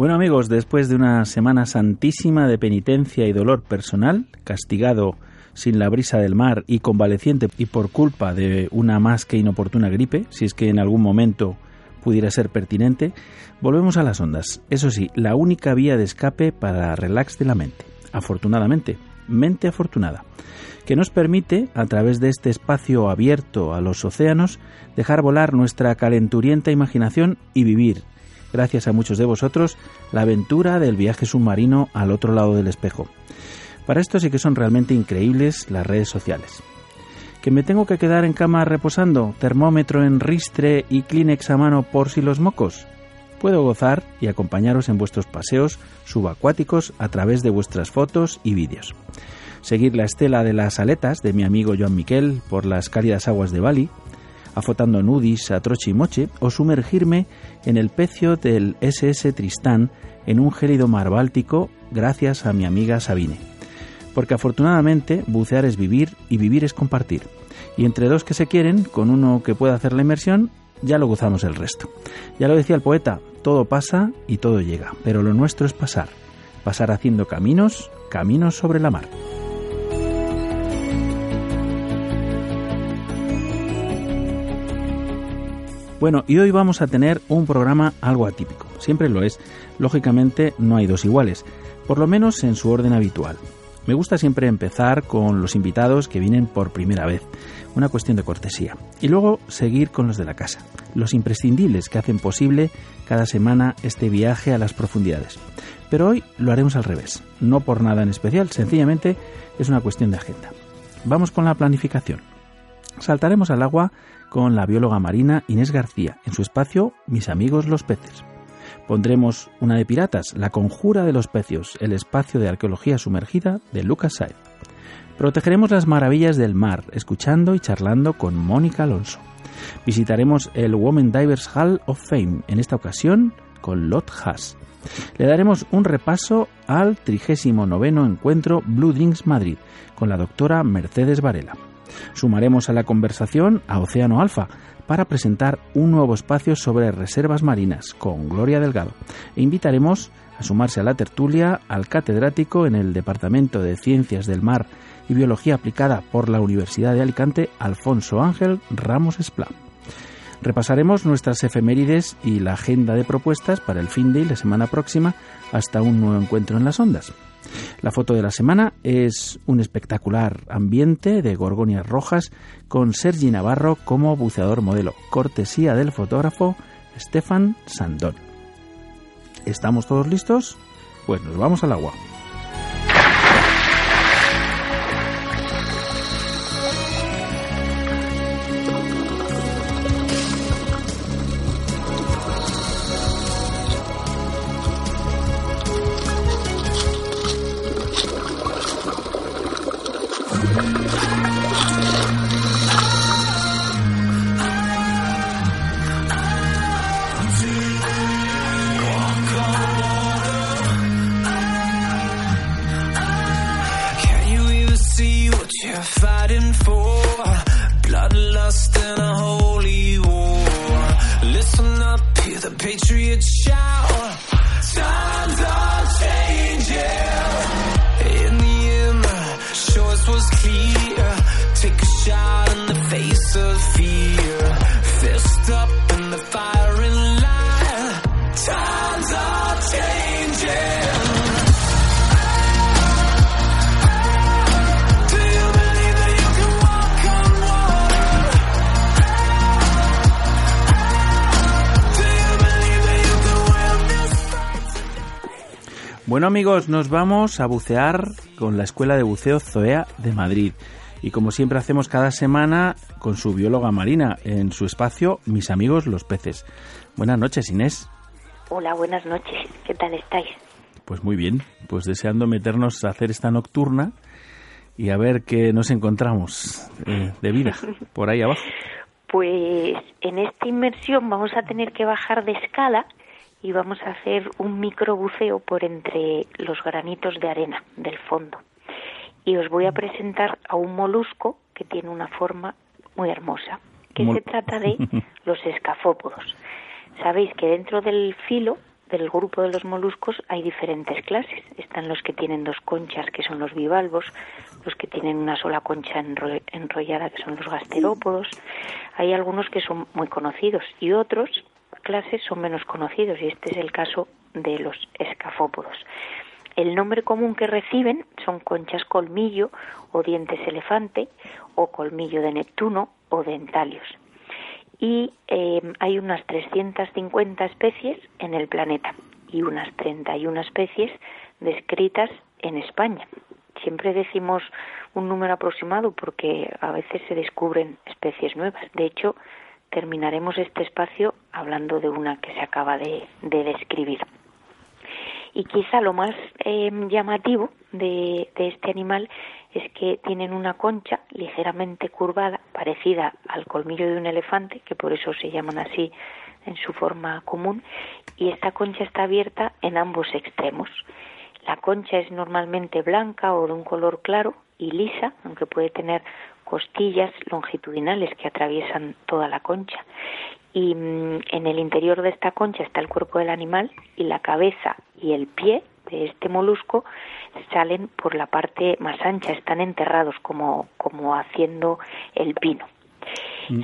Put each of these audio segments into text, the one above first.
Bueno amigos, después de una semana santísima de penitencia y dolor personal, castigado sin la brisa del mar y convaleciente y por culpa de una más que inoportuna gripe, si es que en algún momento pudiera ser pertinente, volvemos a las ondas. Eso sí, la única vía de escape para relax de la mente. Afortunadamente, mente afortunada, que nos permite, a través de este espacio abierto a los océanos, dejar volar nuestra calenturienta imaginación y vivir gracias a muchos de vosotros, la aventura del viaje submarino al otro lado del espejo. Para esto sí que son realmente increíbles las redes sociales. ¿Que me tengo que quedar en cama reposando, termómetro en ristre y Kleenex a mano por si los mocos? Puedo gozar y acompañaros en vuestros paseos subacuáticos a través de vuestras fotos y vídeos. Seguir la estela de las aletas de mi amigo Joan Miquel por las cálidas aguas de Bali, afotando nudis a troche y moche, o sumergirme en el pecio del SS Tristán en un gélido mar Báltico gracias a mi amiga Sabine. Porque afortunadamente bucear es vivir y vivir es compartir. Y entre dos que se quieren, con uno que pueda hacer la inmersión, ya lo gozamos el resto. Ya lo decía el poeta, todo pasa y todo llega, pero lo nuestro es pasar, pasar haciendo caminos, caminos sobre la mar. Bueno, y hoy vamos a tener un programa algo atípico. Siempre lo es. Lógicamente no hay dos iguales, por lo menos en su orden habitual. Me gusta siempre empezar con los invitados que vienen por primera vez, una cuestión de cortesía, y luego seguir con los de la casa, los imprescindibles que hacen posible cada semana este viaje a las profundidades. Pero hoy lo haremos al revés, no por nada en especial, sencillamente es una cuestión de agenda. Vamos con la planificación. Saltaremos al agua con la bióloga marina Inés García en su espacio Mis amigos los peces. Pondremos una de piratas, La conjura de los pecios, el espacio de arqueología sumergida de Lucas Saez. Protegeremos las maravillas del mar, escuchando y charlando con Mónica Alonso. Visitaremos el Women Divers Hall of Fame, en esta ocasión con Lot Haas. Le daremos un repaso al 39 encuentro Blue Drinks Madrid con la doctora Mercedes Varela. Sumaremos a la conversación a Océano Alfa para presentar un nuevo espacio sobre reservas marinas con Gloria Delgado e invitaremos a sumarse a la tertulia al catedrático en el Departamento de Ciencias del Mar y Biología Aplicada por la Universidad de Alicante, Alfonso Ángel Ramos Esplá. Repasaremos nuestras efemérides y la agenda de propuestas para el fin de la semana próxima hasta un nuevo encuentro en las ondas. La foto de la semana es un espectacular ambiente de gorgonias rojas con Sergi Navarro como buceador modelo, cortesía del fotógrafo Stefan Sandón. ¿Estamos todos listos? Pues nos vamos al agua. Amigos, nos vamos a bucear con la Escuela de Buceo Zoea de Madrid. Y como siempre hacemos cada semana con su bióloga marina en su espacio Mis amigos los peces. Buenas noches Inés. Hola, buenas noches. ¿Qué tal estáis? Pues muy bien, pues deseando meternos a hacer esta nocturna y a ver qué nos encontramos eh, de vida por ahí abajo. Pues en esta inmersión vamos a tener que bajar de escala y vamos a hacer un microbuceo por entre los granitos de arena del fondo. Y os voy a presentar a un molusco que tiene una forma muy hermosa, que Mol- se trata de los escafópodos. Sabéis que dentro del filo del grupo de los moluscos hay diferentes clases. Están los que tienen dos conchas, que son los bivalvos, los que tienen una sola concha enro- enrollada, que son los gasterópodos. Hay algunos que son muy conocidos y otros clases son menos conocidos y este es el caso de los escafópodos. El nombre común que reciben son conchas colmillo o dientes elefante o colmillo de Neptuno o dentalios y eh, hay unas 350 especies en el planeta y unas 31 especies descritas en España. Siempre decimos un número aproximado porque a veces se descubren especies nuevas. De hecho, terminaremos este espacio hablando de una que se acaba de, de describir. Y quizá lo más eh, llamativo de, de este animal es que tienen una concha ligeramente curvada, parecida al colmillo de un elefante, que por eso se llaman así en su forma común, y esta concha está abierta en ambos extremos. La concha es normalmente blanca o de un color claro y lisa, aunque puede tener costillas longitudinales que atraviesan toda la concha. Y mm, en el interior de esta concha está el cuerpo del animal y la cabeza y el pie de este molusco salen por la parte más ancha, están enterrados como, como haciendo el pino.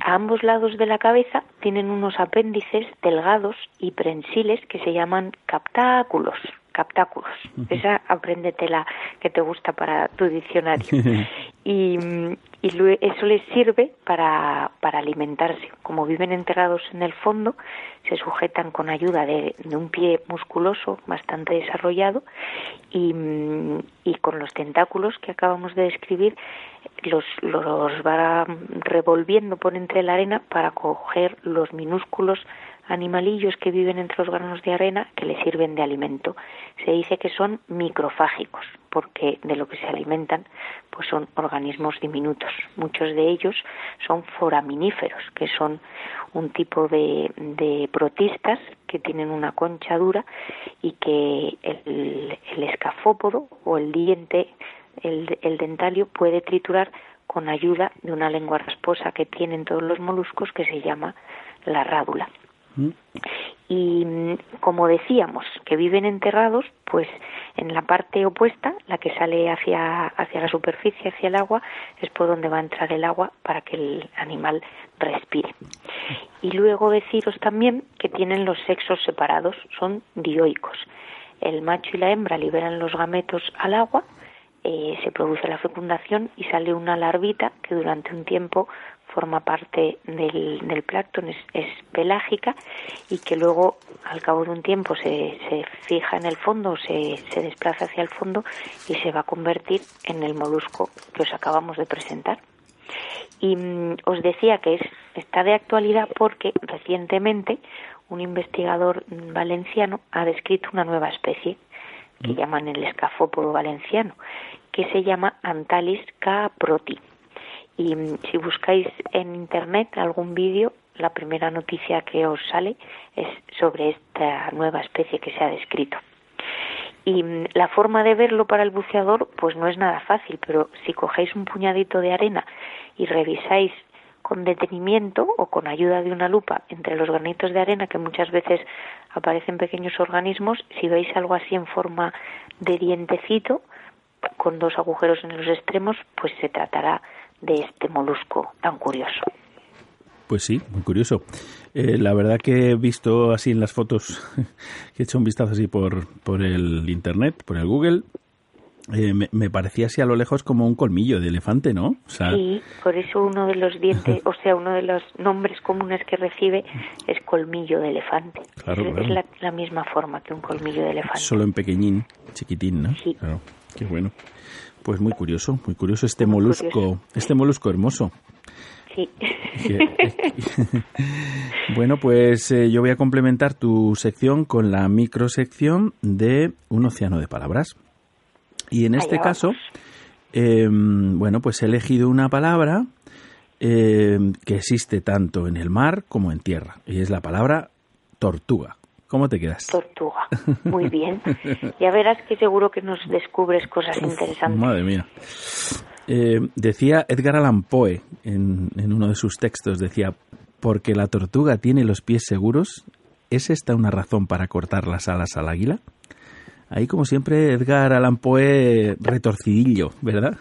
A ambos lados de la cabeza tienen unos apéndices delgados y prensiles que se llaman captáculos. Captáculos. Esa apréndetela que te gusta para tu diccionario. y, mm, y eso les sirve para, para alimentarse. Como viven enterrados en el fondo, se sujetan con ayuda de, de un pie musculoso bastante desarrollado y, mm, y con los tentáculos que acabamos de describir los, los va revolviendo por entre la arena para coger los minúsculos animalillos que viven entre los granos de arena que les sirven de alimento. Se dice que son microfágicos porque de lo que se alimentan pues son organismos diminutos. Muchos de ellos son foraminíferos, que son un tipo de, protistas que tienen una concha dura y que el, escafópodo o el diente, el, el dentalio puede triturar con ayuda de una lengua rasposa que tienen todos los moluscos que se llama la rádula. Y mm, como decíamos, que viven enterrados, pues en la parte opuesta, la que sale hacia, hacia la superficie, hacia el agua, es por donde va a entrar el agua para que el animal respire. Y luego deciros también que tienen los sexos separados, son dioicos. El macho y la hembra liberan los gametos al agua, eh, se produce la fecundación y sale una larvita que durante un tiempo forma parte del, del plancton, es, es pelágica y que luego al cabo de un tiempo se, se fija en el fondo, se, se desplaza hacia el fondo y se va a convertir en el molusco que os acabamos de presentar. Y mm, os decía que es, está de actualidad porque recientemente un investigador mm, valenciano ha descrito una nueva especie que llaman el escafópodo valenciano, que se llama Antalis caproti. Y si buscáis en internet algún vídeo, la primera noticia que os sale es sobre esta nueva especie que se ha descrito. Y mm, la forma de verlo para el buceador, pues no es nada fácil, pero si cogéis un puñadito de arena y revisáis con detenimiento o con ayuda de una lupa entre los granitos de arena que muchas veces aparecen pequeños organismos, si veis algo así en forma de dientecito con dos agujeros en los extremos, pues se tratará de este molusco tan curioso. Pues sí, muy curioso. Eh, la verdad que he visto así en las fotos, que he hecho un vistazo así por, por el internet, por el Google, eh, me, me, parecía así a lo lejos como un colmillo de elefante, ¿no? O sea... Sí, por eso uno de los dientes, o sea, uno de los nombres comunes que recibe es colmillo de elefante. Claro, es, claro. es la, la, misma forma que un colmillo de elefante. Solo en pequeñín, chiquitín, ¿no? Sí. Claro, qué bueno. Pues muy curioso, muy curioso este muy molusco, curioso. este molusco hermoso. Sí. bueno, pues eh, yo voy a complementar tu sección con la microsección de un océano de palabras. Y en este caso, eh, bueno, pues he elegido una palabra eh, que existe tanto en el mar como en tierra. Y es la palabra tortuga. ¿Cómo te quedas? Tortuga. Muy bien. ya verás que seguro que nos descubres cosas interesantes. Madre mía. Eh, decía Edgar Allan Poe en, en, uno de sus textos, decía, porque la tortuga tiene los pies seguros, ¿es esta una razón para cortar las alas al águila? Ahí, como siempre, Edgar Allan Poe retorcidillo, ¿verdad?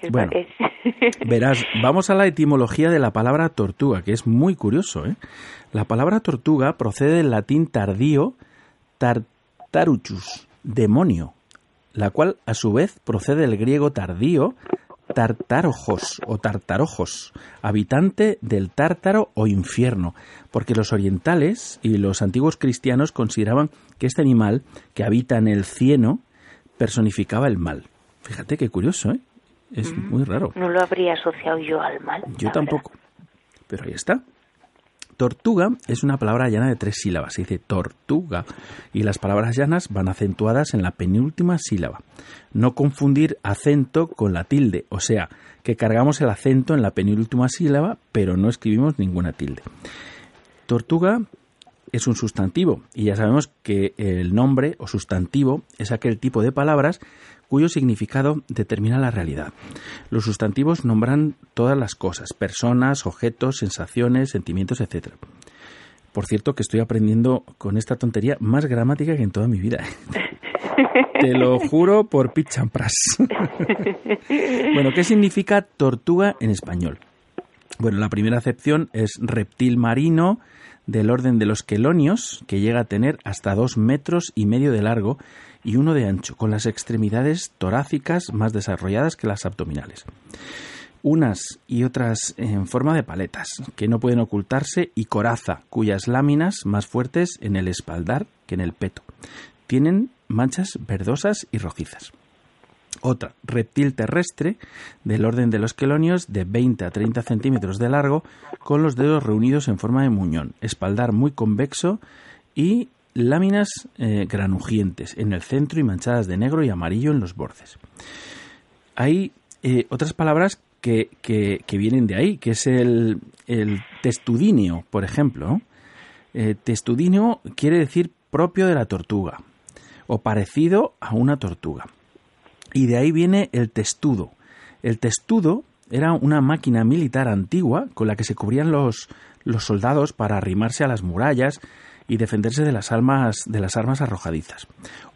Sí, bueno, verás, vamos a la etimología de la palabra tortuga, que es muy curioso. ¿eh? La palabra tortuga procede del latín tardío tartaruchus, demonio, la cual a su vez procede del griego tardío tartarojos o tartarojos, habitante del tártaro o infierno, porque los orientales y los antiguos cristianos consideraban que este animal que habita en el cieno personificaba el mal. Fíjate qué curioso, ¿eh? Es mm, muy raro. No lo habría asociado yo al mal. Yo tampoco. Verdad. Pero ahí está. Tortuga es una palabra llana de tres sílabas, se dice tortuga, y las palabras llanas van acentuadas en la penúltima sílaba. No confundir acento con la tilde, o sea, que cargamos el acento en la penúltima sílaba, pero no escribimos ninguna tilde. Tortuga es un sustantivo, y ya sabemos que el nombre o sustantivo es aquel tipo de palabras cuyo significado determina la realidad. Los sustantivos nombran todas las cosas, personas, objetos, sensaciones, sentimientos, etc. Por cierto, que estoy aprendiendo con esta tontería más gramática que en toda mi vida. Te lo juro por pichampras. bueno, ¿qué significa tortuga en español? Bueno, la primera acepción es reptil marino del orden de los quelonios, que llega a tener hasta dos metros y medio de largo y uno de ancho, con las extremidades torácicas más desarrolladas que las abdominales. Unas y otras en forma de paletas, que no pueden ocultarse, y coraza, cuyas láminas más fuertes en el espaldar que en el peto. Tienen manchas verdosas y rojizas. Otra, reptil terrestre, del orden de los quelonios, de 20 a 30 centímetros de largo, con los dedos reunidos en forma de muñón, espaldar muy convexo y láminas eh, granujientes en el centro y manchadas de negro y amarillo en los bordes. Hay eh, otras palabras que, que, vienen de ahí, que es el, el testudíneo, por ejemplo. Eh, testudíneo quiere decir propio de la tortuga o parecido a una tortuga. Y de ahí viene el testudo. El testudo era una máquina militar antigua con la que se cubrían los, los soldados para arrimarse a las murallas y defenderse de las armas de las armas arrojadizas.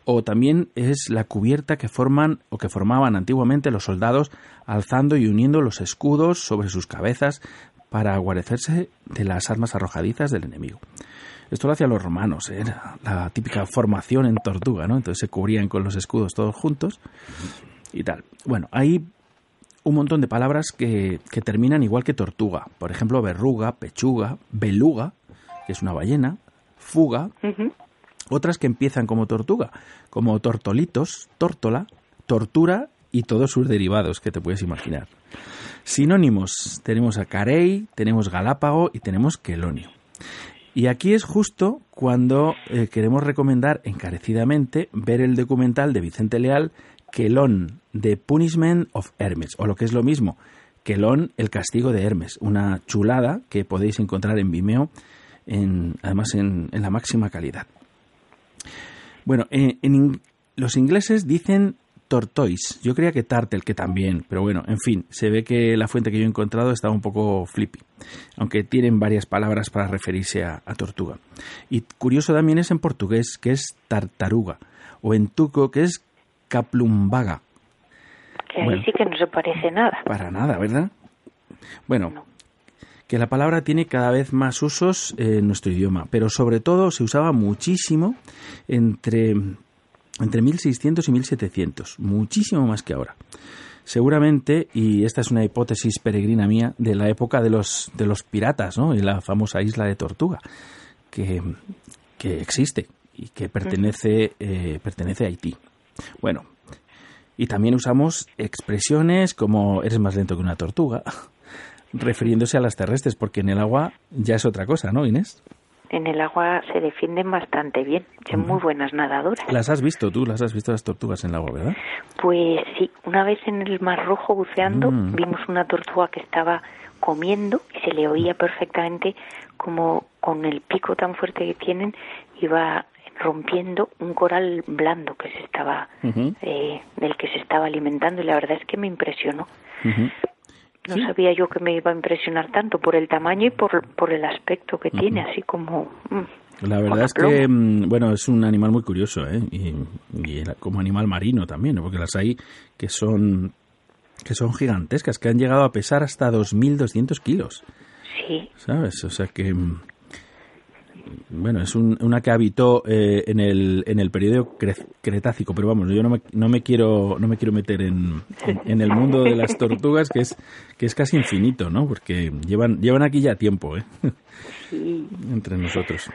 O también es la cubierta que forman o que formaban antiguamente los soldados alzando y uniendo los escudos sobre sus cabezas para guarecerse de las armas arrojadizas del enemigo. Esto lo hacían los romanos, ¿eh? era la típica formación en tortuga, ¿no? Entonces se cubrían con los escudos todos juntos y tal. Bueno, hay un montón de palabras que, que terminan igual que tortuga. Por ejemplo, verruga, pechuga, beluga, que es una ballena, fuga, uh -huh. otras que empiezan como tortuga, como tortolitos, tórtola, tortura y todos sus derivados que te puedes imaginar. Sinónimos, tenemos a carey, tenemos galápago y tenemos quelonio. Y aquí es justo cuando eh, queremos recomendar encarecidamente ver el documental de Vicente Leal, Quelón, The Punishment of Hermes, o lo que es lo mismo, Quelón, el castigo de Hermes, una chulada que podéis encontrar en Vimeo, en, además en, en, la máxima calidad. Bueno, en, en, los ingleses dicen tortoise. Yo creía que tartel, que también, pero bueno, en fin, se ve que la fuente que yo he encontrado está un poco flippy, aunque tienen varias palabras para referirse a, a tortuga. Y curioso también es en portugués, que es tartaruga, o en tuco, que es caplumbaga. Que ahí Bueno. sí que no se parece nada. Para nada, ¿verdad? Bueno, No. Que la palabra tiene cada vez más usos en nuestro idioma, pero sobre todo se usaba muchísimo entre, entre 1600 y 1700, muchísimo más que ahora. Seguramente, y esta es una hipótesis peregrina mía, de la época de los, de los piratas, ¿no? En la famosa isla de Tortuga, que, que existe y que pertenece, eh, pertenece a Haití. Bueno, y también usamos expresiones como eres más lento que una tortuga, refiriéndose a las terrestres, porque en el agua ya es otra cosa, ¿no, Inés? En el agua se defienden bastante bien, son muy buenas nadadoras. Las has visto tú, las has visto las tortugas en el agua, ¿verdad? Pues sí, una vez en el Mar Rojo buceando Mm. vimos una tortuga que estaba comiendo y se le oía perfectamente como con el pico tan fuerte que tienen iba rompiendo un coral blando que se estaba eh, del que se estaba alimentando y la verdad es que me impresionó. ujú. No Sí. sabía yo que me iba a impresionar tanto por el tamaño y por, por el aspecto que tiene, así como... mm, La verdad es que, mm, bueno, es un animal muy curioso, ¿eh? Y, como animal marino también, ¿no? Porque las hay que son que son gigantescas, que han llegado a pesar hasta 2.200 kilos, Sí, ¿sabes? O sea que, mm, bueno, es un- una que habitó eh, en el en el periodo cre- cretácico, pero vamos, yo no me, no me quiero no me quiero meter en, en, en el mundo de las tortugas, que es que es casi infinito, ¿no? Porque llevan llevan aquí ya tiempo, ¿eh? sí. entre nosotros.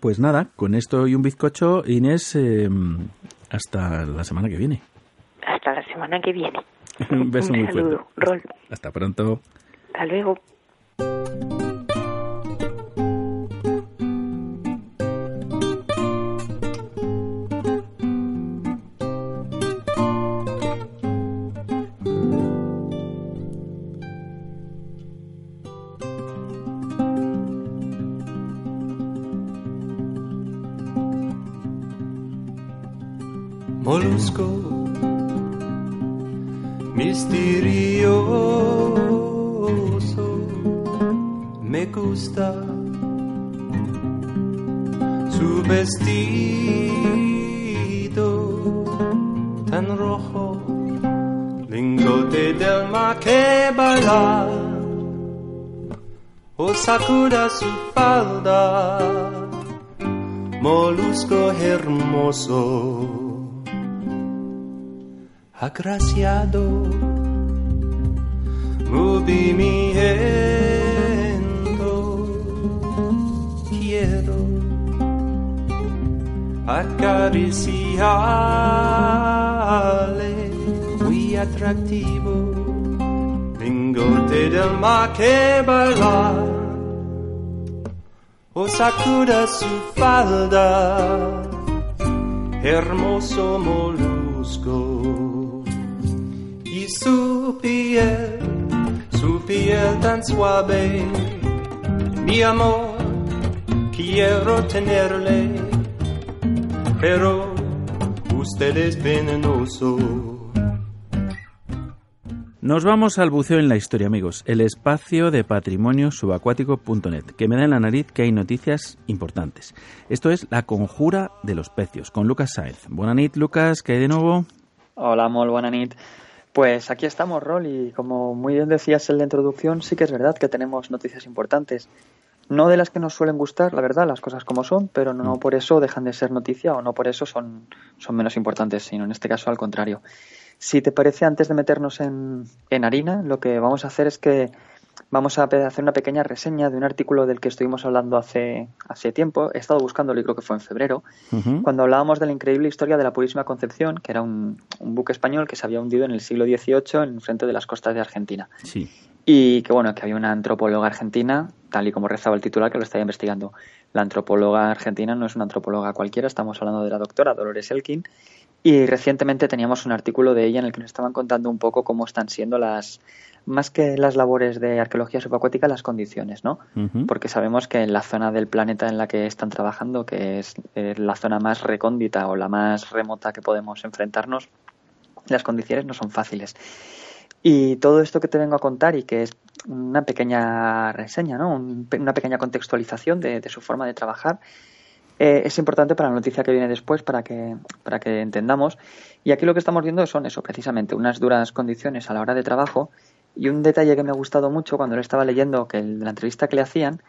Pues nada, con esto y un bizcocho, Inés, eh, hasta la semana que viene. Hasta la semana que viene. un beso Un muy fuerte. saludo, Rol. Hasta pronto. Hasta luego. Sacuda su falda. Molusco hermoso agraciado. Movimiento quiero acariciarle. Muy atractivo lingote del mar que bailar o sacuda su falda. Hermoso molusco. Y su piel, su piel tan suave, mi amor, quiero tenerle, pero usted es venenoso. Nos vamos al buceo en la historia, amigos. El espacio de patrimonio subacuático.net, que me da en la nariz que hay noticias importantes. Esto es La Conjura de los Pecios, con Lucas Saez. Buenas nit, Lucas, ¿qué hay de nuevo? Hola, Mol, buena nit. Pues aquí estamos, Rol, y como muy bien decías en la introducción, sí que es verdad que tenemos noticias importantes. No de las que nos suelen gustar, la verdad, las cosas como son, pero no por eso dejan de ser noticia o no por eso son, son menos importantes, sino en este caso al contrario. Si te parece, antes de meternos en, en harina, lo que vamos a hacer es que vamos a hacer una pequeña reseña de un artículo del que estuvimos hablando hace, hace tiempo. He estado buscándolo y creo que fue en febrero, cuando hablábamos de la increíble historia de la Purísima Concepción, que era un, un buque español que se había hundido en el siglo XVIII en frente de las costas de Argentina. Sí. Y que bueno, que había una antropóloga argentina, tal y como rezaba el titular, que lo estaba investigando. La antropóloga argentina no es una antropóloga cualquiera, estamos hablando de la doctora Dolores Elkin. Y recientemente teníamos un artículo de ella en el que nos estaban contando un poco cómo están siendo las, más que las labores de arqueología subacuática, las condiciones, ¿no? Porque sabemos que en la zona del planeta en la que están trabajando, que es eh, la zona más recóndita o la más remota que podemos enfrentarnos, las condiciones no son fáciles. Y todo esto que te vengo a contar y que es una pequeña reseña, ¿no? una pequeña contextualización de, su forma de trabajar, eh, es importante para la noticia que viene después para que, para que entendamos. Y aquí lo que estamos viendo son eso, precisamente, unas duras condiciones a la hora de trabajo. Y un detalle que me ha gustado mucho cuando le estaba leyendo, que la entrevista que le hacían,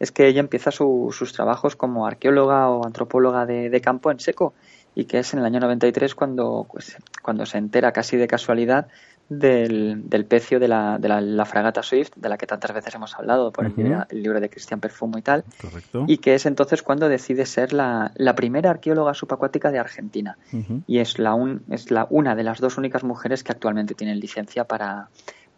es que ella empieza sus trabajos como arqueóloga o antropóloga de, campo en seco y que es en el año 93 cuando, pues, cuando se entera casi de casualidad del, del pecio de la, de la, fragata Swift, de la que tantas veces hemos hablado por el, libro de Cristian Perfumo y tal, y que es entonces cuando decide ser la, la primera arqueóloga subacuática de Argentina. Y es, la un, es la, una de las dos únicas mujeres que actualmente tienen licencia para,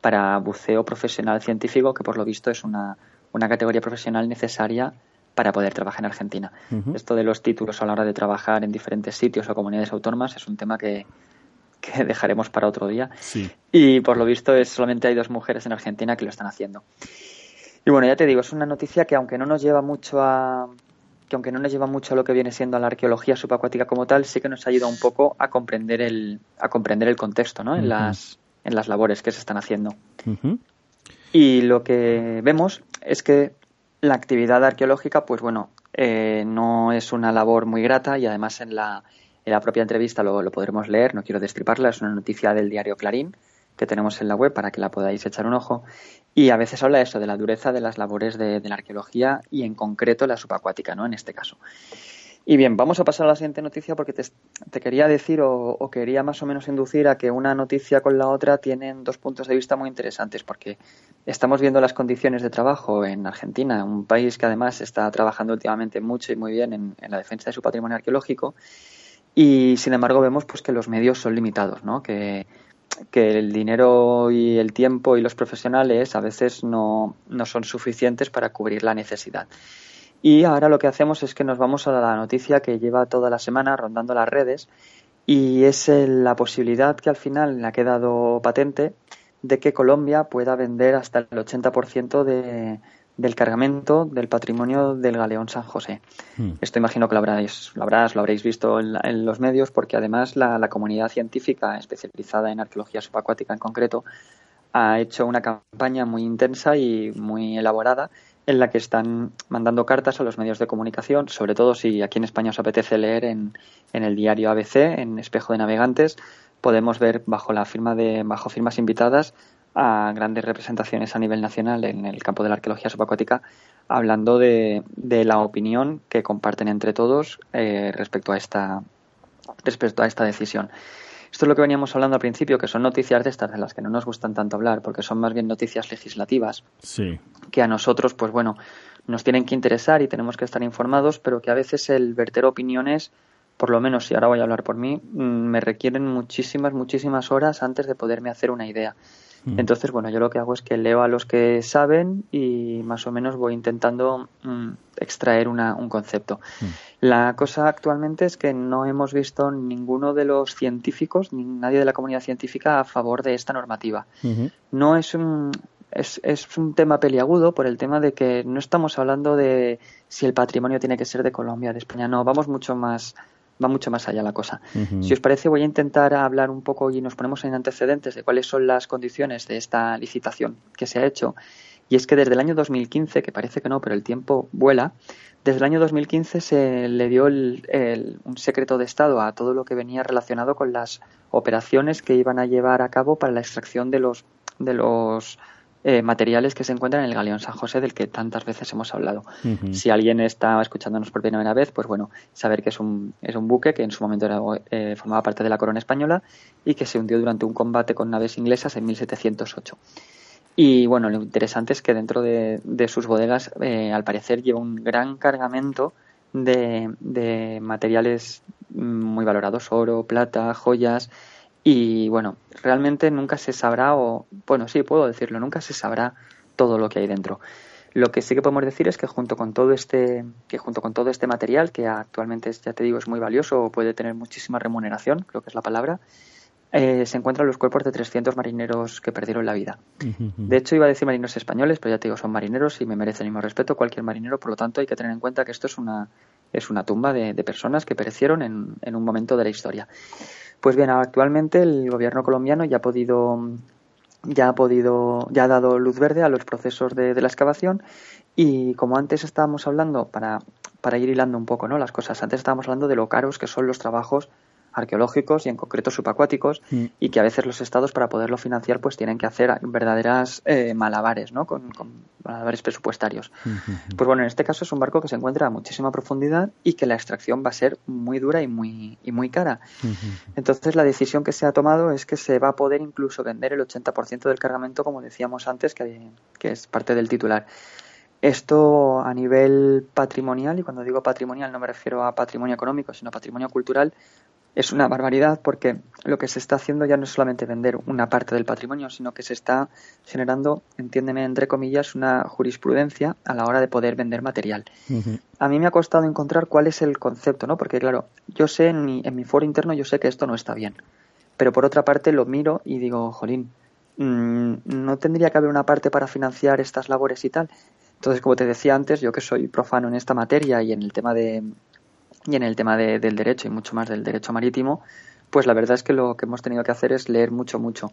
para buceo profesional científico, que por lo visto es una, una categoría profesional necesaria para poder trabajar en Argentina. Esto de los títulos a la hora de trabajar en diferentes sitios o comunidades autónomas es un tema que, dejaremos para otro día. Y por lo visto es solamente hay dos mujeres en Argentina que lo están haciendo. Y bueno, ya te digo, es una noticia que aunque no nos lleva mucho a que aunque no nos lleva mucho a lo que viene siendo la arqueología subacuática como tal, sí que nos ayuda un poco a comprender el a comprender el contexto, ¿no? En las en las labores que se están haciendo. Y lo que vemos es que la actividad arqueológica, pues bueno, eh, no es una labor muy grata y además en la, en la propia entrevista lo, podremos leer, no quiero destriparla, es una noticia del diario Clarín que tenemos en la web para que la podáis echar un ojo. Y a veces habla eso, de la dureza de las labores de, de la arqueología y en concreto la subacuática, ¿no? En este caso. Y bien, vamos a pasar a la siguiente noticia porque te, quería decir o, quería más o menos inducir a que una noticia con la otra tienen dos puntos de vista muy interesantes porque estamos viendo las condiciones de trabajo en Argentina, un país que además está trabajando últimamente mucho y muy bien en, la defensa de su patrimonio arqueológico y sin embargo vemos pues que los medios son limitados, ¿no? Que, que el dinero y el tiempo y los profesionales a veces no, no son suficientes para cubrir la necesidad. Y ahora lo que hacemos es que nos vamos a la noticia que lleva toda la semana rondando las redes y es la posibilidad que al final le ha quedado patente de que Colombia pueda vender hasta el 80% de, del cargamento del patrimonio del galeón San José. Hmm. Esto imagino que lo, habráis, lo, habrás, lo habréis visto en, los medios porque además la, la, comunidad científica especializada en arqueología subacuática en concreto ha hecho una campaña muy intensa y muy elaborada en la que están mandando cartas a los medios de comunicación, sobre todo si aquí en España os apetece leer en, en el diario ABC, en Espejo de Navegantes, podemos ver bajo la firma de bajo firmas invitadas a grandes representaciones a nivel nacional en el campo de la arqueología subacuática hablando de, de la opinión que comparten entre todos eh, respecto a esta respecto a esta decisión. Esto es lo que veníamos hablando al principio, que son noticias de estas de las que no nos gustan tanto hablar, porque son más bien noticias legislativas. Sí. Que a nosotros, pues bueno, nos tienen que interesar y tenemos que estar informados, pero que a veces el verter opiniones, por lo menos si ahora voy a hablar por mí, mm, me requieren muchísimas, muchísimas horas antes de poderme hacer una idea. Mm. Entonces, bueno, yo lo que hago es que leo a los que saben y más o menos voy intentando mm, extraer una, un concepto. Mm. La cosa actualmente es que no hemos visto ninguno de los científicos, ni nadie de la comunidad científica a favor de esta normativa. No es un, es, es, un tema peliagudo por el tema de que no estamos hablando de si el patrimonio tiene que ser de Colombia, de España, no, vamos mucho más va mucho más allá la cosa. Si os parece, voy a intentar hablar un poco y nos ponemos en antecedentes de cuáles son las condiciones de esta licitación que se ha hecho. Y es que desde el año 2015, que parece que no, pero el tiempo vuela, desde el año 2015 se le dio un secreto de Estado a todo lo que venía relacionado con las operaciones que iban a llevar a cabo para la extracción de los, de los eh, materiales que se encuentran en el Galeón San José del que tantas veces hemos hablado. Si alguien está escuchándonos por primera vez, pues bueno, saber que es un, es un buque que en su momento era, eh, formaba parte de la corona española y que se hundió durante un combate con naves inglesas en 1708. Y bueno, lo interesante es que dentro de, sus bodegas, eh, al parecer, lleva un gran cargamento de, de materiales muy valorados, oro, plata, joyas, y bueno, realmente nunca se sabrá, o bueno, sí, puedo decirlo, nunca se sabrá todo lo que hay dentro. Lo que sí que podemos decir es que junto con todo este, que junto con todo este material, que actualmente ya te digo es muy valioso o puede tener muchísima remuneración, creo que es la palabra, eh, se encuentran los cuerpos de 300 marineros que perdieron la vida. De hecho, iba a decir marineros españoles, pero ya te digo, son marineros y me merecen el mismo respeto cualquier marinero, por lo tanto hay que tener en cuenta que esto es una, es una tumba de, personas que perecieron en, en un momento de la historia. Pues bien, actualmente el gobierno colombiano ya ha podido ya ha podido, ya ha dado luz verde a los procesos de, de la excavación y como antes estábamos hablando, para, para ir hilando un poco ¿no? las cosas, antes estábamos hablando de lo caros que son los trabajos arqueológicos y en concreto subacuáticos Mm. y que a veces los estados para poderlo financiar pues tienen que hacer verdaderas eh, malabares, ¿no? Con, con malabares presupuestarios. Pues bueno, en este caso es un barco que se encuentra a muchísima profundidad y que la extracción va a ser muy dura y muy, y muy cara. Entonces la decisión que se ha tomado es que se va a poder incluso vender el 80% del cargamento, como decíamos antes, que, que es parte del titular. Esto a nivel patrimonial, y cuando digo patrimonial no me refiero a patrimonio económico, sino patrimonio cultural, es una barbaridad porque lo que se está haciendo ya no es solamente vender una parte del patrimonio, sino que se está generando, entiéndeme entre comillas, una jurisprudencia a la hora de poder vender material. A mí me ha costado encontrar cuál es el concepto, ¿no? Porque claro, yo sé en mi, en mi foro interno, yo sé que esto no está bien. Pero por otra parte lo miro y digo, jolín, mm, no tendría que haber una parte para financiar estas labores y tal. Entonces, como te decía antes, yo que soy profano en esta materia y en el tema de y en el tema de- del derecho y mucho más del derecho marítimo, pues la verdad es que lo que hemos tenido que hacer es leer mucho, mucho.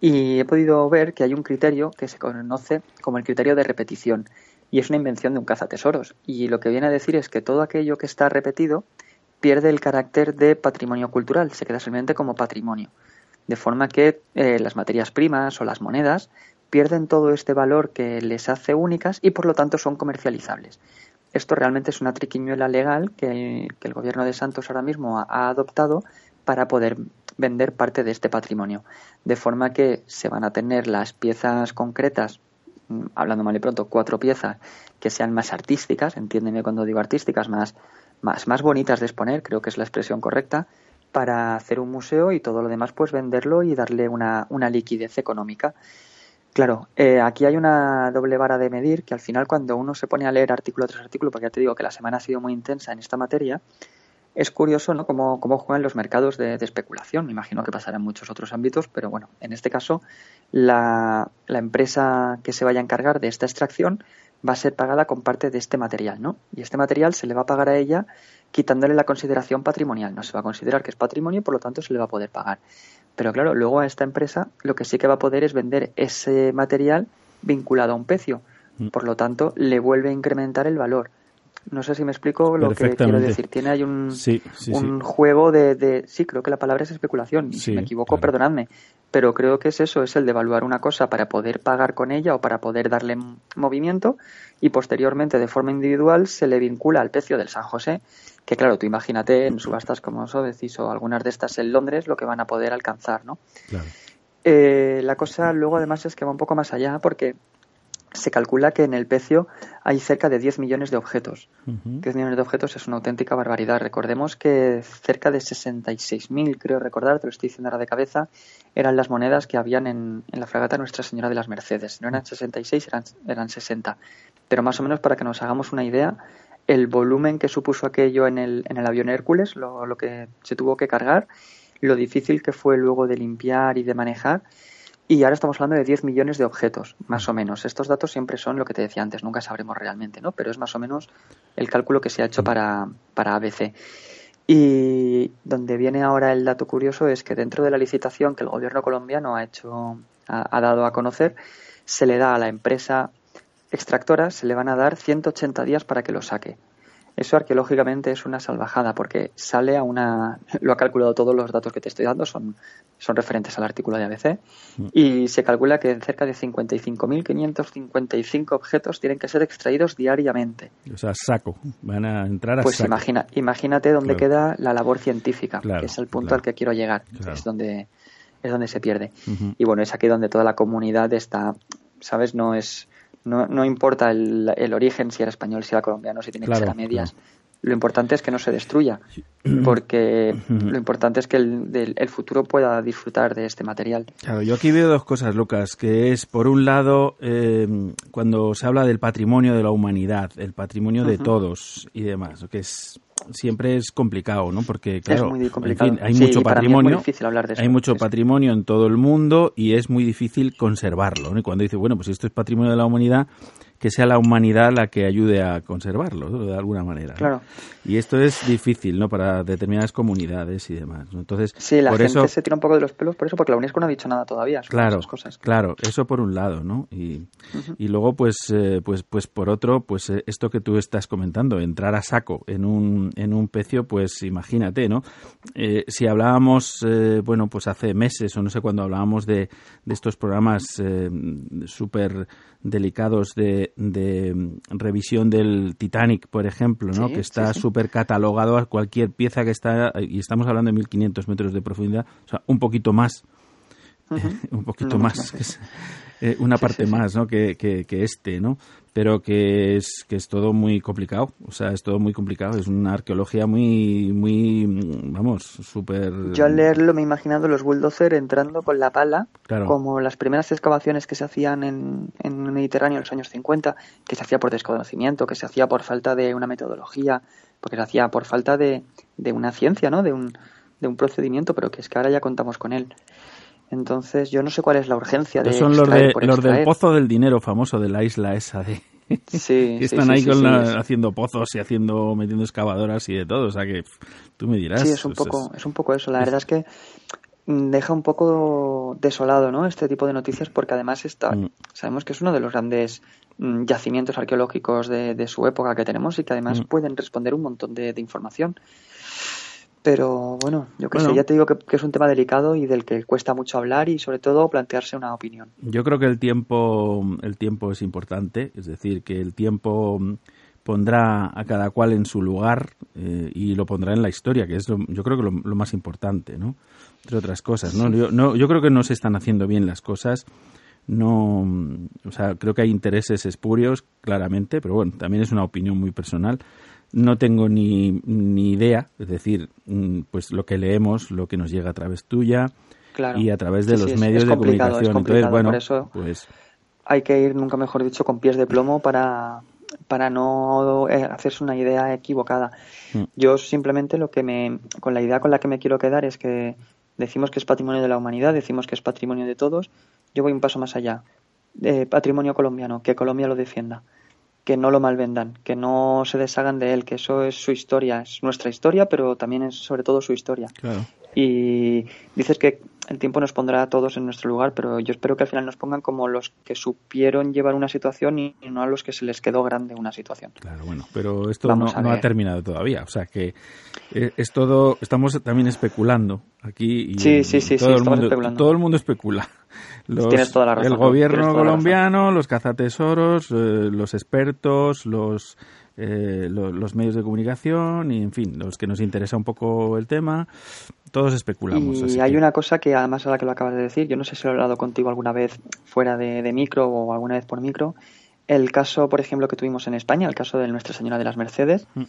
Y he podido ver que hay un criterio que se conoce como el criterio de repetición y es una invención de un cazatesoros. Y lo que viene a decir es que todo aquello que está repetido pierde el carácter de patrimonio cultural, se queda simplemente como patrimonio. De forma que eh, las materias primas o las monedas pierden todo este valor que les hace únicas y por lo tanto son comercializables. Esto realmente es una triquiñuela legal que, el gobierno de Santos ahora mismo ha, ha adoptado para poder vender parte de este patrimonio. De forma que se van a tener las piezas concretas, mm, hablando mal y pronto, cuatro piezas que sean más artísticas, entiéndeme cuando digo artísticas, más, más, más bonitas de exponer, creo que es la expresión correcta, para hacer un museo y todo lo demás pues venderlo y darle una, una liquidez económica. Claro, eh, aquí hay una doble vara de medir que al final cuando uno se pone a leer artículo tras artículo, porque ya te digo que la semana ha sido muy intensa en esta materia, es curioso ¿no? cómo, cómo juegan los mercados de, de especulación. Me imagino que pasará en muchos otros ámbitos, pero bueno, en este caso la, la empresa que se vaya a encargar de esta extracción va a ser pagada con parte de este material, ¿no? Y este material se le va a pagar a ella quitándole la consideración patrimonial. No se va a considerar que es patrimonio y por lo tanto se le va a poder pagar. Pero claro, luego a esta empresa lo que sí que va a poder es vender ese material vinculado a un precio. Por lo tanto, le vuelve a incrementar el valor. No sé si me explico lo que quiero decir. Tiene ahí un, Sí, sí, un sí. juego de, de- Sí, creo que la palabra es especulación. Si me equivoco, claro. perdonadme. Pero creo que es eso, es el de evaluar una cosa para poder pagar con ella o para poder darle movimiento y posteriormente de forma individual se le vincula al precio del San José. Que claro, tú imagínate en subastas como Sotheby's o algunas de estas en Londres lo que van a poder alcanzar, ¿no? Claro. Eh, la cosa luego además es que va un poco más allá porque se calcula que en el precio hay cerca de 10 millones de objetos. Ujú. 10 millones de objetos es una auténtica barbaridad. Recordemos que cerca de 66.000, creo recordar, te lo estoy diciendo ahora de cabeza, eran las monedas que habían en, en la fragata Nuestra Señora de las Mercedes. No eran 66, eran, eran 60. Pero más o menos para que nos hagamos una idea, el volumen que supuso aquello en el, en el avión Hércules, lo, lo que se tuvo que cargar, lo difícil que fue luego de limpiar y de manejar. Y ahora estamos hablando de 10 millones de objetos, más o menos. Estos datos siempre son lo que te decía antes, nunca sabremos realmente, ¿no? Pero es más o menos el cálculo que se ha hecho para, para ABC. Y donde viene ahora el dato curioso es que dentro de la licitación que el gobierno colombiano ha hecho, ha, ha dado a conocer, se le da a la empresa extractora, se le van a dar 180 días para que lo saque. Eso arqueológicamente es una salvajada porque sale a una, lo ha calculado todos los datos que te estoy dando, son, son referentes al artículo de ABC, y se calcula que cerca de 55.555 objetos tienen que ser extraídos diariamente. O sea, saco. Van a entrar a Pues saco. imagina, imagínate dónde Claro. queda la labor científica, Claro, que es el punto claro. al que quiero llegar, es donde es donde se pierde. Y bueno, es aquí donde toda la comunidad está, ¿sabes? No es no, no importa el, el origen, si era español, si era colombiano, si tiene Claro, que ser a medias. claro. Lo importante es que no se destruya, porque lo importante es que el, del- el futuro pueda disfrutar de este material. Claro, yo aquí veo dos cosas, Lucas, que es, por un lado, eh, cuando se habla del patrimonio de la humanidad, el patrimonio de todos y demás, que es siempre es complicado, ¿no? Porque, claro, en fin, hay Sí, mucho patrimonio, eso. hay mucho patrimonio en todo el mundo y es muy difícil conservarlo, ¿no? Y cuando dice, bueno, pues esto es patrimonio de la humanidad, que sea la humanidad la que ayude a conservarlo, ¿no? de alguna manera. ¿no? Claro. Y esto es difícil, ¿no? Para determinadas comunidades y demás. ¿no? Entonces, Sí, la por gente eso, se tira un poco de los pelos por eso, porque la UNESCO no ha dicho nada todavía sobre Claro, esas cosas. claro, eso por un lado, ¿no? Y, y luego, pues, eh, pues, pues por otro, pues eh, esto que tú estás comentando, entrar a saco en un, en un pecio, pues imagínate, ¿no? Eh, si hablábamos, eh, bueno, pues hace meses o no sé cuándo hablábamos de, de estos programas eh, súper delicados de, de mm, revisión del Titanic, por ejemplo, ¿no? Sí, que está sí, sí. súper catalogado a cualquier pieza que está, y estamos hablando de 1500 metros de profundidad, o sea, un poquito más un poquito No, más, eh, una parte más, ¿no? Que, que, que este, ¿no? Pero que es que es todo muy complicado, o sea, es todo muy complicado, es una arqueología muy, muy, vamos, súper. Yo al leerlo me he imaginado los bulldozer entrando con la pala, Claro. como las primeras excavaciones que se hacían en, en el Mediterráneo en los años 50, que se hacía por desconocimiento, que se hacía por falta de una metodología, porque se hacía por falta de, de una ciencia, ¿no? De un, de un procedimiento, pero que es que ahora ya contamos con él. Entonces, yo no sé cuál es la urgencia de son los, de, los del pozo del dinero famoso de la isla esa de. Sí, están sí, ahí sí, con la- haciendo pozos y haciendo metiendo excavadoras y de todo, o sea que tú me dirás. Sí, es un pues poco, es un poco eso. La verdad es que mm, deja un poco desolado, ¿no? Este tipo de noticias porque además está, Mm. sabemos que es uno de los grandes mm, yacimientos arqueológicos de, de su época que tenemos y que además Mm. pueden responder un montón de, de información. Pero bueno, yo qué Bueno. sé, ya te digo que, que es un tema delicado y del que cuesta mucho hablar y sobre todo plantearse una opinión. Yo creo que el tiempo, el tiempo es importante, es decir, que el tiempo pondrá a cada cual en su lugar eh, y lo pondrá en la historia, que es lo- yo creo que lo, lo más importante, ¿no? Entre otras cosas, ¿no? Yo, no, yo creo que no se están haciendo bien las cosas. No, o sea, creo que hay intereses espurios, claramente, pero bueno, también es una opinión muy personal. No tengo ni, ni idea, es decir, mm, pues lo que leemos, lo que nos llega a través tuya Claro. y a través de Sí, los sí, medios es de comunicación. Entonces, bueno, por eso- pues hay que ir, nunca mejor dicho, con pies de plomo para, para no eh, hacerse una idea equivocada. Mm. Yo simplemente lo que me, con la idea con la que me quiero quedar es que decimos que es patrimonio de la humanidad, decimos que es patrimonio de todos. Yo voy un paso más allá. Eh, patrimonio colombiano, que Colombia lo defienda, que no lo malvendan, que no se deshagan de él, que eso es su historia, es nuestra historia, pero también es sobre todo su historia. claro. Y dices que el tiempo nos pondrá a todos en nuestro lugar, pero yo espero que al final nos pongan como los que supieron llevar una situación y no a los que se les quedó grande una situación. Claro, bueno, pero esto no, ha terminado todavía, o sea que eh, es todo, estamos también especulando aquí y Sí, sí, sí, todo sí, el estamos mundo, especulando. todo el mundo especula. Los- Tienes toda la razón, el gobierno colombiano, los cazatesoros, eh, los expertos, los, eh, lo- los medios de comunicación y en fin, los que nos interesa un poco el tema, todos especulamos. Y así hay que- una cosa que además ahora que lo acabas de decir, yo no sé si lo he hablado contigo alguna vez fuera de, de micro o alguna vez por micro, el caso, por ejemplo, que tuvimos en España, el caso de Nuestra Señora de las Mercedes, Mm.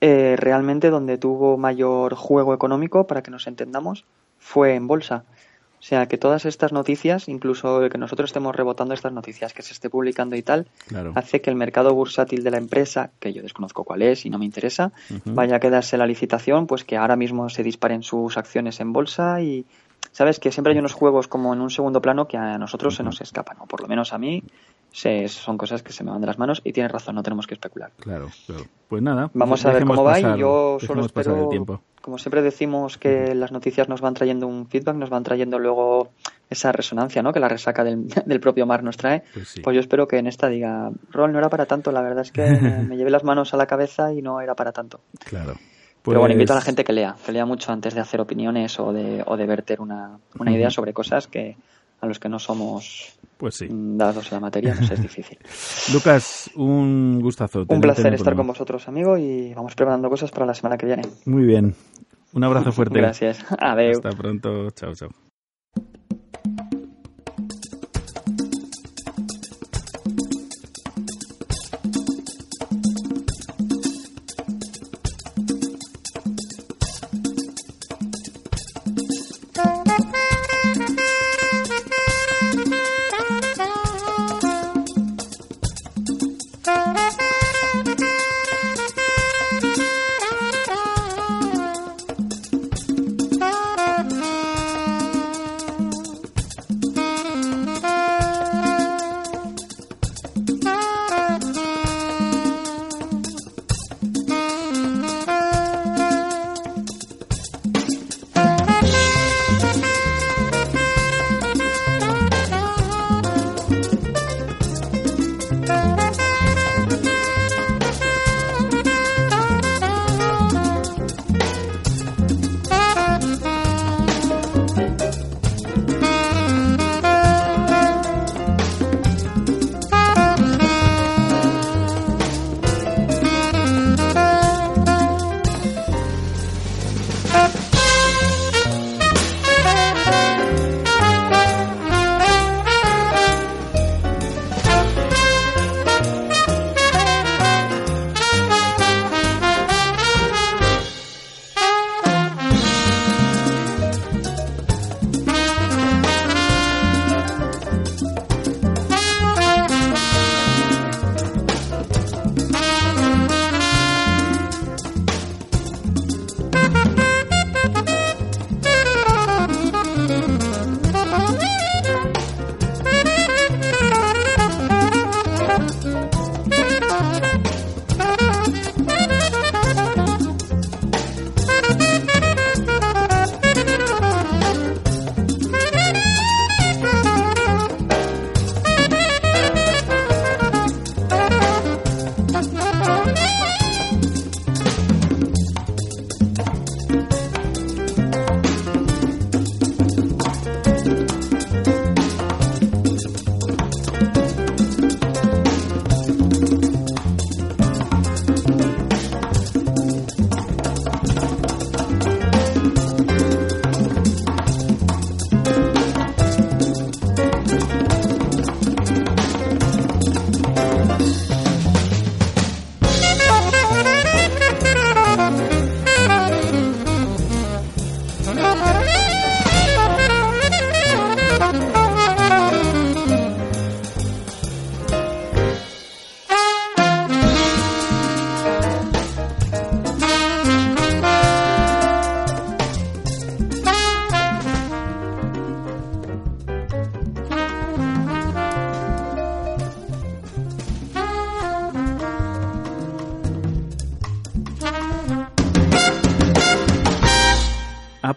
eh, realmente donde tuvo mayor juego económico, para que nos entendamos, fue en bolsa. O sea, que todas estas noticias, incluso el que nosotros estemos rebotando estas noticias, que se esté publicando y tal, Claro. hace que el mercado bursátil de la empresa, que yo desconozco cuál es y no me interesa, vaya a quedarse la licitación, pues que ahora mismo se disparen sus acciones en bolsa y sabes que siempre hay unos juegos como en un segundo plano que a nosotros se nos escapan, o por lo menos a mí se, son cosas que se me van de las manos y tienes razón, no tenemos que especular. Claro, claro. Pues nada. Vamos a ver cómo va y yo solo el espero, tiempo. Como siempre decimos que las noticias nos van trayendo un feedback, nos van trayendo luego esa resonancia, ¿no? Que la resaca del, del propio mar nos trae. Pues sí. Pues yo espero que en esta diga, Rol, no era para tanto, la verdad es que me, llevé las manos a la cabeza y no era para tanto. Claro. Pero bueno, invito a la Pues- gente que lea, que lea mucho antes de hacer opiniones o de, o de verter una, una idea sobre cosas que a los que no somos Pues sí. mm, dados a la materia nos es difícil. Lucas, un gustazo. Un placer estar con vosotros, amigo, y vamos preparando cosas para la semana que viene. Muy bien. Un abrazo fuerte. Gracias. Adeu. Hasta pronto. Chao, chao.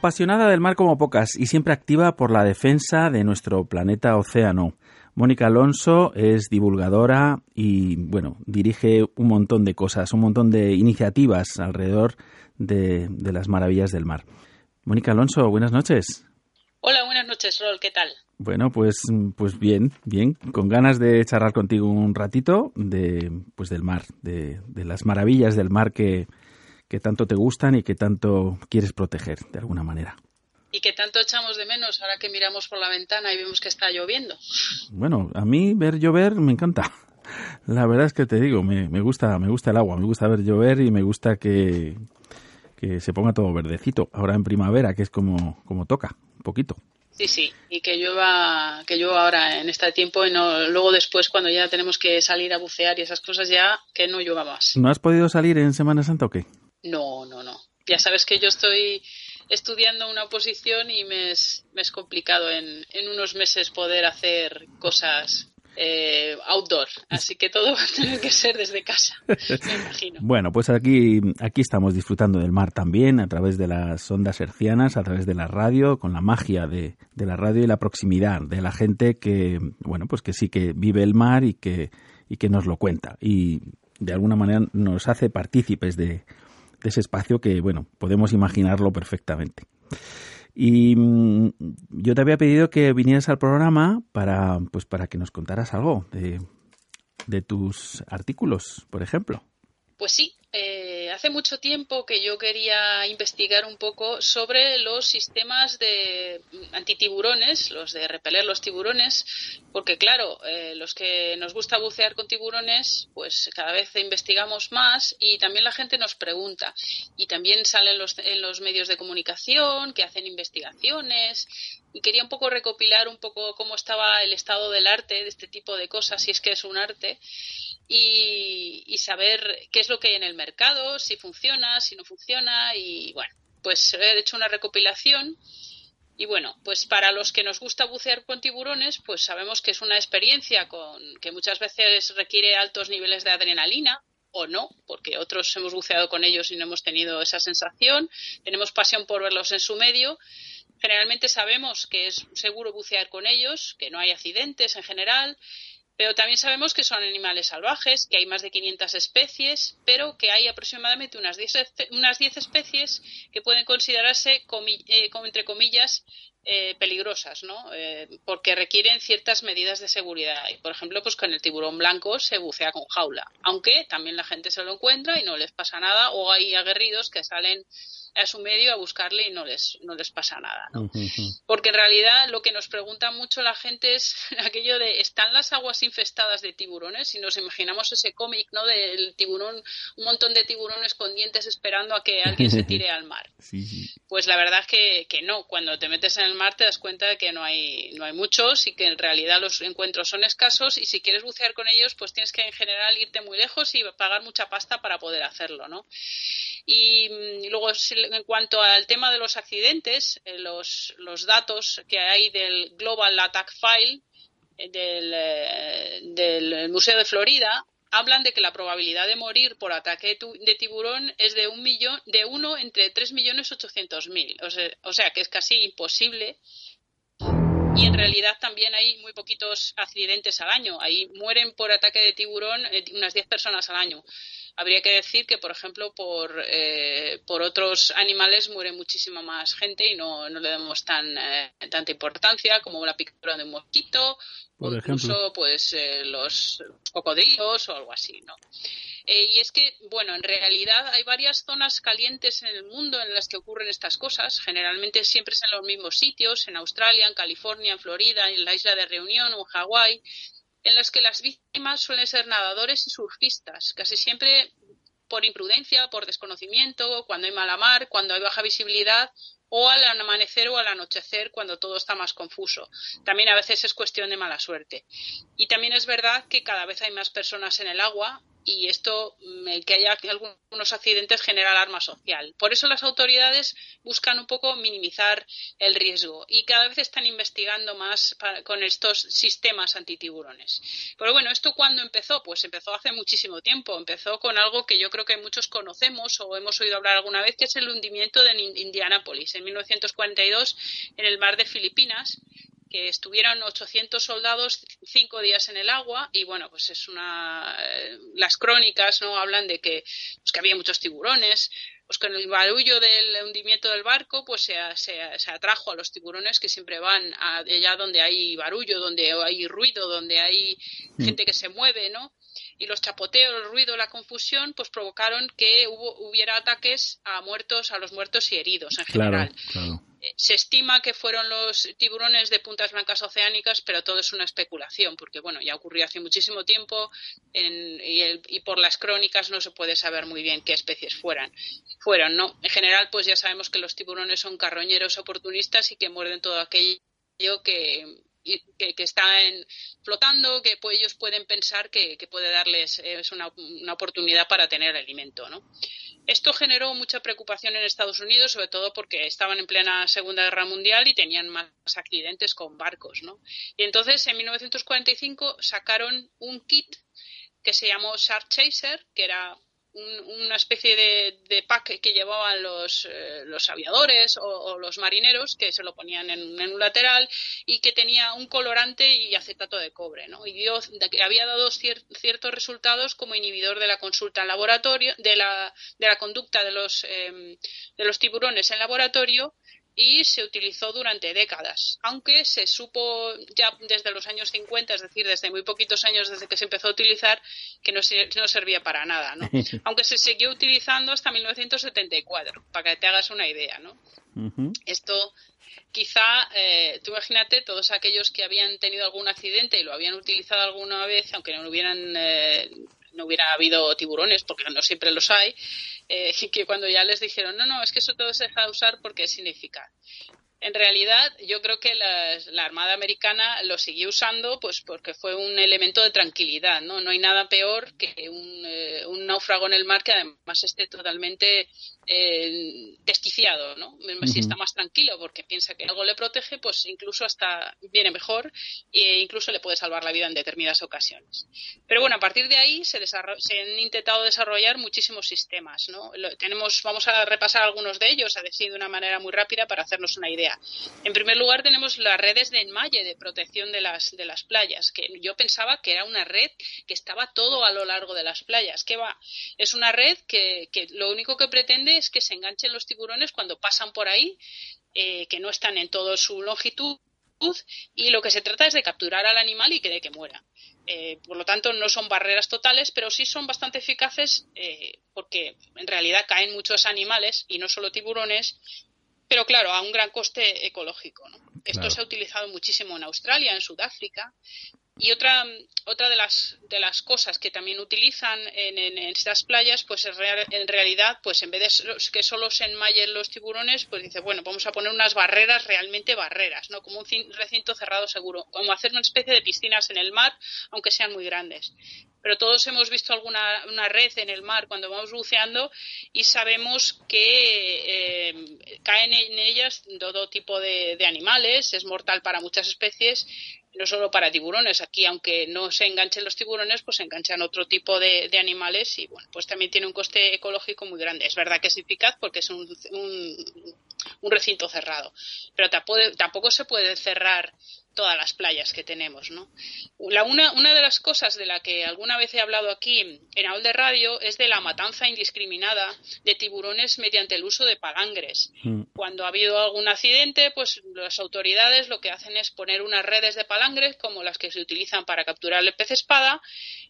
Apasionada del mar como pocas y siempre activa por la defensa de nuestro planeta océano. Mónica Alonso es divulgadora y, bueno, dirige un montón de cosas, un montón de iniciativas alrededor de, de las maravillas del mar. Mónica Alonso, buenas noches. Hola, buenas noches, Rol, ¿qué tal? Bueno, pues, pues bien, bien, con ganas de charlar contigo un ratito de, pues del mar, de, de las maravillas del mar que, que tanto te gustan y que tanto quieres proteger, de alguna manera. Y que tanto echamos de menos ahora que miramos por la ventana y vemos que está lloviendo. Bueno, a mí ver llover me encanta. La verdad es que te digo, me, me gusta, me gusta el agua, me gusta ver llover y me gusta que, que se ponga todo verdecito. Ahora en primavera, que es como, como toca, un poquito. Sí, sí, y que llueva, que llueva ahora en este tiempo y no luego después cuando ya tenemos que salir a bucear y esas cosas ya que no llueva más. ¿No has podido salir en Semana Santa o qué? No, no, no. Ya sabes que yo estoy estudiando una oposición y me es, me es complicado en, en unos meses poder hacer cosas eh, outdoor, así que todo va a tener que ser desde casa, me imagino. Bueno, pues aquí, aquí estamos disfrutando del mar también, a través de las ondas hercianas, a través de la radio, con la magia de, de la radio y la proximidad de la gente que, bueno, pues que sí que vive el mar y que, y que nos lo cuenta. Y de alguna manera nos hace partícipes de, de ese espacio que, bueno, podemos imaginarlo perfectamente. Y mm, yo te había pedido que vinieras al programa para, pues, para que nos contaras algo de, de tus artículos, por ejemplo. Pues sí, eh, hace mucho tiempo que yo quería investigar un poco sobre los sistemas de antitiburones, los de repeler los tiburones, porque claro, eh, los que nos gusta bucear con tiburones, pues cada vez investigamos más y también la gente nos pregunta. Y también salen en los medios de comunicación que hacen investigaciones y quería un poco recopilar un poco cómo estaba el estado del arte, de este tipo de cosas, si es que es un arte, y, y, saber qué es lo que hay en el mercado, si funciona, si no funciona, y bueno, pues he hecho una recopilación. Y bueno, pues para los que nos gusta bucear con tiburones, pues sabemos que es una experiencia con, que muchas veces requiere altos niveles de adrenalina, o no, porque otros hemos buceado con ellos y no hemos tenido esa sensación, tenemos pasión por verlos en su medio. Generalmente sabemos que es seguro bucear con ellos, que no hay accidentes en general, pero también sabemos que son animales salvajes, que hay más de 500 especies, pero que hay aproximadamente unas 10, unas 10 especies que pueden considerarse, eh, como entre comillas, eh, peligrosas, ¿no? Eh, porque requieren ciertas medidas de seguridad. Y, por ejemplo, pues con el tiburón blanco se bucea con jaula, aunque también la gente se lo encuentra y no les pasa nada, o hay aguerridos que salen a su medio a buscarle y no les, no les pasa nada, ¿no? Porque en realidad lo que nos pregunta mucho la gente es aquello de ¿están las aguas infestadas de tiburones? Si nos imaginamos ese cómic, ¿no? Del tiburón, un montón de tiburones con dientes esperando a que alguien se tire al mar. Sí, sí. Pues la verdad es que, que no, cuando te metes en el mar te das cuenta de que no hay, no hay muchos y que en realidad los encuentros son escasos y si quieres bucear con ellos pues tienes que en general irte muy lejos y pagar mucha pasta para poder hacerlo, ¿no? Y, y luego en cuanto al tema de los accidentes, eh, los, los datos que hay del Global Attack File eh, del, eh, del Museo de Florida hablan de que la probabilidad de morir por ataque de tiburón es de un millón, de uno entre tres millones ochocientos mil. O sea, o sea, que es casi imposible. Y en realidad también hay muy poquitos accidentes al año. Ahí mueren por ataque de tiburón unas 10 personas al año. Habría que decir que, por ejemplo, por, eh, por otros animales muere muchísima más gente y no, no le damos tan, eh, tanta importancia como la picadura de un mosquito por o incluso ejemplo. pues eh, los cocodrilos o algo así, ¿no? Eh, y es que, bueno, en realidad hay varias zonas calientes en el mundo en las que ocurren estas cosas. Generalmente siempre es en los mismos sitios, en Australia, en California, en Florida, en la isla de Reunión o en Hawái en los que las víctimas suelen ser nadadores y surfistas, casi siempre por imprudencia, por desconocimiento, cuando hay mala mar, cuando hay baja visibilidad o al amanecer o al anochecer cuando todo está más confuso. También a veces es cuestión de mala suerte. Y también es verdad que cada vez hay más personas en el agua y esto, mm, que haya algunos accidentes genera alarma social. Por eso las autoridades buscan un poco minimizar el riesgo y cada vez están investigando más con estos sistemas antitiburones. Pero bueno, ¿esto cuándo empezó? Pues empezó hace muchísimo tiempo. Empezó con algo que yo creo que muchos conocemos o hemos oído hablar alguna vez, que es el hundimiento de Indianápolis en 1942 en el mar de Filipinas que estuvieron 800 soldados cinco días en el agua y bueno pues es una eh, las crónicas no hablan de que, pues, que había muchos tiburones pues con el barullo del hundimiento del barco pues se, se, atrajo a los tiburones que siempre van allá donde hay barullo donde hay ruido donde hay mm. gente que se mueve no y los chapoteos, el ruido, la confusión, pues provocaron que hubo, hubiera ataques a muertos, a los muertos y heridos en general. Eh, se estima que fueron los tiburones de puntas blancas oceánicas, pero todo es una especulación, porque bueno, ya ocurrió hace muchísimo tiempo y, por las crónicas no se puede saber muy bien qué especies fueran. Fueron, ¿no? En general, pues ya sabemos que los tiburones son carroñeros oportunistas y que muerden todo aquello que, que, está flotando, que pues, ellos pueden pensar que, puede darles es una, una, oportunidad para tener alimento. ¿no? Esto generó mucha preocupación en Estados Unidos, sobre todo porque estaban en plena Segunda Guerra Mundial y tenían más accidentes con barcos. ¿no? Y entonces, en 1945, sacaron un kit que se llamó Shark Chaser, que era una especie de, pack que llevaban los, eh, los aviadores o, los marineros que se lo ponían en, un lateral y que tenía un colorante y acetato de cobre ¿no? y dio, había dado ciertos resultados como inhibidor de la consulta en laboratorio de la, de la conducta de los, em, de los tiburones en laboratorio y se utilizó durante décadas, aunque se supo ya desde los años 50, es decir, desde muy poquitos años desde que se empezó a utilizar, que no, no servía para nada, ¿no? aunque se siguió utilizando hasta 1974, para que te hagas una idea. ¿no? Esto quizá, eh, tú imagínate, todos aquellos que habían tenido algún accidente y lo habían utilizado alguna vez, aunque no hubieran eh, no hubiera habido tiburones, porque no siempre los hay, eh, y que cuando ya les dijeron, no, no, es que eso todo se deja de usar porque es ineficaz. En realidad, yo creo que la, Armada Americana lo siguió usando pues porque fue un elemento de tranquilidad, ¿no? No hay nada peor que un, eh, un náufrago en el mar que además esté totalmente eh, desquiciado, ¿no? Si está más tranquilo porque piensa que algo le protege, pues incluso hasta viene mejor e incluso le puede salvar la vida en determinadas ocasiones. Pero bueno, a partir de ahí se, se han intentado desarrollar muchísimos sistemas, ¿no? tenemos, vamos a repasar algunos de ellos, a decir de una manera muy rápida para hacernos una idea. En primer lugar, tenemos las redes de enmalle de protección de las, de las playas, que yo pensaba que era una red que estaba todo a lo largo de las playas. ¿Qué va? Es una red que, que lo único que pretende es que se enganchen los tiburones cuando pasan por ahí, eh, que no están en toda su longitud y lo que se trata es de capturar al animal y que de que muera. Eh, por lo tanto, no son barreras totales, pero sí son bastante eficaces eh, porque en realidad caen muchos animales y no solo tiburones, pero claro, a un gran coste ecológico. Esto se ha utilizado muchísimo en Australia, en Sudáfrica, y otra, otra de, las, de las cosas que también utilizan en, estas playas, pues en realidad, pues en vez de que solo se enmallen los tiburones, pues dice, bueno, vamos a poner unas barreras, realmente barreras, ¿no? Como un recinto cerrado seguro, como hacer una especie de piscinas en el mar, aunque sean muy grandes pero todos hemos visto alguna una red en el mar cuando vamos buceando y sabemos que eh, caen en ellas todo tipo de, animales, es mortal para muchas especies no solo para tiburones. Aquí, aunque no se enganchen los tiburones, pues se enganchan otro tipo de, animales y, bueno, pues también tiene un coste ecológico muy grande. Es verdad que es eficaz porque es un, un, recinto cerrado, pero tampoco se puede cerrar todas las playas que tenemos, ¿no? La, una, una de las cosas de la que alguna vez he hablado aquí en Aul de Radio es de la matanza indiscriminada de tiburones mediante el uso de palangres. Mm. Cuando ha habido algún accidente, pues las autoridades lo que hacen es poner unas redes de palangres como las que se utilizan para capturar el pez espada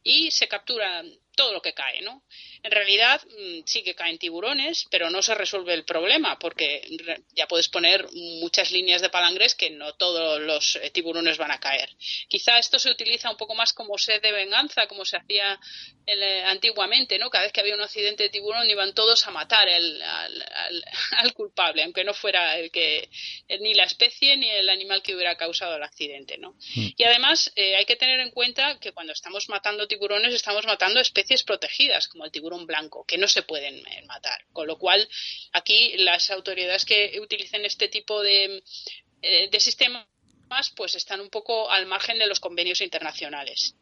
y se capturan todo lo que cae, ¿no? En realidad mm, sí que caen tiburones, pero no se resuelve el problema porque ya puedes poner muchas líneas de palangres que no todos los eh, tiburones van a caer. Quizá esto se utiliza un poco más como sed de venganza, como se hacía eh, antiguamente, ¿no? Cada vez que había un accidente de tiburón iban todos a matar al, culpable, aunque no fuera el que ni la especie ni el animal que hubiera causado el accidente, ¿no? Mm. Y además eh, hay que tener en cuenta que cuando estamos matando tiburones estamos matando especies protegidas, como el tiburón blanco, que no se pueden eh, matar. Con lo cual, aquí las autoridades que utilicen este tipo de, eh, de sistemas pues están un poco al margen de los convenios internacionales.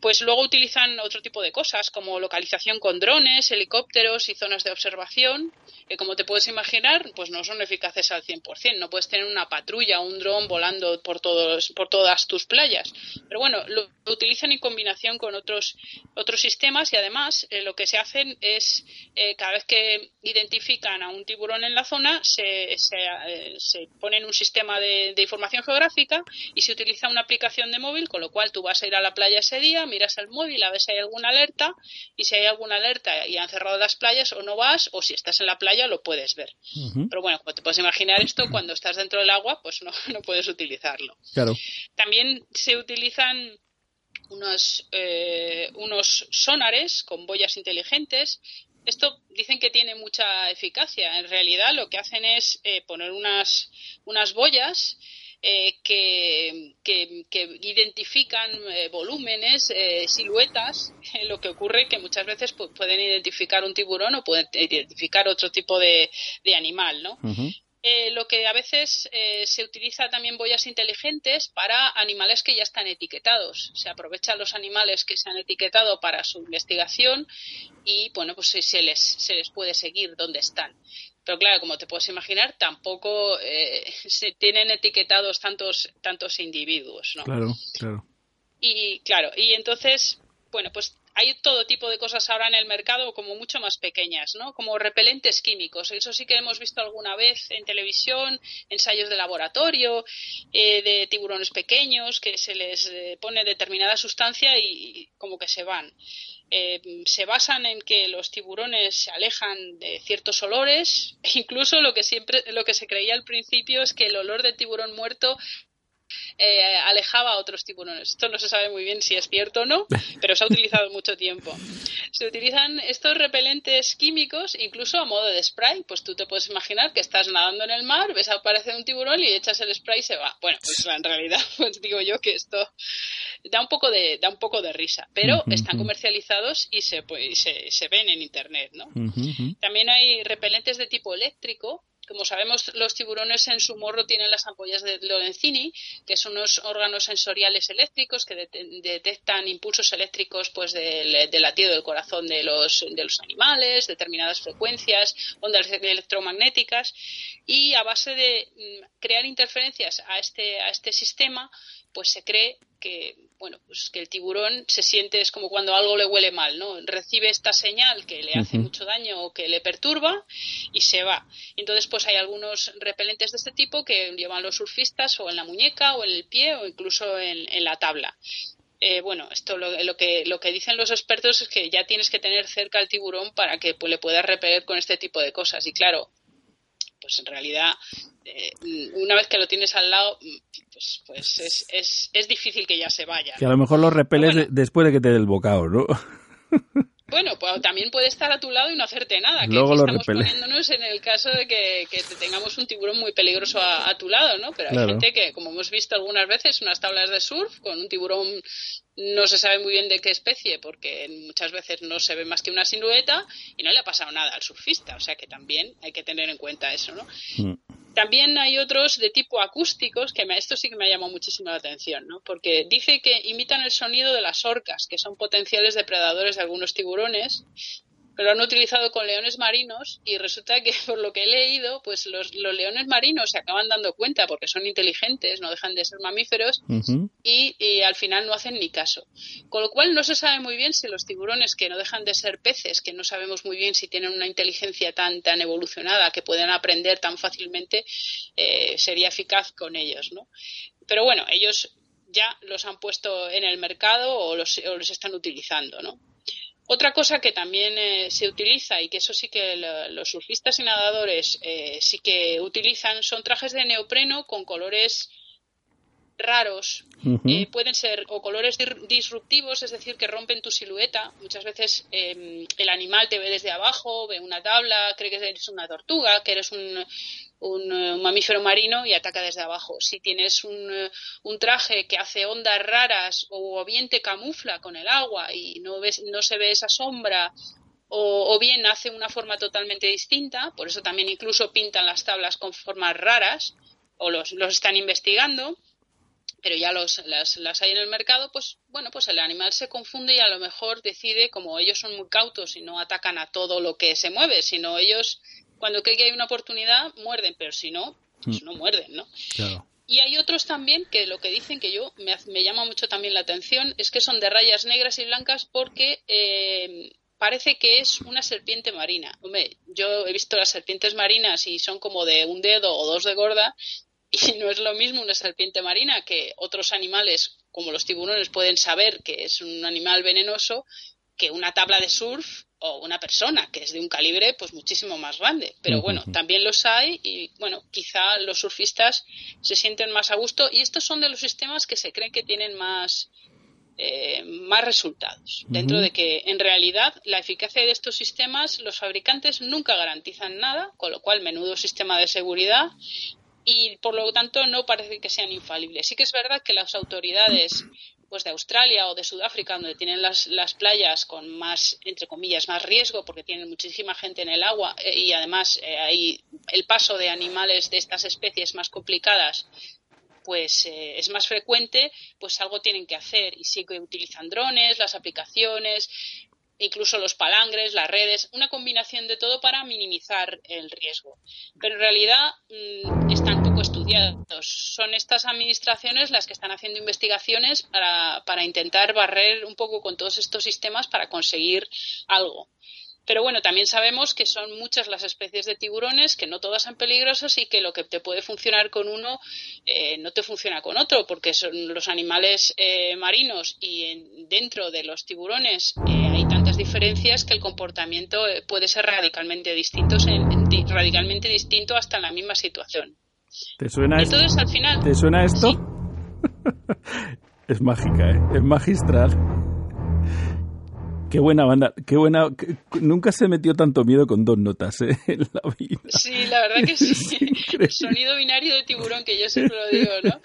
Pues luego utilizan otro tipo de cosas, como localización con drones, helicópteros y zonas de observación, que como te puedes imaginar, pues no son eficaces al 100%. No puedes tener una patrulla o un dron volando por, todos, por todas tus playas. Pero bueno, lo utilizan en combinación con otros, otros sistemas y además eh, lo que se hacen es, eh, cada vez que identifican a un tiburón en la zona, se, se, eh, se pone en un sistema de, de información geográfica y se utiliza una aplicación de móvil, con lo cual tú vas a ir a la playa ese día, miras el móvil a ver si hay alguna alerta y si hay alguna alerta y han cerrado las playas o no vas o si estás en la playa lo puedes ver. Pero bueno, como te puedes imaginar esto, cuando estás dentro del agua pues no, no puedes utilizarlo. Claro. También se utilizan unos, eh, unos sonares con boyas inteligentes esto dicen que tiene mucha eficacia. En realidad lo que hacen es eh, poner unas, unas boyas eh, que, que, que, identifican eh, volúmenes, eh, siluetas. Lo que ocurre que muchas veces pu pueden identificar un tiburón o pueden identificar otro tipo de, de animal, ¿no? Uh -huh. Eh, lo que a veces eh, se utiliza también boyas inteligentes para animales que ya están etiquetados. Se aprovechan los animales que se han etiquetado para su investigación y, bueno, pues se les, se les puede seguir dónde están. Pero claro, como te puedes imaginar, tampoco eh, se tienen etiquetados tantos, tantos individuos, ¿no? Claro, claro. Y claro, y entonces, bueno, pues hay todo tipo de cosas ahora en el mercado como mucho más pequeñas, ¿no? Como repelentes químicos. Eso sí que hemos visto alguna vez en televisión, ensayos de laboratorio, eh, de tiburones pequeños que se les eh, pone determinada sustancia y, y, como que se van. Eh, se basan en que los tiburones se alejan de ciertos olores. Incluso lo que siempre, lo que se creía al principio es que el olor de tiburón muerto eh, alejaba a otros tiburones. Esto no se sabe muy bien si es cierto o no, pero se ha utilizado mucho tiempo. Se utilizan estos repelentes químicos incluso a modo de spray. Pues tú te puedes imaginar que estás nadando en el mar, ves aparecer un tiburón y echas el spray y se va. Bueno, pues en realidad, pues digo yo que esto da un poco de, da un poco de risa, pero están comercializados y se, pues, se, se, ven en internet, ¿no? También hay repelentes de tipo eléctrico como sabemos, los tiburones en su morro tienen las ampollas de Lorenzini, que son unos órganos sensoriales eléctricos que de detectan impulsos eléctricos pues del, latido del corazón de los, de los animales, determinadas frecuencias, ondas electromagnéticas, y a base de mm, crear interferencias a este, a este sistema, pues se cree que bueno pues que el tiburón se siente es como cuando algo le huele mal no recibe esta señal que le hace uh -huh. mucho daño o que le perturba y se va entonces pues hay algunos repelentes de este tipo que llevan los surfistas o en la muñeca o en el pie o incluso en, en la tabla eh, bueno, esto lo, lo, que, lo que dicen los expertos es que ya tienes que tener cerca al tiburón para que pues, le puedas repeler con este tipo de cosas. Y claro, pues en realidad eh, una vez que lo tienes al lado, pues, pues es, es, es, difícil que ya se vaya. Que a lo mejor lo repeles bueno, después de que te dé el bocado, ¿no? Bueno, pues también puede estar a tu lado y no hacerte nada. Que Luego lo estamos repele. poniéndonos en el caso de que, que tengamos un tiburón muy peligroso a, a tu lado, ¿no? Pero hay claro. gente que, como hemos visto algunas veces, unas tablas de surf con un tiburón no se sabe muy bien de qué especie, porque muchas veces no se ve más que una silueta y no le ha pasado nada al surfista. O sea que también hay que tener en cuenta eso, ¿no? Mm. También hay otros de tipo acústicos, que me, esto sí que me ha llamado muchísimo la atención, ¿no? Porque dice que imitan el sonido de las orcas, que son potenciales depredadores de algunos tiburones, lo han utilizado con leones marinos y resulta que por lo que he leído, pues los, los, leones marinos se acaban dando cuenta porque son inteligentes, no dejan de ser mamíferos uh -huh. y, y, al final no hacen ni caso. Con lo cual no se sabe muy bien si los tiburones que no dejan de ser peces, que no sabemos muy bien si tienen una inteligencia tan, tan evolucionada que pueden aprender tan fácilmente, eh, sería eficaz con ellos, ¿no? Pero bueno, ellos ya los han puesto en el mercado o los, o los están utilizando, ¿no? Otra cosa que también eh, se utiliza y que eso sí que lo, los surfistas y nadadores eh, sí que utilizan son trajes de neopreno con colores raros. Uh -huh. eh, pueden ser o colores disruptivos, es decir, que rompen tu silueta. Muchas veces eh, el animal te ve desde abajo, ve una tabla, cree que eres una tortuga, que eres un, un, eh, mamífero marino y ataca desde abajo. Si tienes un, eh, un, traje que hace ondas raras o bien te camufla con el agua y no, ves, no se ve esa sombra o, o, bien hace una forma totalmente distinta, por eso también incluso pintan las tablas con formas raras o los, los están investigando, pero ya los, las, las, hay en el mercado, pues bueno, pues el animal se confunde y a lo mejor decide, como ellos son muy cautos y no atacan a todo lo que se mueve, sino ellos cuando creen que hay una oportunidad muerden, pero si no, pues mm. no muerden, ¿no? Claro. Y hay otros también que lo que dicen que yo me, me, llama mucho también la atención es que son de rayas negras y blancas porque eh, parece que es una serpiente marina. Hombre, yo he visto las serpientes marinas y son como de un dedo o dos de gorda y no es lo mismo una serpiente marina que otros animales como los tiburones pueden saber que es un animal venenoso que una tabla de surf o una persona que es de un calibre pues muchísimo más grande. Pero bueno, también los hay y bueno, quizá los surfistas se sienten más a gusto y estos son de los sistemas que se creen que tienen más eh, más resultados. Dentro de que en realidad la eficacia de estos sistemas los fabricantes nunca garantizan nada, con lo cual menudo sistema de seguridad y por lo tanto no parece que sean infalibles. Sí que es verdad que las autoridades pues de Australia o de Sudáfrica, donde tienen las, las playas con más, entre comillas, más riesgo, porque tienen muchísima gente en el agua eh, y además eh, el paso de animales de estas especies más complicadas pues eh, es más frecuente, pues algo tienen que hacer. Y sí que utilizan drones, las aplicaciones, incluso los palangres, las redes, una combinación de todo para minimizar el riesgo. Pero en realidad mmm, están poco estudiados. Son estas administraciones las que están haciendo investigaciones para, para intentar barrer un poco con todos estos sistemas para conseguir algo. Pero bueno, también sabemos que son muchas las especies de tiburones, que no todas son peligrosas y que lo que te puede funcionar con uno eh, no te funciona con otro, porque son los animales eh, marinos y en, dentro de los tiburones eh, hay tantas diferencias que el comportamiento eh, puede ser radicalmente distinto, en, en, radicalmente distinto hasta en la misma situación. ¿Te suena Entonces, esto? al final, ¿Te suena esto? ¿Sí? es mágica, ¿eh? es magistral. Qué buena banda, qué buena. Qué, nunca se metió tanto miedo con dos notas ¿eh? en la vida. Sí, la verdad que sí. El sonido binario de tiburón, que yo siempre lo digo, ¿no?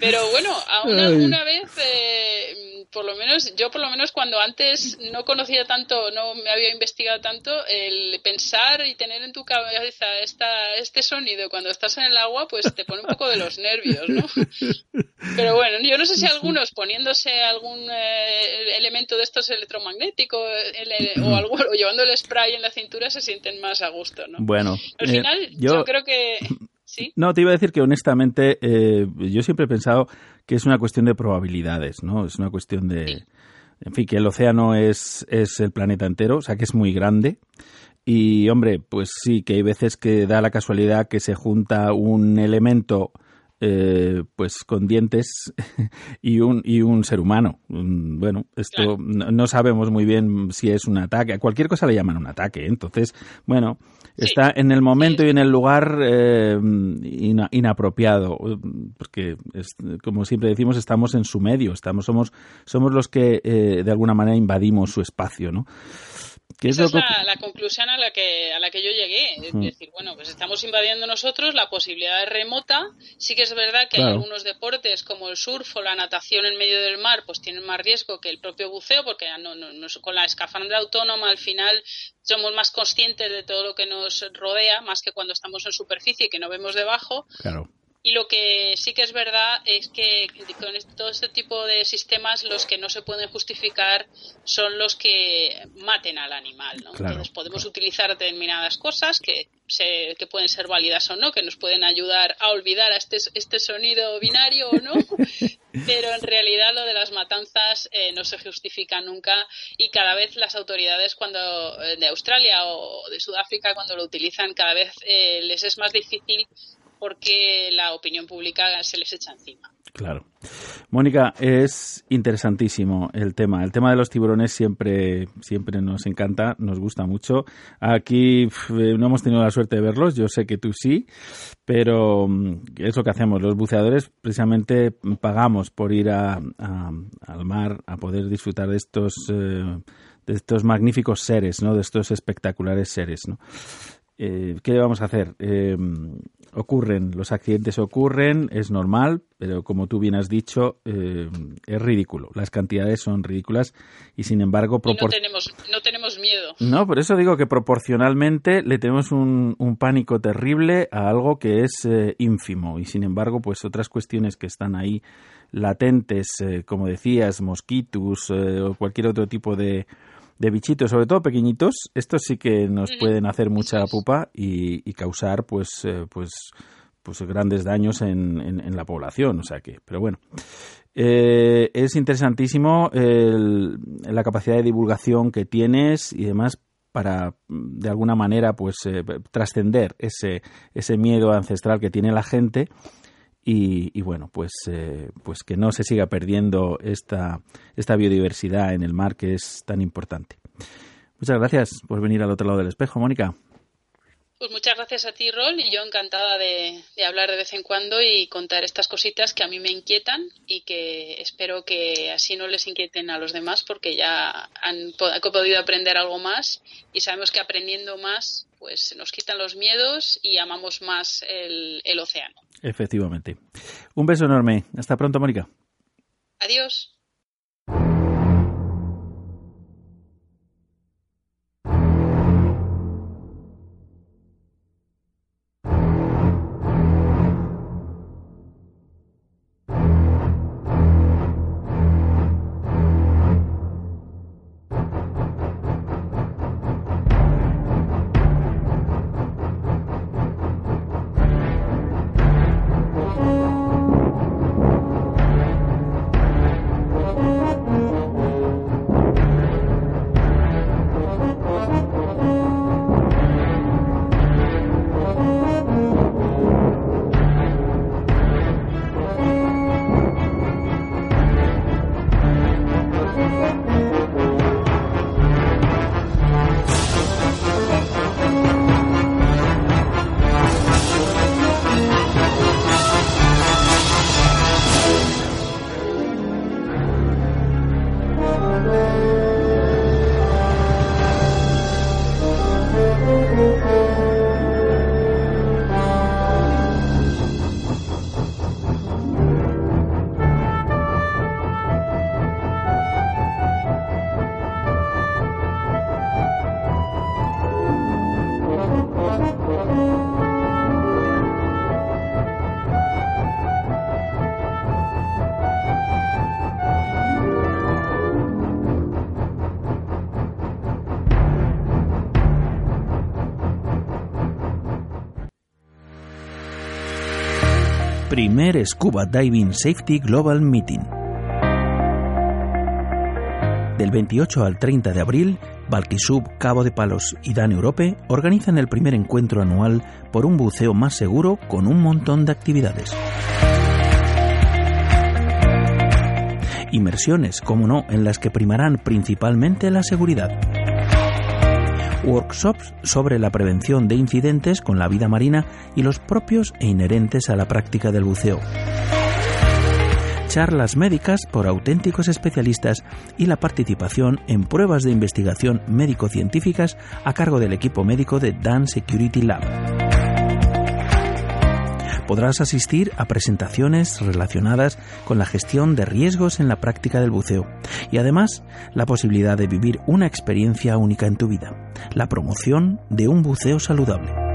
Pero bueno, aún alguna vez, eh, por lo menos, yo por lo menos cuando antes no conocía tanto, no me había investigado tanto, el pensar y tener en tu cabeza esta, este sonido cuando estás en el agua, pues te pone un poco de los nervios, ¿no? Pero bueno, yo no sé si algunos poniéndose algún eh, elemento de estos electromagnéticos el, o, algo, o llevando el spray en la cintura se sienten más a gusto, ¿no? Bueno, al final eh, yo, yo, creo que ¿Sí? No, te iba a decir que honestamente eh, yo siempre he pensado que es una cuestión de probabilidades, ¿no? Es una cuestión de... Sí. En fin, que el océano es, es el planeta entero, o sea que es muy grande. Y hombre, pues sí, que hay veces que da la casualidad que se junta un elemento eh, pues con dientes y un, y un ser humano. Bueno, esto no sabemos muy bien si es un ataque. A cualquier cosa le llaman un ataque. Entonces, bueno, está en el momento y en el lugar eh, ina, inapropiado. Porque, es, como siempre decimos, estamos en su medio. Estamos, somos, somos los que eh, de alguna manera invadimos su espacio, ¿no? ¿Qué Esa es, es la, la, conclusión a la que a la que yo llegué. Es mm. decir, bueno, pues estamos invadiendo nosotros, la posibilidad es remota. Sí que es verdad que claro. hay algunos deportes como el surf o la natación en medio del mar, pues tienen más riesgo que el propio buceo, porque no, no, no, con la escafandra autónoma al final somos más conscientes de todo lo que nos rodea, más que cuando estamos en superficie y que no vemos debajo. Claro. Y lo que sí que es verdad es que con todo este tipo de sistemas los que no se pueden justificar son los que maten al animal. ¿no? Claro, Entonces podemos claro. utilizar determinadas cosas que, se, que pueden ser válidas o no, que nos pueden ayudar a olvidar a este, este sonido binario o no, pero en realidad lo de las matanzas eh, no se justifica nunca y cada vez las autoridades cuando eh, de Australia o de Sudáfrica cuando lo utilizan cada vez eh, les es más difícil porque la opinión pública se les echa encima. Claro. Mónica, es interesantísimo el tema. El tema de los tiburones siempre, siempre nos encanta, nos gusta mucho. Aquí no hemos tenido la suerte de verlos, yo sé que tú sí, pero mm, es lo que hacemos. Los buceadores precisamente pagamos por ir a, al mar a poder disfrutar de estos, eh, de estos magníficos seres, ¿no? De estos espectaculares seres, eh, ¿qué vamos a hacer? Eh, ocurren, los accidentes ocurren, es normal, pero como tú bien has dicho, eh, es ridículo. Las cantidades son ridículas y sin embargo... Y no, tenemos, no tenemos miedo. No, por eso digo que proporcionalmente le tenemos un, un pánico terrible a algo que es eh, ínfimo y sin embargo, pues otras cuestiones que están ahí latentes, eh, como decías, mosquitos eh, o cualquier otro tipo de, de bichitos, sobre todo pequeñitos, estos sí que nos pueden hacer mucha pupa y, y causar pues eh, pues pues grandes daños en, en- en la población, o sea que, pero bueno. Eh, es interesantísimo el- la capacidad de divulgación que tienes y demás para de alguna manera pues eh, trascender ese ese miedo ancestral que tiene la gente y, bueno pues eh, pues que no se siga perdiendo esta esta biodiversidad en el mar que es tan importante. Muchas gracias por venir al otro lado del espejo Mónica Pues muchas gracias a ti, Rol, y yo encantada de, de hablar de vez en cuando y contar estas cositas que a mí me inquietan y que espero que así no les inquieten a los demás porque ya han po- han podido aprender algo más y sabemos que aprendiendo más pues nos quitan los miedos y amamos más el, el océano. efectivamente un beso enorme hasta pronto Mónica Adiós. Primer Scuba Diving Safety Global Meeting. Del 28 al 30 de abril, Balquisub, Cabo de Palos y Dan Europe organizan el primer encuentro anual por un buceo más seguro con un montón de actividades. Inmersiones, como no, en las que primarán principalmente la seguridad. Workshops sobre la prevención de incidentes con la vida marina y los propios e inherentes a la práctica del buceo. Charlas médicas por auténticos especialistas y la participación en pruebas de investigación médico-científicas a cargo del equipo médico de Dan Security Lab. Podrás asistir a presentaciones relacionadas con la gestión de riesgos en la práctica del buceo y además la posibilidad de vivir una experiencia única en tu vida, la promoción de un buceo saludable.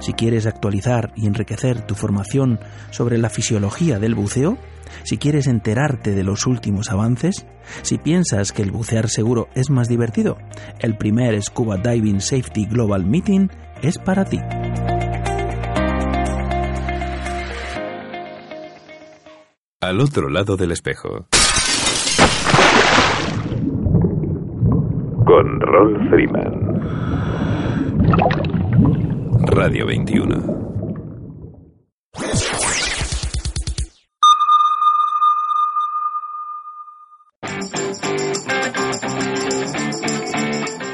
Si quieres actualizar y enriquecer tu formación sobre la fisiología del buceo, si quieres enterarte de los últimos avances, si piensas que el bucear seguro es más divertido, el primer Scuba Diving Safety Global Meeting es para ti. Al otro lado del espejo. Con Ron Freeman. Radio 21.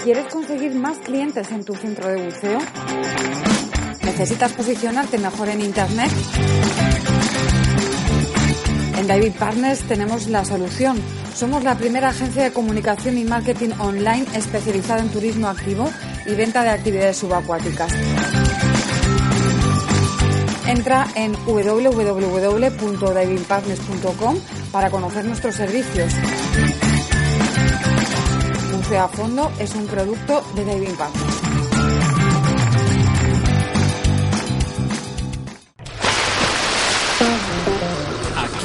¿Quieres conseguir más clientes en tu centro de buceo? ¿Necesitas posicionarte mejor en Internet? En David Partners tenemos la solución. Somos la primera agencia de comunicación y marketing online especializada en turismo activo y venta de actividades subacuáticas. Entra en www.divingpartners.com para conocer nuestros servicios. A fondo es un producto de Diving Partners.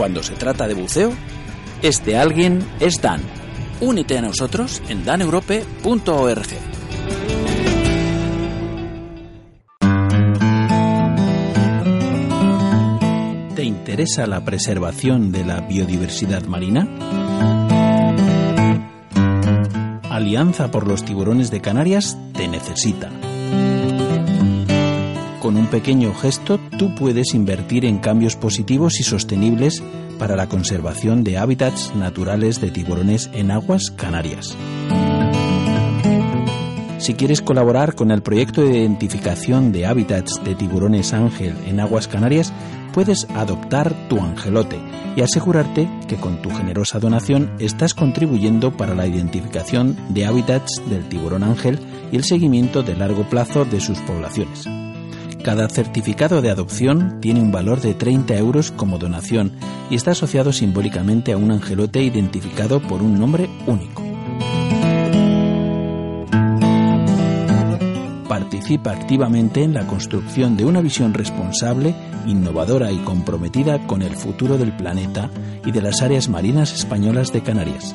Cuando se trata de buceo, este alguien es Dan. Únete a nosotros en daneurope.org. ¿Te interesa la preservación de la biodiversidad marina? Alianza por los tiburones de Canarias te necesita. Con un pequeño gesto tú puedes invertir en cambios positivos y sostenibles para la conservación de hábitats naturales de tiburones en aguas canarias. Si quieres colaborar con el proyecto de identificación de hábitats de tiburones ángel en aguas canarias, puedes adoptar tu angelote y asegurarte que con tu generosa donación estás contribuyendo para la identificación de hábitats del tiburón ángel y el seguimiento de largo plazo de sus poblaciones. Cada certificado de adopción tiene un valor de 30 euros como donación y está asociado simbólicamente a un angelote identificado por un nombre único. Participa activamente en la construcción de una visión responsable, innovadora y comprometida con el futuro del planeta y de las áreas marinas españolas de Canarias.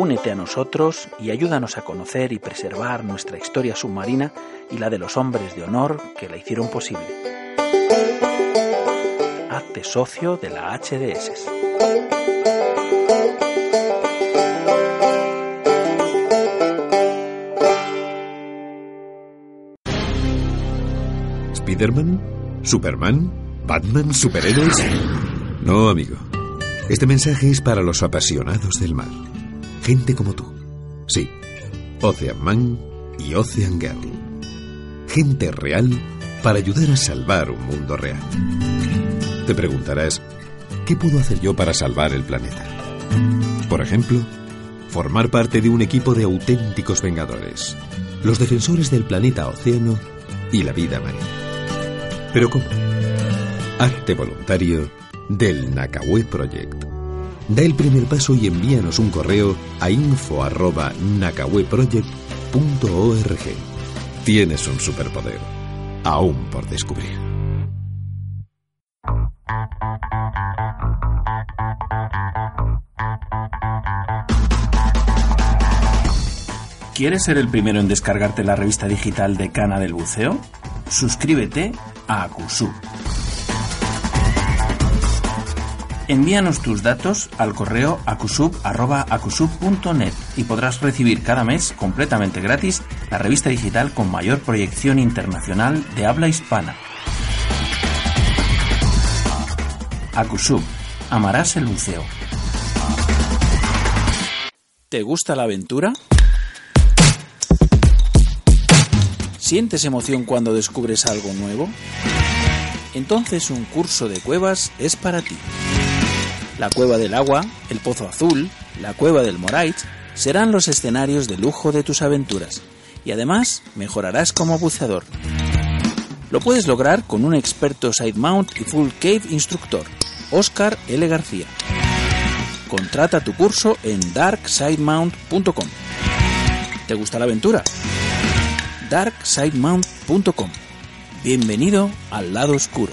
Únete a nosotros y ayúdanos a conocer y preservar nuestra historia submarina y la de los hombres de honor que la hicieron posible. Hazte socio de la HDS. ¿Spiderman? ¿Superman? ¿Batman? ¿Superhéroes? No, amigo. Este mensaje es para los apasionados del mar. Gente como tú. Sí. Ocean Man y Ocean Girl. Gente real para ayudar a salvar un mundo real. Te preguntarás, ¿qué puedo hacer yo para salvar el planeta? Por ejemplo, formar parte de un equipo de auténticos vengadores, los defensores del planeta océano y la vida marina. ¿Pero cómo? Hazte voluntario del Nakawé Project. Da el primer paso y envíanos un correo a info@nakaweproject.org. Tienes un superpoder, aún por descubrir. ¿Quieres ser el primero en descargarte la revista digital de Cana del Buceo? Suscríbete a Acusub. Envíanos tus datos al correo acusub.acusub.net y podrás recibir cada mes completamente gratis la revista digital con mayor proyección internacional de habla hispana. Acusub. Amarás el buceo. ¿Te gusta la aventura? ¿Sientes emoción cuando descubres algo nuevo? Entonces un curso de cuevas es para ti. La cueva del agua, el pozo azul, la cueva del Morait serán los escenarios de lujo de tus aventuras y además mejorarás como buceador. Lo puedes lograr con un experto side mount y full cave instructor. Oscar L. García. Contrata tu curso en darksidemount.com. ¿Te gusta la aventura? darksidemount.com. Bienvenido al lado oscuro.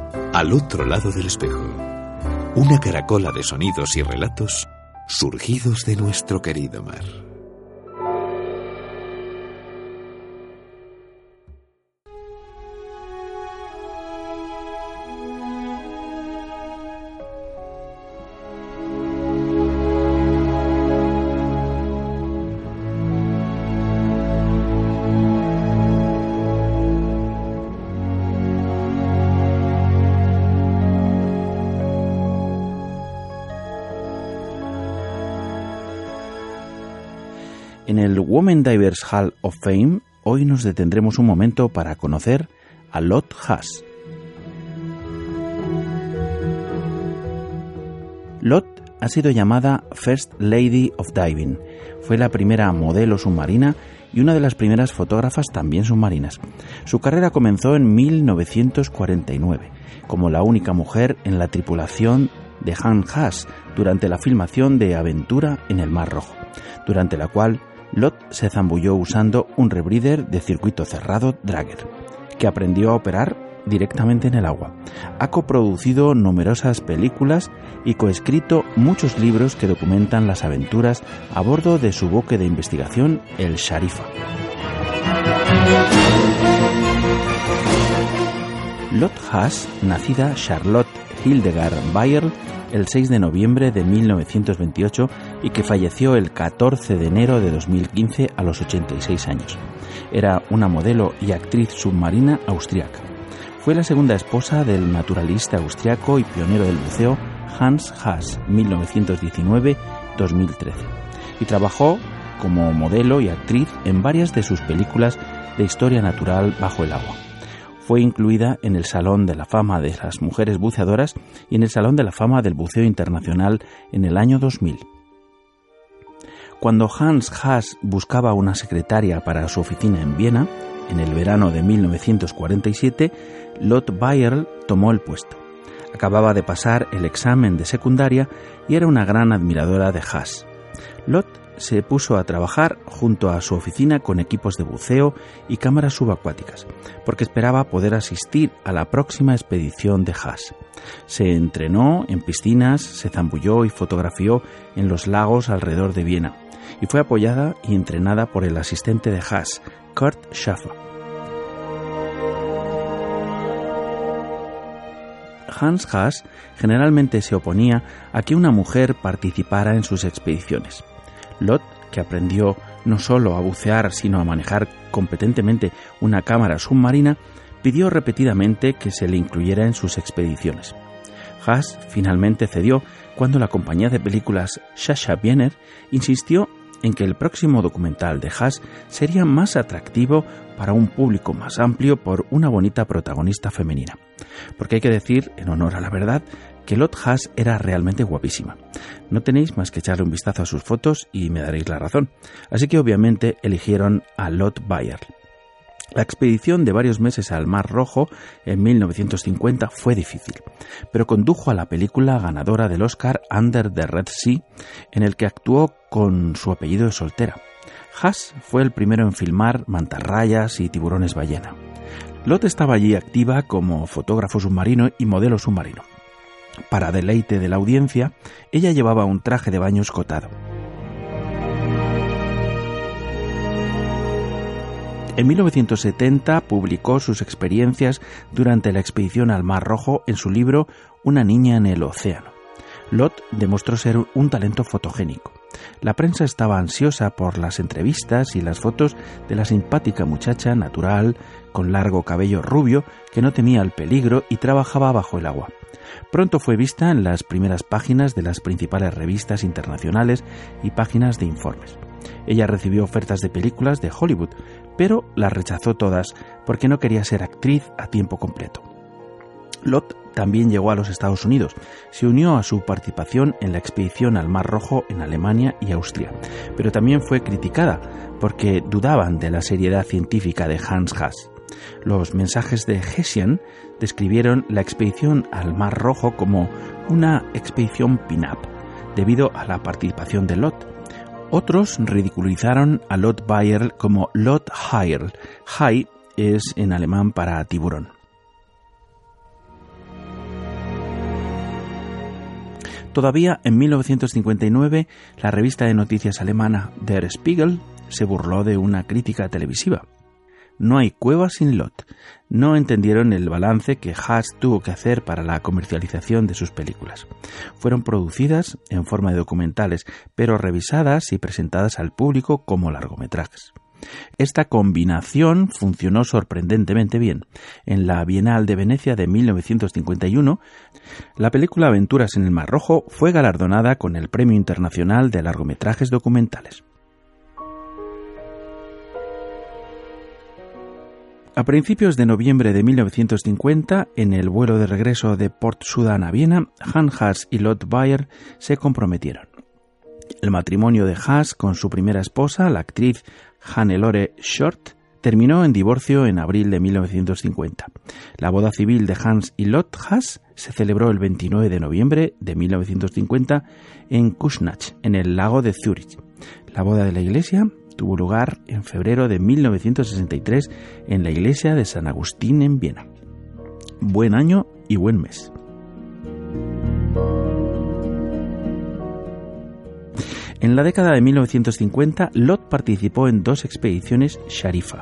Al otro lado del espejo, una caracola de sonidos y relatos surgidos de nuestro querido mar. En el Women Divers Hall of Fame, hoy nos detendremos un momento para conocer a Lot Haas. Lot ha sido llamada First Lady of Diving. Fue la primera modelo submarina y una de las primeras fotógrafas también submarinas. Su carrera comenzó en 1949 como la única mujer en la tripulación de Han Haas durante la filmación de Aventura en el Mar Rojo, durante la cual Lot se zambulló usando un rebreather de circuito cerrado Dragger, que aprendió a operar directamente en el agua. Ha coproducido numerosas películas y coescrito muchos libros que documentan las aventuras a bordo de su buque de investigación, el Sharifa. Lot Haas, nacida Charlotte Hildegard Bayer el 6 de noviembre de 1928 y que falleció el 14 de enero de 2015 a los 86 años. Era una modelo y actriz submarina austriaca. Fue la segunda esposa del naturalista austriaco y pionero del buceo Hans Haas, 1919-2013, y trabajó como modelo y actriz en varias de sus películas de historia natural bajo el agua. Fue incluida en el Salón de la Fama de las Mujeres Buceadoras y en el Salón de la Fama del Buceo Internacional en el año 2000. Cuando Hans Haas buscaba una secretaria para su oficina en Viena, en el verano de 1947, Lot Bayer tomó el puesto. Acababa de pasar el examen de secundaria y era una gran admiradora de Haas. Lot se puso a trabajar junto a su oficina con equipos de buceo y cámaras subacuáticas, porque esperaba poder asistir a la próxima expedición de Haas. Se entrenó en piscinas, se zambulló y fotografió en los lagos alrededor de Viena, y fue apoyada y entrenada por el asistente de Haas, Kurt Schaffer. Hans Haas generalmente se oponía a que una mujer participara en sus expediciones. Lot, que aprendió no solo a bucear, sino a manejar competentemente una cámara submarina, pidió repetidamente que se le incluyera en sus expediciones. Haas finalmente cedió cuando la compañía de películas Sasha Biener insistió en que el próximo documental de Haas sería más atractivo para un público más amplio por una bonita protagonista femenina. Porque hay que decir, en honor a la verdad, que Lot Haas era realmente guapísima. No tenéis más que echarle un vistazo a sus fotos y me daréis la razón. Así que obviamente eligieron a Lot Bayer. La expedición de varios meses al Mar Rojo en 1950 fue difícil, pero condujo a la película ganadora del Oscar Under the Red Sea, en el que actuó con su apellido de soltera. Haas fue el primero en filmar mantarrayas y tiburones ballena. Lot estaba allí activa como fotógrafo submarino y modelo submarino. Para deleite de la audiencia, ella llevaba un traje de baño escotado. En 1970 publicó sus experiencias durante la expedición al Mar Rojo en su libro Una niña en el océano. Lot demostró ser un talento fotogénico. La prensa estaba ansiosa por las entrevistas y las fotos de la simpática muchacha natural, con largo cabello rubio, que no temía el peligro y trabajaba bajo el agua. Pronto fue vista en las primeras páginas de las principales revistas internacionales y páginas de informes. Ella recibió ofertas de películas de Hollywood, pero las rechazó todas porque no quería ser actriz a tiempo completo. Lot también llegó a los Estados Unidos. Se unió a su participación en la expedición al Mar Rojo en Alemania y Austria, pero también fue criticada porque dudaban de la seriedad científica de Hans Haas. Los mensajes de Hessian describieron la expedición al Mar Rojo como una expedición pin-up, debido a la participación de Lot. Otros ridiculizaron a Lot Bayer como Lot. Hai es en alemán para tiburón. Todavía en 1959, la revista de noticias alemana Der Spiegel se burló de una crítica televisiva. No hay cueva sin Lot. No entendieron el balance que Haas tuvo que hacer para la comercialización de sus películas. Fueron producidas en forma de documentales, pero revisadas y presentadas al público como largometrajes. Esta combinación funcionó sorprendentemente bien. En la Bienal de Venecia de 1951, la película Aventuras en el Mar Rojo fue galardonada con el Premio Internacional de Largometrajes Documentales. A principios de noviembre de 1950, en el vuelo de regreso de Port Sudan a Viena, Han Haas y Lot Bayer se comprometieron. El matrimonio de Haas con su primera esposa, la actriz Hannelore Short, terminó en divorcio en abril de 1950. La boda civil de Hans y Lot Haas se celebró el 29 de noviembre de 1950 en Kusnach, en el lago de Zurich. La boda de la iglesia tuvo lugar en febrero de 1963 en la iglesia de San Agustín en Viena. Buen año y buen mes. En la década de 1950, Lot participó en dos expediciones Sharifa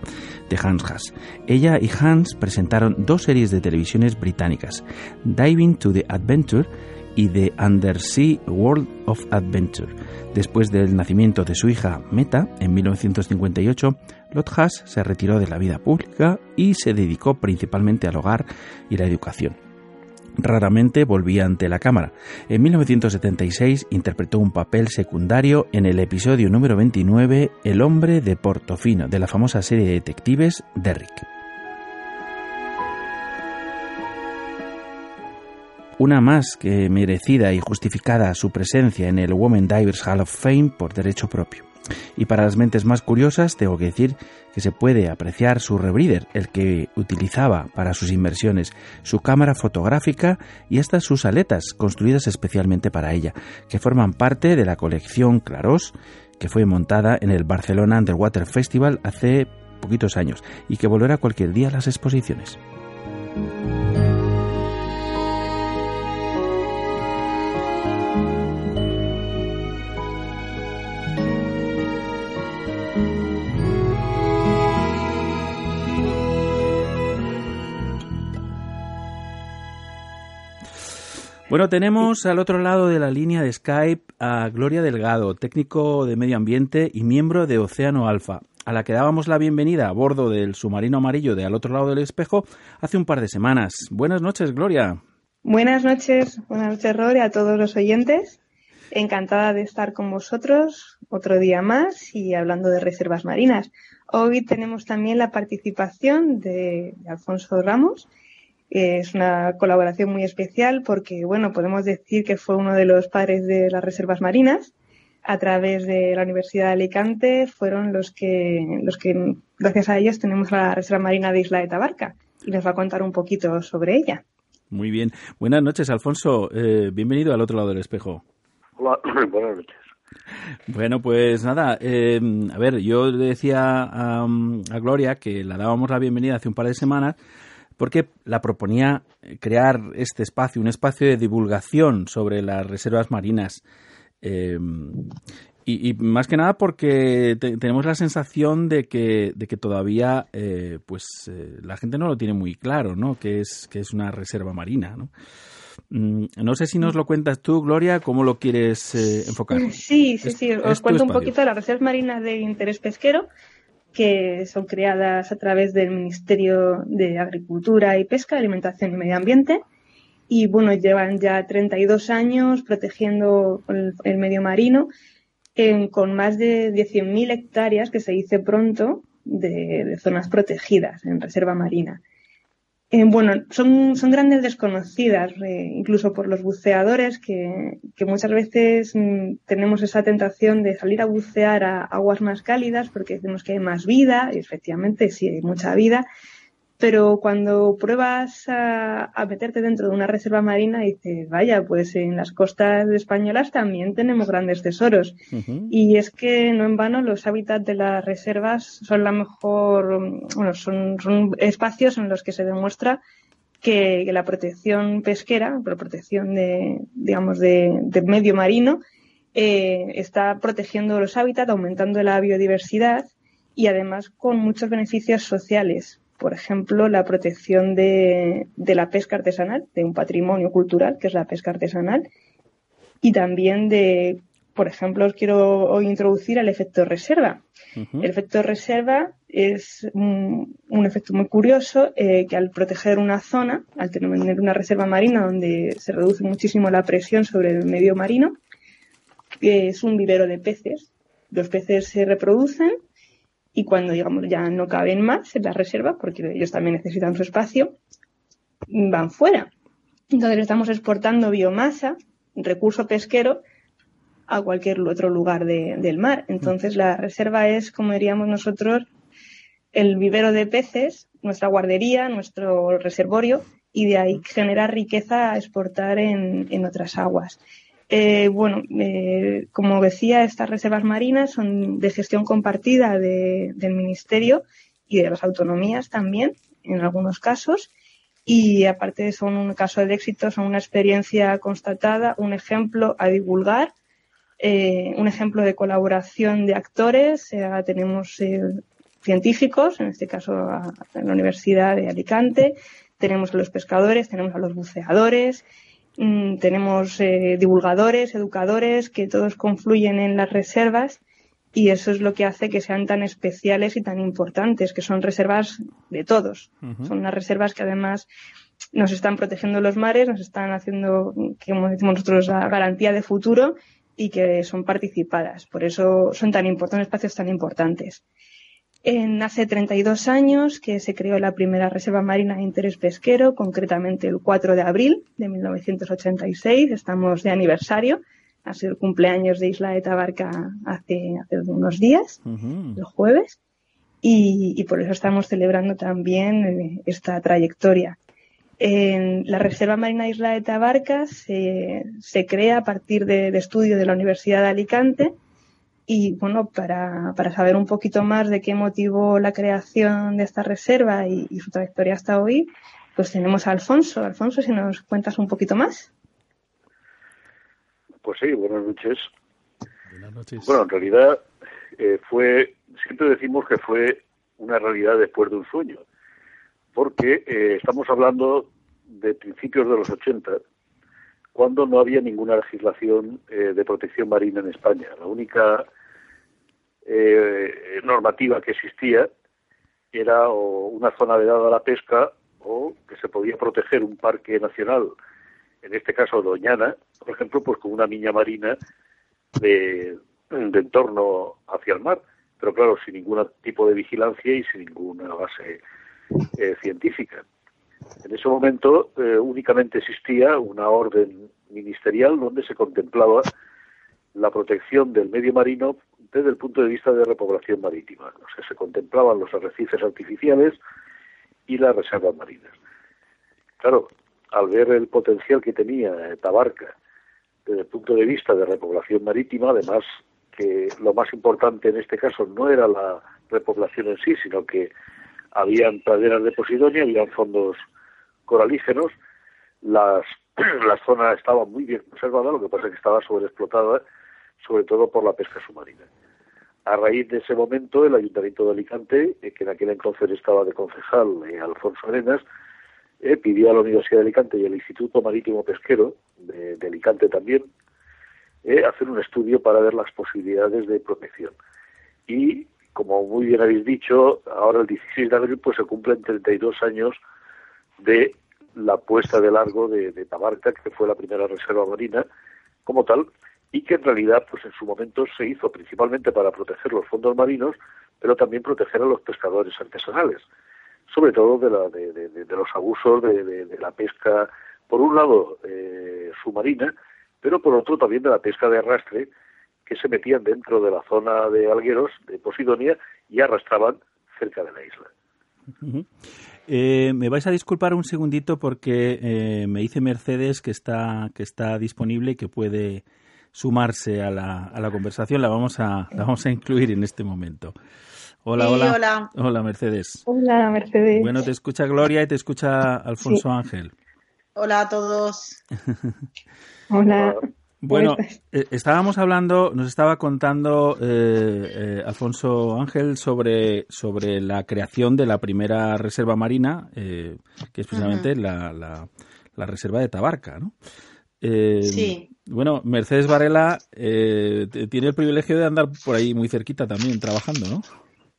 de Hans Haas. Ella y Hans presentaron dos series de televisiones británicas, Diving to the Adventure y The Undersea World of Adventure. Después del nacimiento de su hija Meta en 1958, Lot Haas se retiró de la vida pública y se dedicó principalmente al hogar y la educación. Raramente volvía ante la cámara. En 1976 interpretó un papel secundario en el episodio número 29 El hombre de Portofino de la famosa serie de detectives Derrick. Una más que merecida y justificada su presencia en el Women Divers Hall of Fame por derecho propio. Y para las mentes más curiosas, tengo que decir que se puede apreciar su rebreather, el que utilizaba para sus inmersiones, su cámara fotográfica y hasta sus aletas, construidas especialmente para ella, que forman parte de la colección Claros, que fue montada en el Barcelona Underwater Festival hace poquitos años y que volverá cualquier día a las exposiciones. Bueno, tenemos al otro lado de la línea de Skype a Gloria Delgado, técnico de medio ambiente y miembro de Océano Alfa, a la que dábamos la bienvenida a bordo del submarino amarillo de al otro lado del espejo hace un par de semanas. Buenas noches, Gloria. Buenas noches, buenas noches, Rory, a todos los oyentes. Encantada de estar con vosotros otro día más y hablando de reservas marinas. Hoy tenemos también la participación de Alfonso Ramos, es una colaboración muy especial porque, bueno, podemos decir que fue uno de los padres de las reservas marinas. A través de la Universidad de Alicante fueron los que, los que gracias a ellos, tenemos la Reserva Marina de Isla de Tabarca y nos va a contar un poquito sobre ella. Muy bien. Buenas noches, Alfonso. Eh, bienvenido al otro lado del espejo. Hola, buenas noches. Bueno, pues nada, eh, a ver, yo le decía a, a Gloria que la dábamos la bienvenida hace un par de semanas porque la proponía crear este espacio, un espacio de divulgación sobre las reservas marinas. Eh, y, y, más que nada porque te, tenemos la sensación de que, de que todavía eh, pues eh, la gente no lo tiene muy claro, ¿no? Que es, que es una reserva marina, ¿no? Mm, no sé si nos lo cuentas tú, Gloria, cómo lo quieres eh, enfocar. Sí, sí, sí. Os cuento un poquito de las reservas marinas de interés pesquero que son creadas a través del Ministerio de Agricultura y Pesca, Alimentación y Medio Ambiente. Y bueno, llevan ya 32 años protegiendo el, medio marino con más de 100.000 hectáreas, que se dice pronto, de, zonas protegidas en reserva marina. Eh, bueno, son, son grandes desconocidas, eh, incluso por los buceadores, que, que muchas veces mm, tenemos esa tentación de salir a bucear a aguas más cálidas porque decimos que hay más vida, y efectivamente sí hay mucha vida, pero cuando pruebas a, a, meterte dentro de una reserva marina dices, vaya, pues en las costas españolas también tenemos grandes tesoros. Uh -huh. Y es que no en vano los hábitats de las reservas son la mejor, bueno, son, son espacios en los que se demuestra que, que la protección pesquera, la protección de, digamos, de, del medio marino, eh, está protegiendo los hábitats, aumentando la biodiversidad y además con muchos beneficios sociales por ejemplo, la protección de, de, la pesca artesanal, de un patrimonio cultural, que es la pesca artesanal, y también de, por ejemplo, os quiero hoy introducir el efecto reserva. Uh -huh. El efecto reserva es un, un efecto muy curioso eh, que al proteger una zona, al tener una reserva marina donde se reduce muchísimo la presión sobre el medio marino, que es un vivero de peces. Los peces se reproducen y cuando digamos ya no caben más en la reserva, porque ellos también necesitan su espacio, van fuera. Entonces estamos exportando biomasa, recurso pesquero, a cualquier otro lugar de, del mar. Entonces la reserva es, como diríamos nosotros, el vivero de peces, nuestra guardería, nuestro reservorio, y de ahí generar riqueza a exportar en, en otras aguas. Eh, bueno, eh, como decía, estas reservas marinas son de gestión compartida de, del Ministerio y de las autonomías también, en algunos casos. Y aparte son un caso de éxito, son una experiencia constatada, un ejemplo a divulgar, eh, un ejemplo de colaboración de actores. tenemos científicos, en este caso a, en la Universidad de Alicante, tenemos a los pescadores, tenemos a los buceadores, mmm, tenemos eh, divulgadores, educadores, que todos confluyen en las reservas y eso es lo que hace que sean tan especiales y tan importantes, que son reservas de todos. Uh -huh. Son unas reservas que además nos están protegiendo los mares, nos están haciendo, como decimos nosotros, la garantía de futuro y que son participadas. Por eso son tan importantes, espacios tan importantes. En hace 32 años que se creó la primera reserva marina de interés pesquero, concretamente el 4 de abril de 1986. Estamos de aniversario. Ha sido el cumpleaños de Isla de Tabarca hace, hace unos días, uh -huh. el jueves. Y, y, por eso estamos celebrando también eh, esta trayectoria. En la Reserva Marina de Isla de Tabarca se, se crea a partir de, de estudio de la Universidad de Alicante y bueno, para, para, saber un poquito más de qué motivó la creación de esta reserva y, y, su trayectoria hasta hoy, pues tenemos a Alfonso. Alfonso, si nos cuentas un poquito más. Pues sí, buenas noches. Buenas noches. Bueno, en realidad eh, fue, siempre decimos que fue una realidad después de un sueño, porque eh, estamos hablando de principios de los 80, cuando no había ninguna legislación eh, de protección marina en España. La única eh, normativa que existía era o una zona vedada a la pesca o que se podía proteger un parque nacional, en este caso Doñana, por ejemplo, pues con una miña marina de, entorno hacia el mar, pero claro, sin ningún tipo de vigilancia y sin ninguna base eh, científica. En ese momento eh, únicamente existía una orden ministerial donde se contemplaba la protección del medio marino desde el punto de vista de repoblación marítima. O sea, se contemplaban los arrecifes artificiales y las reservas marinas. Claro, al ver el potencial que tenía Tabarca desde el punto de vista de repoblación marítima, además que lo más importante en este caso no era la repoblación en sí, sino que habían praderas de Posidonia, habían fondos coralígenos, las, la zona estaba muy bien conservada, lo que pasa es que estaba sobreexplotada, sobre todo por la pesca submarina. A raíz de ese momento, el Ayuntamiento de Alicante, eh, que en aquel entonces estaba de concejal eh, Alfonso Arenas, eh, pidió a la Universidad de Alicante y al Instituto Marítimo Pesquero de, Alicante también hacer un estudio para ver las posibilidades de protección. Y, como muy bien habéis dicho, ahora el 16 de abril pues se cumplen 32 años de la puesta de largo de, de Tabarca, que fue la primera reserva marina como tal, y que en realidad pues en su momento se hizo principalmente para proteger los fondos marinos, pero también proteger a los pescadores artesanales, sobre todo de, la, de, los abusos de, la pesca, por un lado eh, submarina, pero por otro también de la pesca de arrastre, que se metían dentro de la zona de Algueros, de Posidonia, y arrastraban cerca de la isla. Eh, me vais a disculpar un segundito porque eh, me dice Mercedes que está, que está disponible y que puede sumarse a la, a la conversación. La vamos a, la vamos a incluir en este momento. Hola, hola. hola. Hola, Mercedes. Hola, Mercedes. Bueno, te escucha Gloria y te escucha Alfonso Ángel. Hola a todos. hola. Bueno, eh, estábamos hablando, nos estaba contando eh, eh, Alfonso Ángel sobre, sobre la creación de la primera reserva marina, que es precisamente la, la, la, reserva de Tabarca, ¿no? sí. Bueno, Mercedes Varela tiene el privilegio de andar por ahí muy cerquita también, trabajando, ¿no?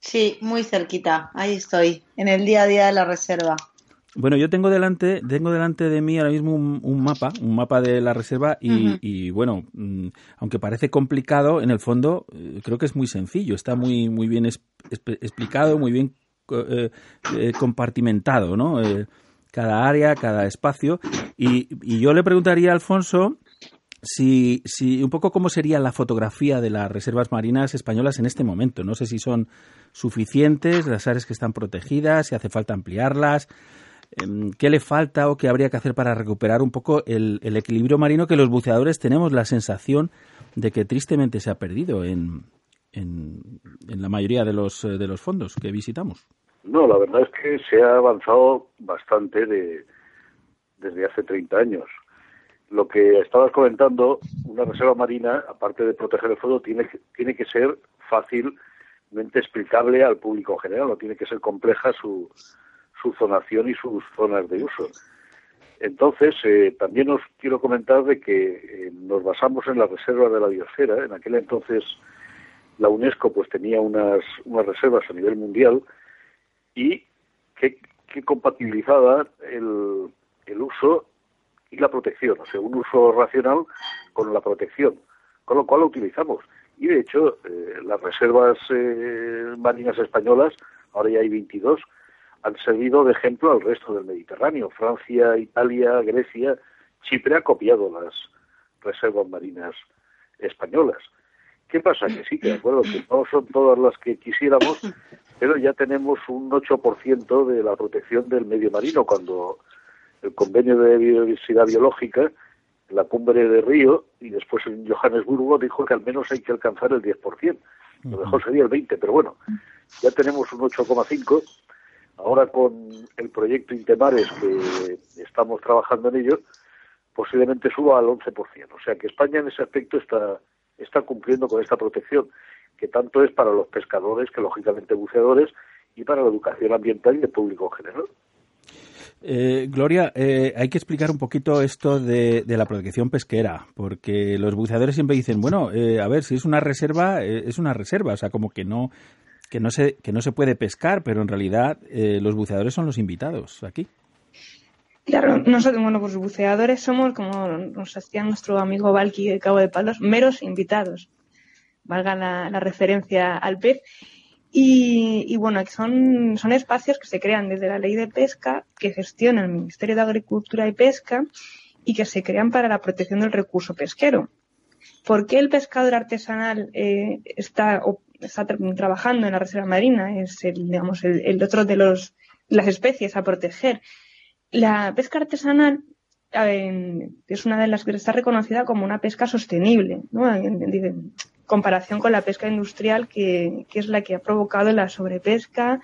Sí, muy cerquita. Ahí estoy, en el día a día de la reserva. Bueno, yo tengo delante, tengo delante de mí ahora mismo un, mapa, un mapa de la reserva y, bueno, mm, aunque parece complicado, en el fondo eh, creo que es muy sencillo, está muy muy bien explicado, muy bien eh, eh, compartimentado, ¿no? cada área, cada espacio y, y, yo le preguntaría a Alfonso si, si un poco cómo sería la fotografía de las reservas marinas españolas en este momento. No sé si son suficientes las áreas que están protegidas, si hace falta ampliarlas. Em, ¿Qué le falta o qué habría que hacer para recuperar un poco el, equilibrio marino que los buceadores tenemos la sensación de que tristemente se ha perdido en, en, la mayoría de los, de los fondos que visitamos? No, la verdad es que se ha avanzado bastante de, desde hace 30 años. Lo que estabas comentando, una reserva marina, aparte de proteger el fondo, tiene que, tiene que ser fácilmente explicable al público en general, no tiene que ser compleja su, su zonación y sus zonas de uso. Entonces, eh, también os quiero comentar de que eh, nos basamos en la reserva de la biosfera. En aquel entonces la UNESCO pues tenía unas, unas reservas a nivel mundial y que, que compatibilizaba el, el uso y la protección, o sea, un uso racional con la protección, con lo cual lo utilizamos. Y de hecho, eh, las reservas marinas españolas, ahora ya hay 22, han servido de ejemplo al resto del Mediterráneo. Francia, Italia, Grecia, Chipre ha copiado las reservas marinas españolas. ¿Qué pasa? Que sí, que de acuerdo, que no son todas las que quisiéramos, pero ya tenemos un 8% de la protección del medio marino, cuando el convenio de biodiversidad biológica, la cumbre de Río y después en Johannesburgo dijo que al menos hay que alcanzar el 10%. Lo mejor sería el 20%, pero bueno, ya tenemos un 8,5% Ahora con el proyecto Intemares, que estamos trabajando en ello, posiblemente suba al 11%. O sea que España en ese aspecto está, está cumpliendo con esta protección, que tanto es para los pescadores, que lógicamente buceadores, y para la educación ambiental y el público en general. Eh, Gloria, eh, hay que explicar un poquito esto de, la protección pesquera, porque los buceadores siempre dicen, bueno, eh, a ver, si es una reserva, es una reserva, o sea, como que no, que no se, que no se puede pescar, pero en realidad eh, los buceadores son los invitados aquí. Claro, nosotros, bueno, pues buceadores somos, como nos hacía nuestro amigo Valky de Cabo de Palos, meros invitados, valga la, referencia al pez. Y, bueno, son, son espacios que se crean desde la ley de pesca, que gestiona el Ministerio de Agricultura y Pesca y que se crean para la protección del recurso pesquero. ¿Por qué el pescador artesanal eh, está, está trabajando en la reserva marina? Es el, digamos, el, otro de los, las especies a proteger. La pesca artesanal eh, es una de las que está reconocida como una pesca sostenible, ¿no? Comparación con la pesca industrial que, que es la que ha provocado la sobrepesca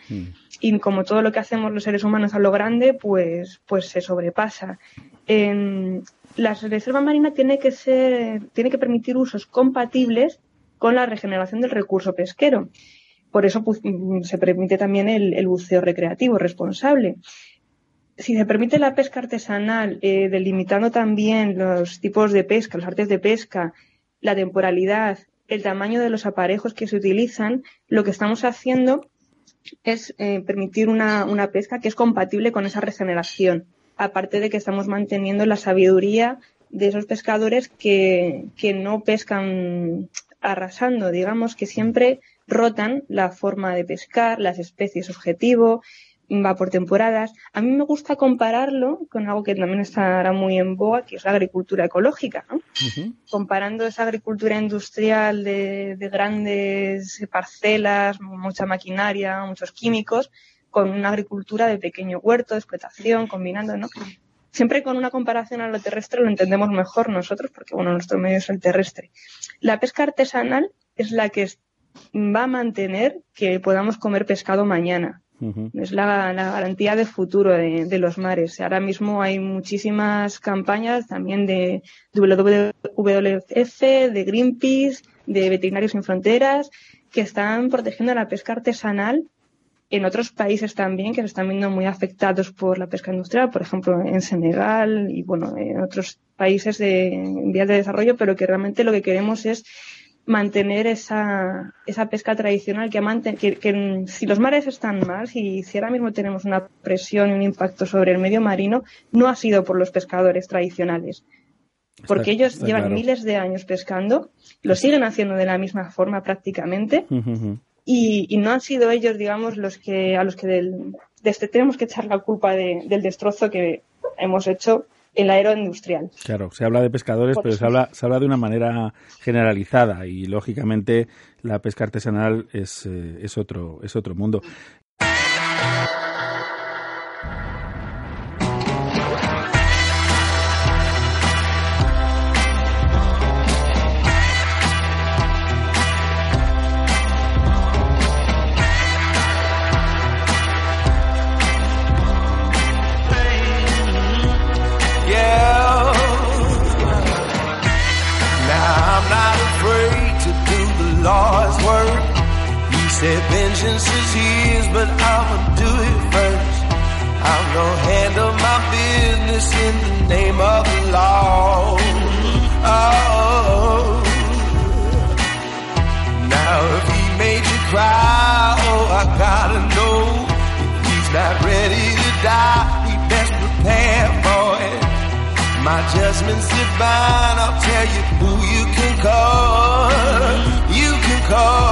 y como todo lo que hacemos los seres humanos a lo grande, pues, pues se sobrepasa. En, la reserva marina tiene que ser, tiene que permitir usos compatibles con la regeneración del recurso pesquero. Por eso pues, mm, se permite también el, el buceo recreativo responsable. Si se permite la pesca artesanal, eh, delimitando también los tipos de pesca, los artes de pesca, la temporalidad, el tamaño de los aparejos que se utilizan, lo que estamos haciendo es eh, permitir una, una pesca que es compatible con esa regeneración. Aparte de que estamos manteniendo la sabiduría de esos pescadores que, que no pescan arrasando, digamos, que siempre rotan la forma de pescar, las especies objetivo, va por temporadas. A mí me gusta compararlo con algo que también estará muy en boga, que es la agricultura ecológica, ¿no? comparando esa agricultura industrial de, de grandes parcelas, mucha maquinaria, muchos químicos, con una agricultura de pequeño huerto, de explotación, combinando, ¿no? Siempre con una comparación a lo terrestre lo entendemos mejor nosotros, porque bueno, nuestro medio es el terrestre. La pesca artesanal es la que va a mantener que podamos comer pescado mañana. Es la, la garantía de futuro de, de los mares. Ahora mismo hay muchísimas campañas también de WWF, de Greenpeace, de Veterinarios Sin Fronteras, que están protegiendo la pesca artesanal en otros países también que se están viendo muy afectados por la pesca industrial, por ejemplo en Senegal y bueno, en otros países de, en vías de desarrollo, pero que realmente lo que queremos es mantener esa, esa pesca tradicional que, manten- que, que, si los mares están mal, si, si ahora mismo tenemos una presión y un impacto sobre el medio marino, no ha sido por los pescadores tradicionales. Porque ellos está llevan claro. miles de años pescando, lo siguen haciendo de la misma forma prácticamente, y, y no han sido ellos, digamos, los que a los que del, de este tenemos que echar la culpa de- del destrozo que hemos hecho en la. Claro, se habla de pescadores, Por pero se habla, se habla de una manera generalizada y lógicamente la pesca artesanal es, eh, es otro, es otro mundo. Divine. I'll tell you who you can call. You can call.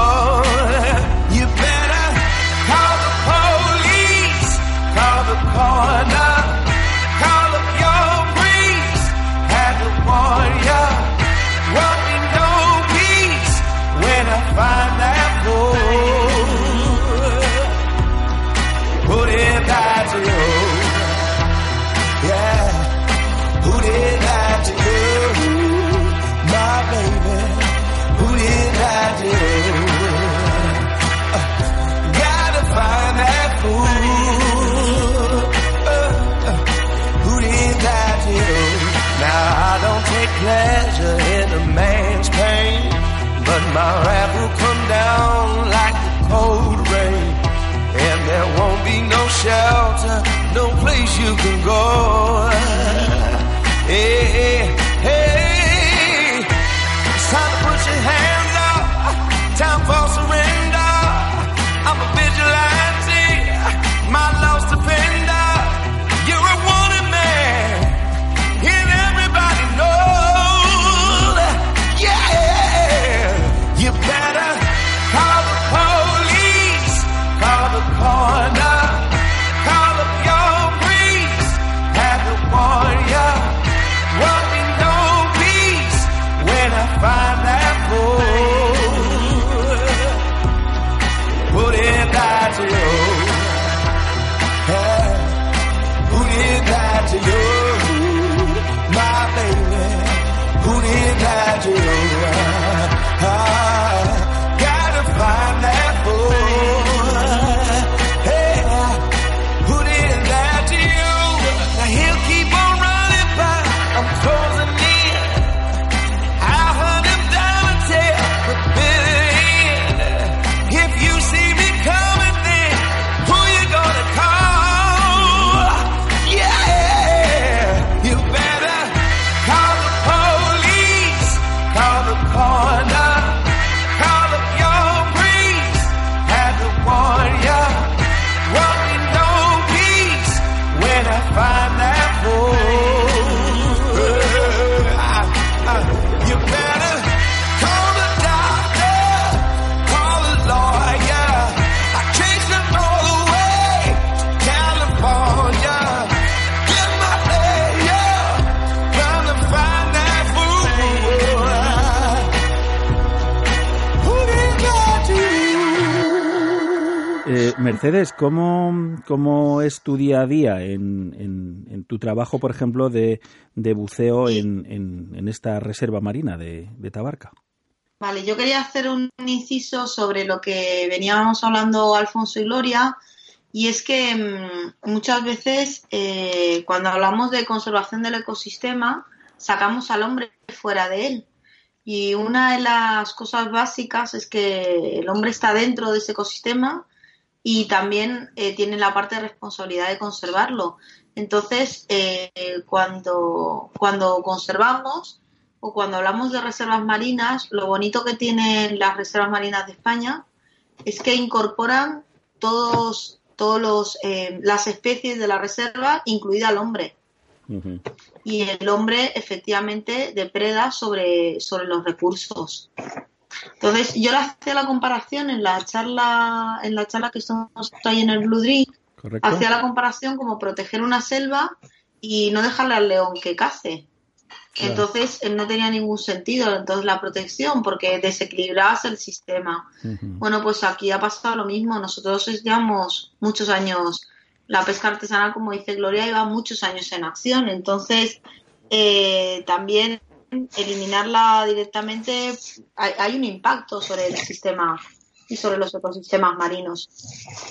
Can go. Hey, Mercedes, ¿cómo, ¿cómo es tu día a día en, en, tu trabajo, por ejemplo, de, de buceo en, en, en esta reserva marina de, de Tabarca? Vale, yo quería hacer un inciso sobre lo que veníamos hablando Alfonso y Gloria, y es que mm, muchas veces eh, cuando hablamos de conservación del ecosistema, sacamos al hombre fuera de él. Y una de las cosas básicas es que el hombre está dentro de ese ecosistema y también eh, tiene la parte de responsabilidad de conservarlo. Entonces, eh, cuando, cuando conservamos o cuando hablamos de reservas marinas, lo bonito que tienen las reservas marinas de España es que incorporan todos, todos los, eh, las especies de la reserva, incluida el hombre y el hombre efectivamente depreda sobre, sobre los recursos. Entonces, yo le hacía la comparación en la charla, en la charla que estamos ahí en el Blue Drink, hacía la comparación como proteger una selva y no dejarle al león que cace. Entonces, él no tenía ningún sentido. Entonces, la protección, porque desequilibrabas el sistema. Bueno, pues aquí ha pasado lo mismo. Nosotros llevamos muchos años la pesca artesanal, como dice Gloria, lleva muchos años en acción. Entonces, eh, también eliminarla directamente hay, un impacto sobre el sistema y sobre los ecosistemas marinos.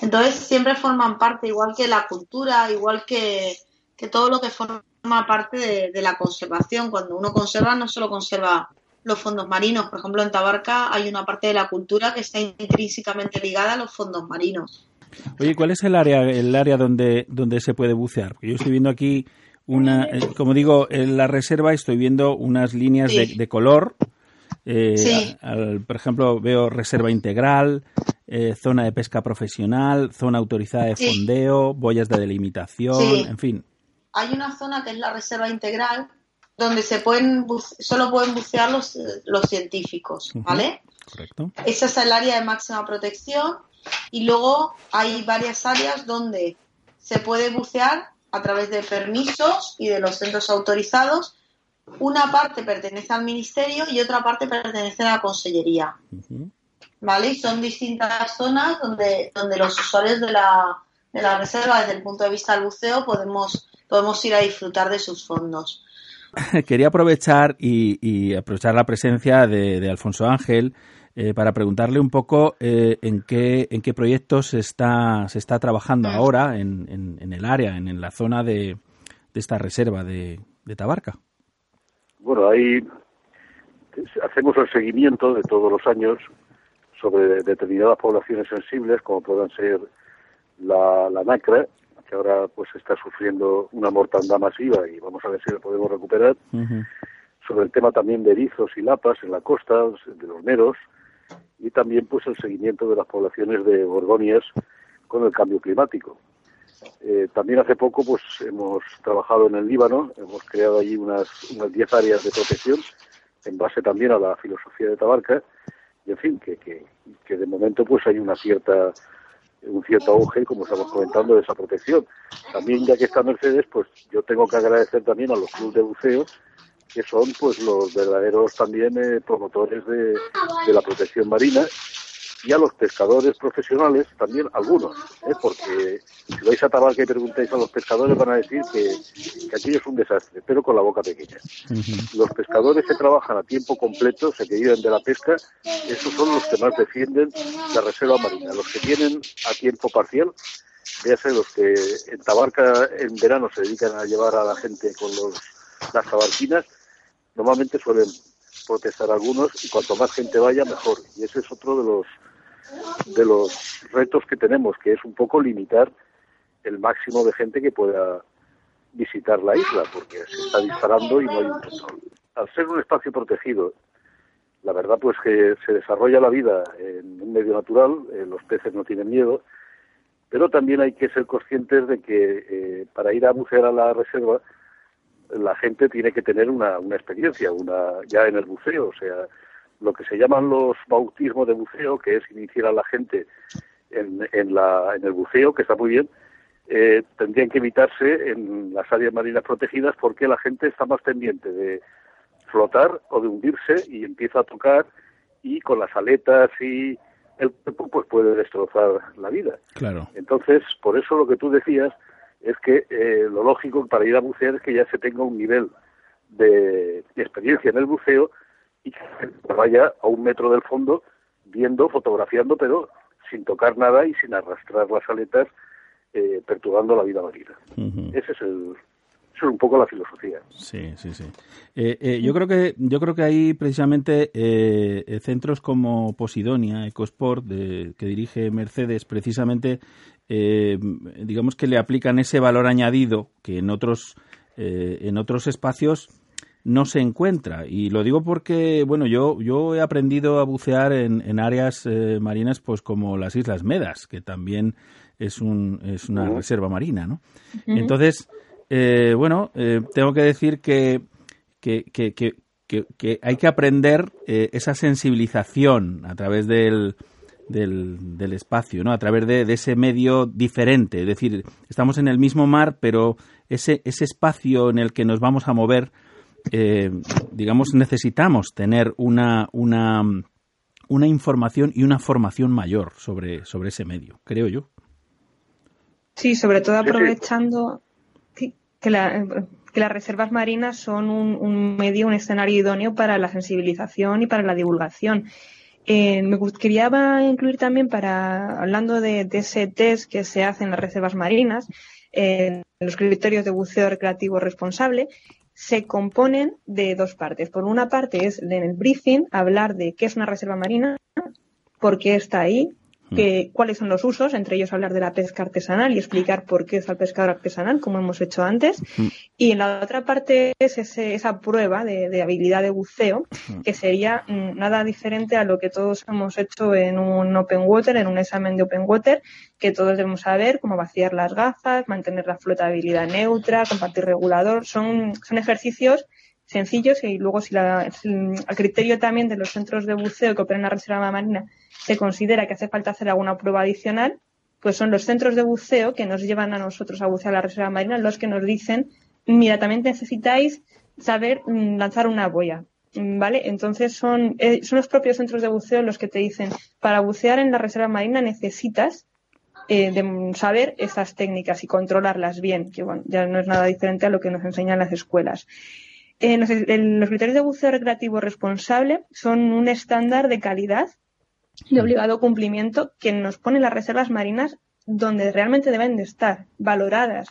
Entonces, siempre forman parte, igual que la cultura, igual que, todo lo que forma parte de, de la conservación. Cuando uno conserva, no solo conserva los fondos marinos. Por ejemplo, en Tabarca hay una parte de la cultura que está intrínsecamente ligada a los fondos marinos. Oye, ¿cuál es el área, el área donde, donde se puede bucear? Porque yo estoy viendo aquí una, eh, como digo, en la reserva estoy viendo unas líneas de, color. Eh, por ejemplo, veo reserva integral, eh, zona de pesca profesional, zona autorizada de fondeo, boyas de delimitación, en fin. Hay una zona que es la reserva integral donde se pueden solo pueden bucear los, los científicos, ¿vale? Correcto. Esa es el área de máxima protección y luego hay varias áreas donde se puede bucear a través de permisos y de los centros autorizados. Una parte pertenece al ministerio y otra parte pertenece a la consellería. ¿Vale? Y son distintas zonas donde, donde los usuarios de la, de la reserva, desde el punto de vista del buceo, podemos, podemos ir a disfrutar de sus fondos. Quería aprovechar y, aprovechar la presencia de Alfonso Ángel, eh, para preguntarle un poco eh, en qué en qué proyectos se está se está trabajando ahora en, en, el área, en, la zona de, de esta reserva de, de, Tabarca. Bueno, ahí hacemos el seguimiento de todos los años sobre determinadas poblaciones sensibles, como puedan ser la, la nacra, que ahora pues está sufriendo una mortandad masiva y vamos a ver si la podemos recuperar. Sobre el tema también de erizos y lapas en la costa, de los meros, y también pues el seguimiento de las poblaciones de gorgonias con el cambio climático. Eh, también hace poco pues hemos trabajado en el Líbano, hemos creado allí unas unas 10 áreas de protección en base también a la filosofía de Tabarca y en fin que, que, que de momento pues hay una cierta un cierto auge, como estamos comentando, de esa protección. También, ya que está Mercedes, pues yo tengo que agradecer también a los clubes de buceo que son pues los verdaderos también eh, promotores de, la protección marina y a los pescadores profesionales también algunos, ¿eh? porque si vais a Tabarca y preguntáis a los pescadores van a decir que, que aquí es un desastre, pero con la boca pequeña. Los pescadores que trabajan a tiempo completo, se que viven de la pesca, esos son los que más defienden la reserva marina. Los que tienen a tiempo parcial, véase los que en Tabarca en verano se dedican a llevar a la gente con los, las tabarquinas, normalmente suelen protestar algunos y cuanto más gente vaya mejor. Y ese es otro de los de los retos que tenemos que es un poco limitar el máximo de gente que pueda visitar la isla porque se está disparando y no hay un control. Al ser un espacio protegido la verdad pues que se desarrolla la vida en un medio natural eh, los peces no tienen miedo pero también hay que ser conscientes de que eh, para ir a bucear a la reserva la gente tiene que tener una, una experiencia, una ya en el buceo, o sea, lo que se llaman los bautismos de buceo, que es iniciar a la gente en, en, la, en el buceo, que está muy bien, eh, tendrían que evitarse en las áreas marinas protegidas porque la gente está más pendiente de flotar o de hundirse y empieza a tocar y con las aletas y el cuerpo pues puede destrozar la vida. Claro. Entonces, por eso lo que tú decías es que eh, lo lógico para ir a bucear es que ya se tenga un nivel de, de experiencia en el buceo y que se vaya a un metro del fondo viendo, fotografiando, pero sin tocar nada y sin arrastrar las aletas, eh, perturbando la vida marina. Ese es el, eso es un poco la filosofía. Sí, sí, sí. Eh, eh, yo creo que yo creo que hay precisamente eh, centros como Posidonia, Ecosport, de, que dirige Mercedes, precisamente, digamos que le aplican ese valor añadido que en otros en otros espacios no se encuentra. Y lo digo porque, bueno, yo, yo he aprendido a bucear en, en áreas marinas pues como las Islas Medas, que también es, un, es una reserva marina, ¿no? Entonces, eh, bueno, eh, tengo que decir que, que, que, que, hay que aprender eh, esa sensibilización a través del, del, del espacio, ¿no? A través de, de, ese medio diferente. Es decir, estamos en el mismo mar, pero ese, ese espacio en el que nos vamos a mover, eh, digamos, necesitamos tener una, una, una información y una formación mayor sobre, sobre ese medio, creo yo. Sí, sobre todo aprovechando que, las reservas marinas son un, medio, un escenario idóneo para la sensibilización y para la divulgación. Eh, me quería incluir también para, hablando de, ese test que se hace en las reservas marinas, eh, los criterios de buceo recreativo responsable, se componen de dos partes. Por una parte es en el briefing hablar de qué es una reserva marina, por qué está ahí, Mm. cuáles son los usos, entre ellos hablar de la pesca artesanal y explicar por qué es el pescador artesanal, como hemos hecho antes. Mm. Y en la otra parte es esa prueba de, habilidad de buceo, mm. que sería nada diferente a lo que todos hemos hecho en un open water, en un examen de open water, que todos debemos saber, cómo vaciar las gafas, mantener la flotabilidad neutra, compartir regulador. Son, son ejercicios sencillos y luego si, la, el criterio también de los centros de buceo que operan en la reserva marina se considera que hace falta hacer alguna prueba adicional, pues son los centros de buceo que nos llevan a nosotros a bucear la reserva marina los que nos dicen, mira, también necesitáis saber mm, lanzar una boya. Mm, ¿Vale? Entonces son, eh, son los propios centros de buceo los que te dicen, para bucear en la reserva marina necesitas eh, de saber esas técnicas y controlarlas bien, que bueno, ya no es nada diferente a lo que nos enseñan las escuelas. Eh, los, los, criterios de buceo recreativo responsable son un estándar de calidad de obligado cumplimiento que nos pone las reservas marinas donde realmente deben de estar, valoradas,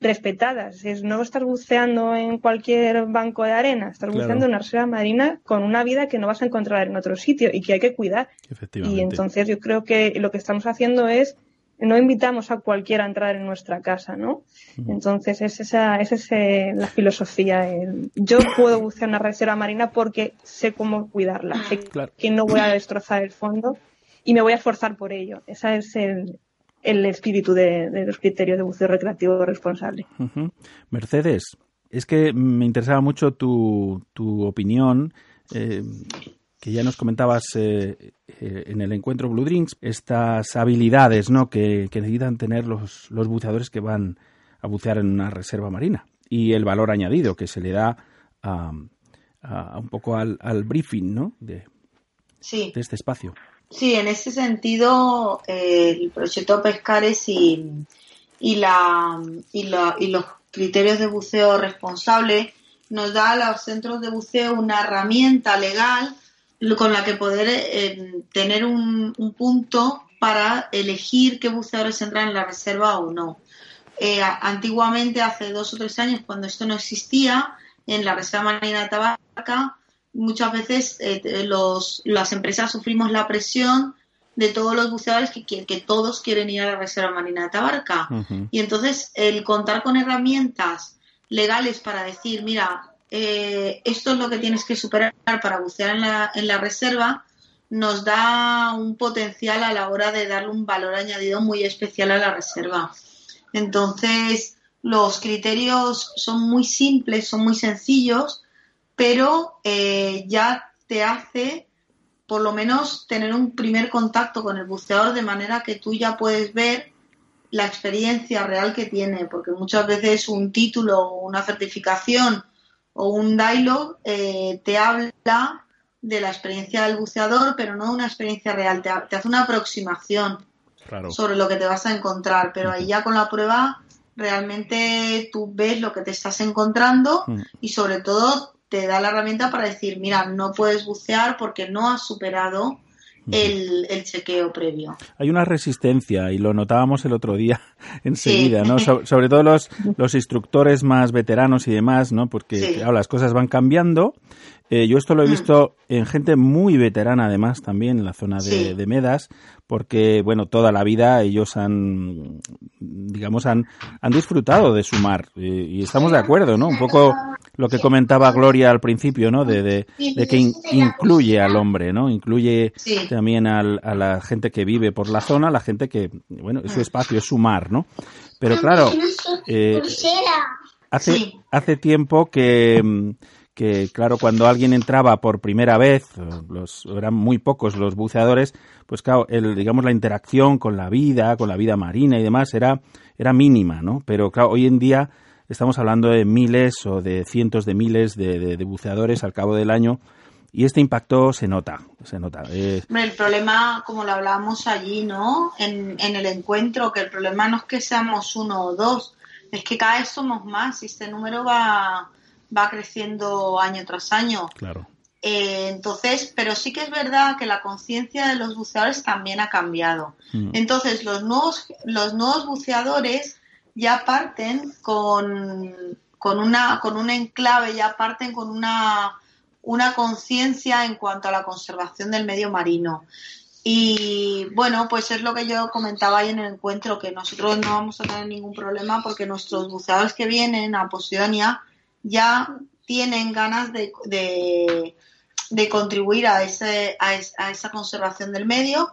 respetadas. Es, no estás buceando en cualquier banco de arena, estás buceando en una reserva marina con una vida que no vas a encontrar en otro sitio y que hay que cuidar. Y entonces yo creo que lo que estamos haciendo es no invitamos a cualquiera a entrar en nuestra casa, ¿no? Entonces es esa, es la filosofía. yo puedo bucear una reserva marina porque sé cómo cuidarla, sé que no voy a destrozar el fondo y me voy a esforzar por ello. Ese es el, espíritu de, los criterios de buceo recreativo responsable. Mercedes, es que me interesaba mucho tu, tu opinión. Eh, que ya nos comentabas eh, eh, en el encuentro Blue Drinks, estas habilidades ¿no? que, necesitan tener los, los, buceadores que van a bucear en una reserva marina y el valor añadido que se le da a, un poco al, al, briefing ¿no? de, sí. de este espacio. Sí, en ese sentido, eh, el proyecto Pescares y, y, la, y, la, y los criterios de buceo responsable nos da a los centros de buceo una herramienta legal con la que poder eh, tener un, punto para elegir qué buceadores entran en la reserva o no. Eh, antiguamente, hace dos o tres años, cuando esto no existía, en la Reserva Marina de Tabarca, muchas veces eh, los, las empresas sufrimos la presión de todos los buceadores que, que, todos quieren ir a la Reserva Marina de Tabarca. Y entonces, el contar con herramientas legales para decir, mira, eh, esto es lo que tienes que superar para bucear en la, en la reserva, nos da un potencial a la hora de darle un valor añadido muy especial a la reserva. Entonces, los criterios son muy simples, son muy sencillos, pero eh, ya te hace por lo menos tener un primer contacto con el buceador de manera que tú ya puedes ver la experiencia real que tiene, porque muchas veces un título o una certificación o un dialogue eh, te habla de la experiencia del buceador, pero no una experiencia real. Te, te hace una aproximación Claro. sobre lo que te vas a encontrar, pero ahí ya con la prueba realmente tú ves lo que te estás encontrando y sobre todo te da la herramienta para decir, mira, no puedes bucear porque no has superado el, el chequeo previo. Hay una resistencia y lo notábamos el otro día enseguida, ¿no? So- sobre todo los, los instructores más veteranos y demás, ¿no? Porque Sí. claro, las cosas van cambiando. Eh, yo esto lo he Mm. visto en gente muy veterana además también en la zona de, Sí. de Medas, porque bueno, toda la vida ellos han, digamos, han, han disfrutado de su mar y estamos de acuerdo, ¿no? Un poco lo que comentaba Gloria al principio, ¿no? De, de, de que in- incluye al hombre, ¿no? Incluye Sí. también al- a la gente que vive por la zona, la gente que, bueno, es su espacio, es su mar, ¿no? Pero claro, eh, hace, hace tiempo que, mm, que, claro, cuando alguien entraba por primera vez, eh, los, eran muy pocos los buceadores, pues claro, el, digamos, la interacción con la vida, con la vida marina y demás era, era mínima, ¿no? Pero claro, hoy en día estamos hablando de miles o de cientos de miles de, de- de buceadores al cabo del año y este impacto se nota, se nota. Eh, el problema, como lo hablábamos allí, ¿no? En, en el encuentro, que el problema no es que seamos uno o dos, es que cada vez somos más y este número va, va creciendo año tras año. claro. Eh, entonces, pero sí que es verdad que la conciencia de los buceadores también ha cambiado. Mm. Entonces, los nuevos, los nuevos buceadores ya parten con, con, una, con un enclave, ya parten con una, una conciencia en cuanto a la conservación del medio marino. Y bueno, pues es lo que yo comentaba ahí en el encuentro, que nosotros no vamos a tener ningún problema porque nuestros buceadores que vienen a Posidonia ya tienen ganas de, de, de contribuir a, ese, a, a esa conservación del medio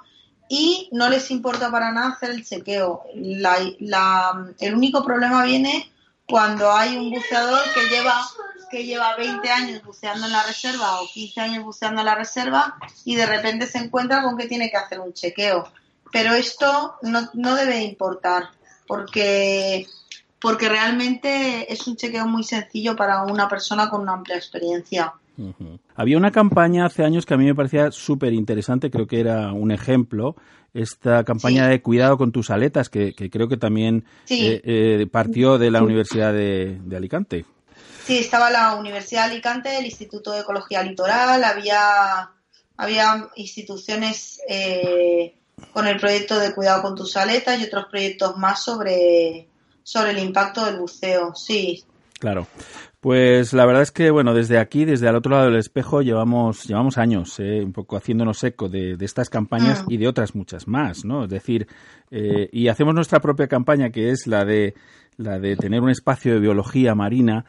y no les importa para nada hacer el chequeo. La- la- el único problema viene cuando hay un buceador que lleva que lleva 20 años buceando en la reserva o 15 años buceando en la reserva y de repente se encuentra con que tiene que hacer un chequeo. Pero esto no, no debe importar porque, porque realmente es un chequeo muy sencillo para una persona con una amplia experiencia. Había una campaña hace años que a mí me parecía súper interesante, creo que era un ejemplo, esta campaña Sí. de cuidado con tus aletas, que, que creo que también Sí. eh, eh, partió de la Universidad de, de Alicante. Sí, estaba la Universidad de Alicante, el Instituto de Ecología Litoral, había, había instituciones eh, con el proyecto de cuidado con tus aletas y otros proyectos más sobre, sobre el impacto del buceo. Sí, Claro. Pues la verdad es que, bueno, desde aquí, desde al otro lado del espejo, llevamos, llevamos años, eh, un poco haciéndonos eco de, de estas campañas Mm. y de otras muchas más, ¿no? Es decir, eh, y hacemos nuestra propia campaña, que es la de, la de tener un espacio de biología marina,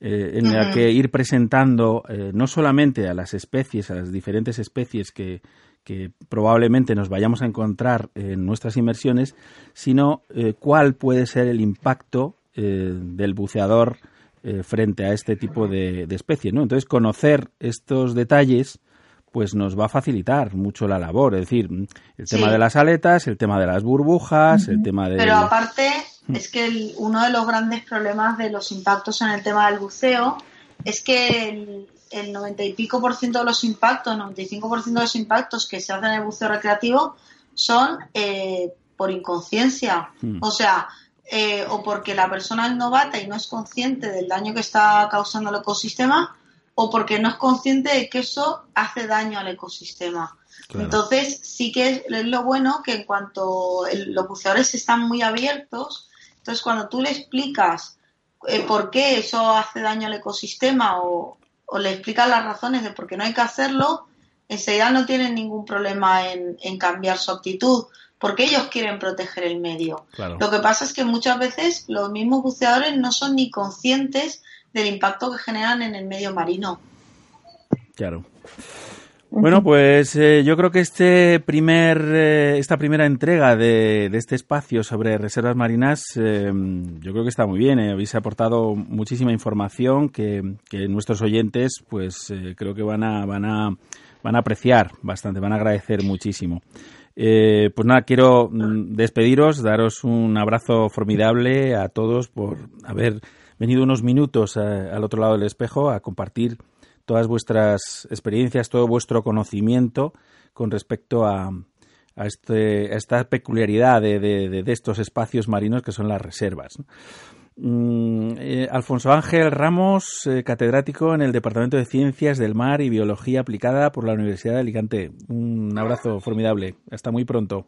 eh, en la que ir presentando eh, no solamente a las especies, a las diferentes especies que, que probablemente nos vayamos a encontrar en nuestras inmersiones, sino eh, cuál puede ser el impacto eh, del buceador eh, frente a este tipo de, de especie, ¿no? Entonces, conocer estos detalles pues nos va a facilitar mucho la labor, es decir, el tema Sí. de las aletas, el tema de las burbujas, el tema de... pero aparte es que el- uno de los grandes problemas de los impactos en el tema del buceo es que el, el 90 y pico por ciento de los impactos, 95 por ciento de los impactos que se hacen en el buceo recreativo son eh, por inconsciencia. Mm. O sea, eh, o porque la persona es novata y no es consciente del daño que está causando al ecosistema, o porque no es consciente de que eso hace daño al ecosistema. Claro. Entonces, sí que es, es lo bueno que en cuanto el- los buceadores están muy abiertos, entonces cuando tú le explicas eh, por qué eso hace daño al ecosistema o, o le explicas las razones de por qué no hay que hacerlo, enseguida no tienen ningún problema en, en cambiar su actitud, porque ellos quieren proteger el medio. Claro. Lo que pasa es que muchas veces los mismos buceadores no son ni conscientes del impacto que generan en el medio marino. Claro. Bueno, pues eh, yo creo que este primer, eh, esta primera entrega de, de este espacio sobre reservas marinas, eh, yo creo que está muy bien. eh. Habéis aportado muchísima información que, que nuestros oyentes, pues eh, creo que van a, van a, van a apreciar bastante, van a agradecer muchísimo. Eh, pues nada, quiero mm, despediros, daros un abrazo formidable a todos por haber venido unos minutos eh, al otro lado del espejo a compartir todas vuestras experiencias, todo vuestro conocimiento con respecto a, a, este, a esta peculiaridad de, de, de, estos espacios marinos que son las reservas. Mm, eh, Alfonso Ángel Ramos, eh, catedrático en el Departamento de Ciencias del Mar y Biología Aplicada por la Universidad de Alicante. Un abrazo formidable. Hasta muy pronto.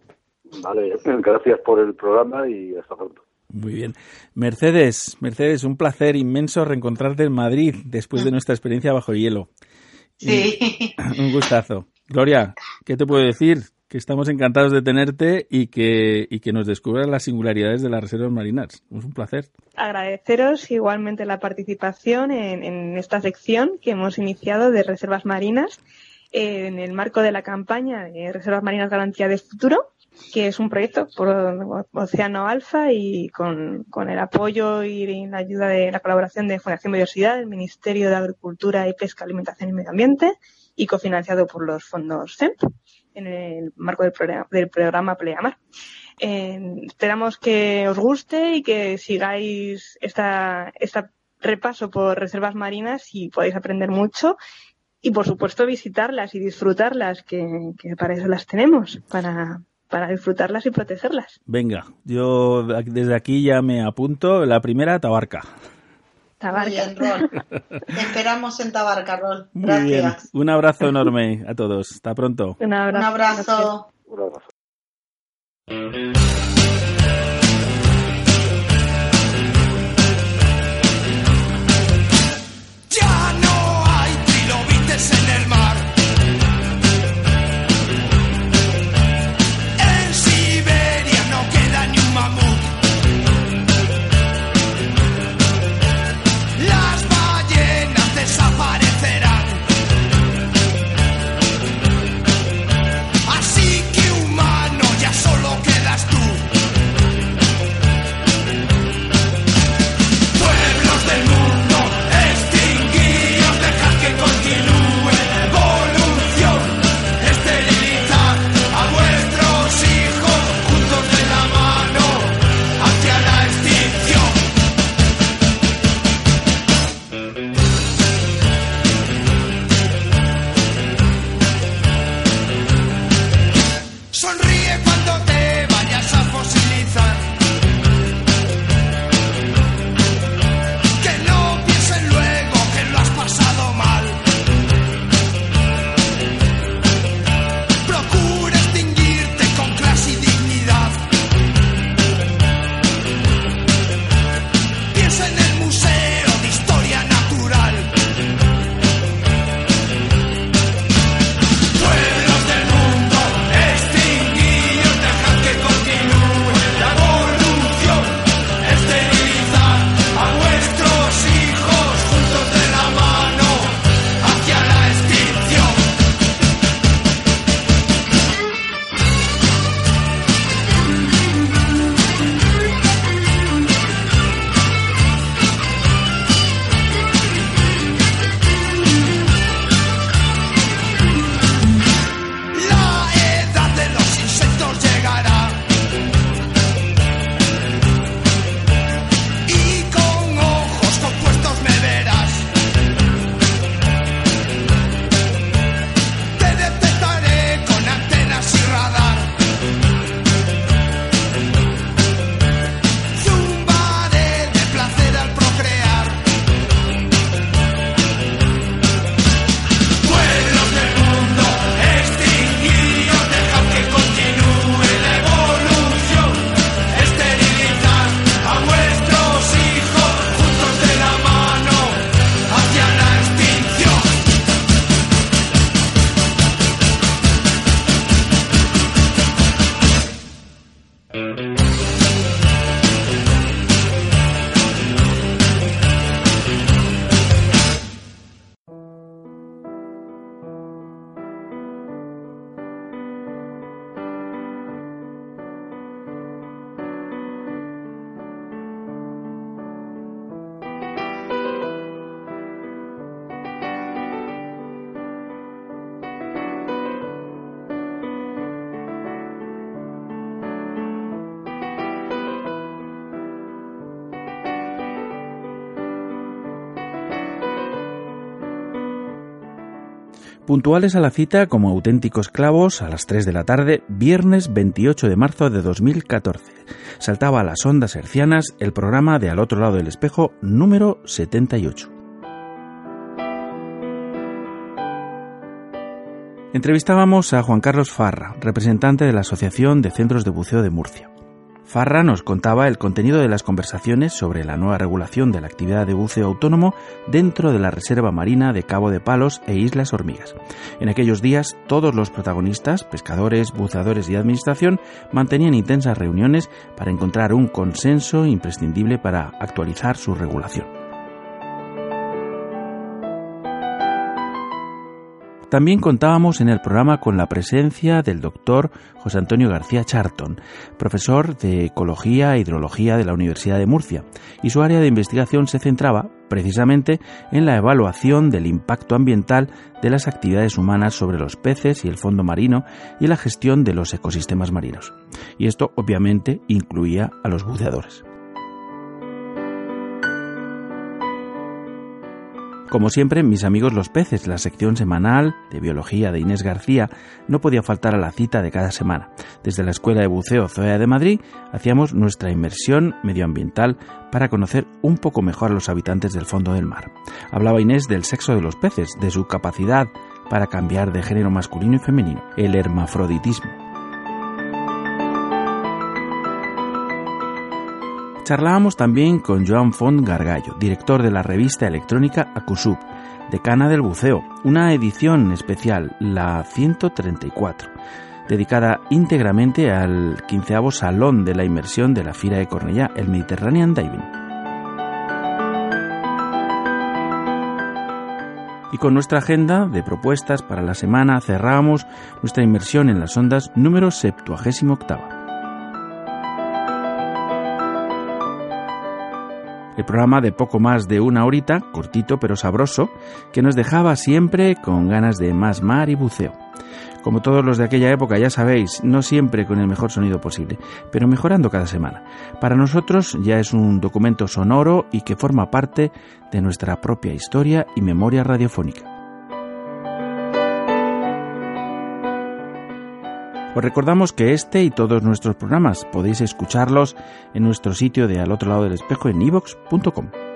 Vale, gracias por el programa y hasta pronto. Muy bien. Mercedes, Mercedes, un placer inmenso reencontrarte en Madrid después de nuestra experiencia bajo hielo. Sí. Y, un gustazo. Gloria, ¿qué te puedo decir? Que estamos encantados de tenerte y que, y que nos descubras las singularidades de las reservas marinas. Es un placer. Agradeceros igualmente la participación en, en esta sección que hemos iniciado de reservas marinas en el marco de la campaña de Reservas Marinas Garantía de Futuro que es un proyecto por Océano Alfa y con, con, el apoyo y la ayuda de la colaboración de Fundación Biodiversidad, el Ministerio de Agricultura y Pesca, Alimentación y Medio Ambiente y cofinanciado por los fondos CEMP en el marco del programa, del programa Pleamar. Esperamos que os guste y que sigáis esta, esta repaso por reservas marinas y podáis aprender mucho y por supuesto visitarlas y disfrutarlas, que, que para eso las tenemos, para, para disfrutarlas y protegerlas. Venga, yo desde aquí ya me apunto. La primera, Tabarca. Tabarca. Bien, Rol. Te esperamos en Tabarca, Rol. Gracias. Muy bien. Un abrazo enorme a todos. Hasta pronto. Un abrazo. Un abrazo. Un abrazo. Puntuales a la cita como auténticos clavos a las 3 de la tarde, viernes 28 de marzo de 2014. Saltaba a las ondas hercianas el programa de Al otro lado del espejo número 78. Entrevistábamos a Juan Carlos Farra, representante de la Asociación de Centros de Buceo de Murcia. Farra nos contaba el contenido de las conversaciones sobre la nueva regulación de la actividad de buceo autónomo dentro de la Reserva Marina de Cabo de Palos e Islas Hormigas. En aquellos días, todos los protagonistas, pescadores, buceadores y administración, mantenían intensas reuniones para encontrar un consenso imprescindible para actualizar su regulación. También contábamos en el programa con la presencia del doctor José Antonio García Charton, profesor de Ecología e Hidrología de la Universidad de Murcia, y su área de investigación se centraba precisamente en la evaluación del impacto ambiental de las actividades humanas sobre los peces y el fondo marino y la gestión de los ecosistemas marinos. Y esto obviamente incluía a los buceadores. Como siempre, mis amigos los peces, la sección semanal de biología de Inés García, no podía faltar a la cita de cada semana. Desde la Escuela de Buceo Zoea de Madrid hacíamos nuestra inmersión medioambiental para conocer un poco mejor a los habitantes del fondo del mar. Hablaba Inés del sexo de los peces, de su capacidad para cambiar de género masculino y femenino, el hermafroditismo. Charlábamos también con Joan Font Gargallo, director de la revista electrónica Acusub, decana del buceo, una edición especial, la 134, dedicada íntegramente al quinceavo salón de la inmersión de la Fira de Cornellá, el Mediterranean Diving. Y con nuestra agenda de propuestas para la semana cerramos nuestra inmersión en las ondas número 78. El programa de poco más de una horita, cortito pero sabroso, que nos dejaba siempre con ganas de más mar y buceo. Como todos los de aquella época, ya sabéis, no siempre con el mejor sonido posible, pero mejorando cada semana. Para nosotros ya es un documento sonoro y que forma parte de nuestra propia historia y memoria radiofónica. Os recordamos que este y todos nuestros programas podéis escucharlos en nuestro sitio de al otro lado del espejo en ivox.com.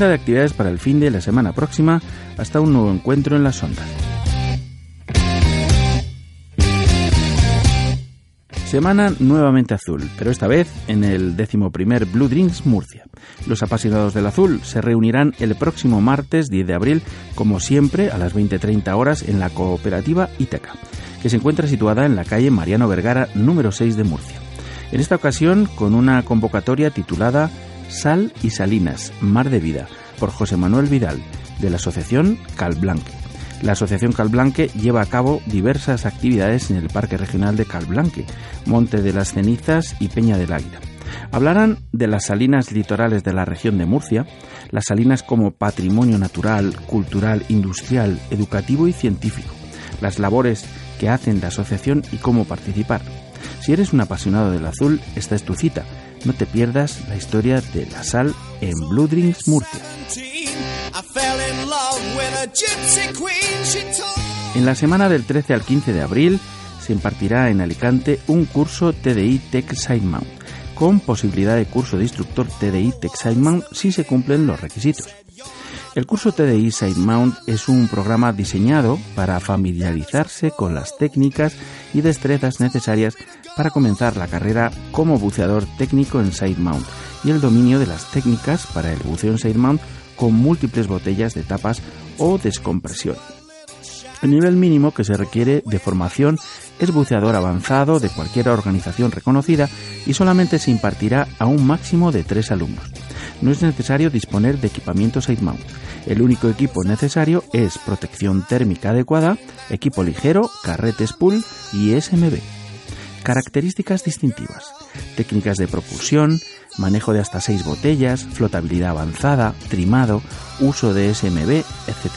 agenda de actividades para el fin de la semana próxima hasta un nuevo encuentro en las ondas. Semana nuevamente azul, pero esta vez en el décimo primer Blue Drinks Murcia. Los apasionados del azul se reunirán el próximo martes 10 de abril, como siempre, a las 20.30 horas en la cooperativa Ítaca, que se encuentra situada en la calle Mariano Vergara número 6 de Murcia. En esta ocasión con una convocatoria titulada Sal y Salinas, Mar de Vida, por José Manuel Vidal, de la Asociación Calblanque. La Asociación Calblanque lleva a cabo diversas actividades en el Parque Regional de Calblanque, Monte de las Cenizas y Peña del Águila. Hablarán de las salinas litorales de la región de Murcia, las salinas como patrimonio natural, cultural, industrial, educativo y científico, las labores que hacen la asociación y cómo participar. Si eres un apasionado del azul, esta es tu cita no te pierdas la historia de la sal en Blue Drinks Murcia. En la semana del 13 al 15 de abril se impartirá en Alicante un curso TDI Tech Sidemount, con posibilidad de curso de instructor TDI Tech Sidemount si se cumplen los requisitos. El curso TDI Sidemount es un programa diseñado para familiarizarse con las técnicas y destrezas necesarias para comenzar la carrera como buceador técnico en side mount y el dominio de las técnicas para el buceo en side mount con múltiples botellas de tapas o descompresión. El nivel mínimo que se requiere de formación es buceador avanzado de cualquier organización reconocida y solamente se impartirá a un máximo de tres alumnos. No es necesario disponer de equipamiento SideMount. El único equipo necesario es protección térmica adecuada, equipo ligero, carretes pull y SMB. Características distintivas. Técnicas de propulsión, manejo de hasta 6 botellas, flotabilidad avanzada, trimado, uso de SMB, etc.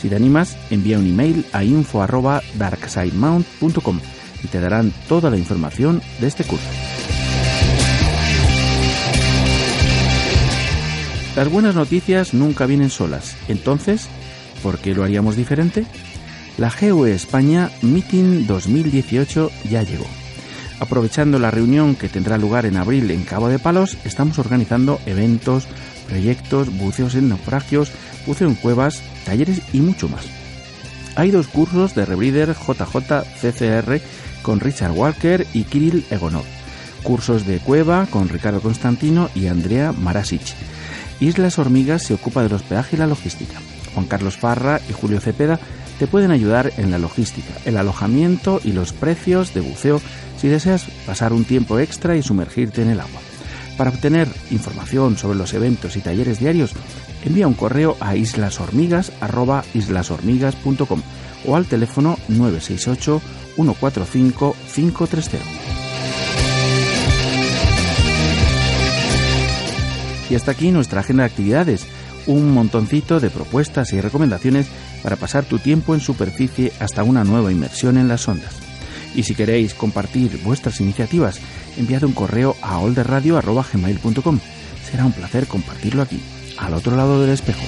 Si te animas, envía un email a info@darksidemount.com y te darán toda la información de este curso. Las buenas noticias nunca vienen solas. Entonces, ¿por qué lo haríamos diferente? La GUE España Meeting 2018 ya llegó. Aprovechando la reunión que tendrá lugar en abril en Cabo de Palos, estamos organizando eventos, proyectos, buceos en naufragios, buceo en cuevas, talleres y mucho más. Hay dos cursos de Rebreather JJ CCR con Richard Walker y Kirill Egonov. Cursos de cueva con Ricardo Constantino y Andrea Marasic Islas Hormigas se ocupa del hospedaje y la logística. Juan Carlos Farra y Julio Cepeda te pueden ayudar en la logística, el alojamiento y los precios de buceo si deseas pasar un tiempo extra y sumergirte en el agua. Para obtener información sobre los eventos y talleres diarios, envía un correo a islashormigas.com o al teléfono 968 145 530. Y hasta aquí nuestra agenda de actividades, un montoncito de propuestas y recomendaciones para pasar tu tiempo en superficie hasta una nueva inmersión en las ondas. Y si queréis compartir vuestras iniciativas, enviad un correo a olderradio.gmail.com. Será un placer compartirlo aquí, al otro lado del espejo.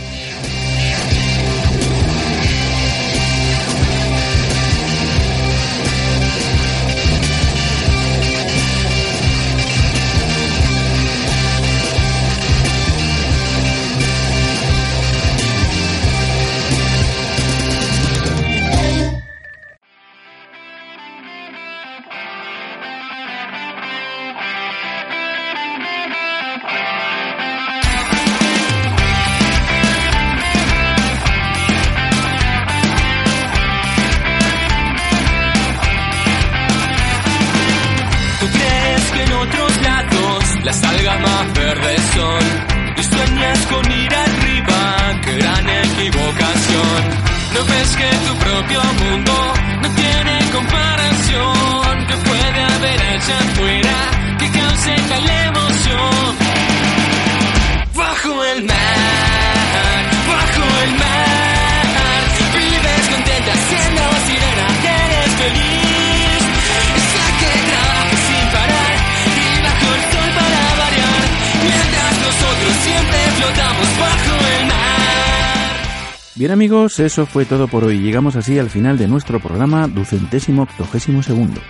Amigos, eso fue todo por hoy. Llegamos así al final de nuestro programa ducentésimo octogésimo segundo.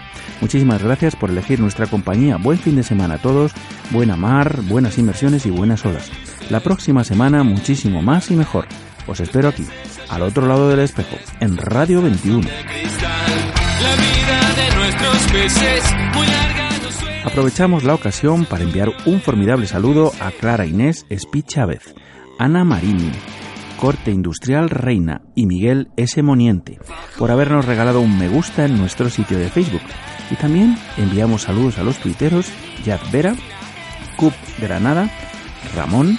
Muchísimas gracias por elegir nuestra compañía. Buen fin de semana a todos, buena mar, buenas inversiones y buenas olas. La próxima semana muchísimo más y mejor. Os espero aquí, al otro lado del espejo, en Radio 21. Aprovechamos la ocasión para enviar un formidable saludo a Clara Inés Espi Chávez, Ana Marini, Corte Industrial Reina y Miguel S. Moniente por habernos regalado un me gusta en nuestro sitio de Facebook. Y también enviamos saludos a los tuiteros Yad Vera, Cup Granada, Ramón,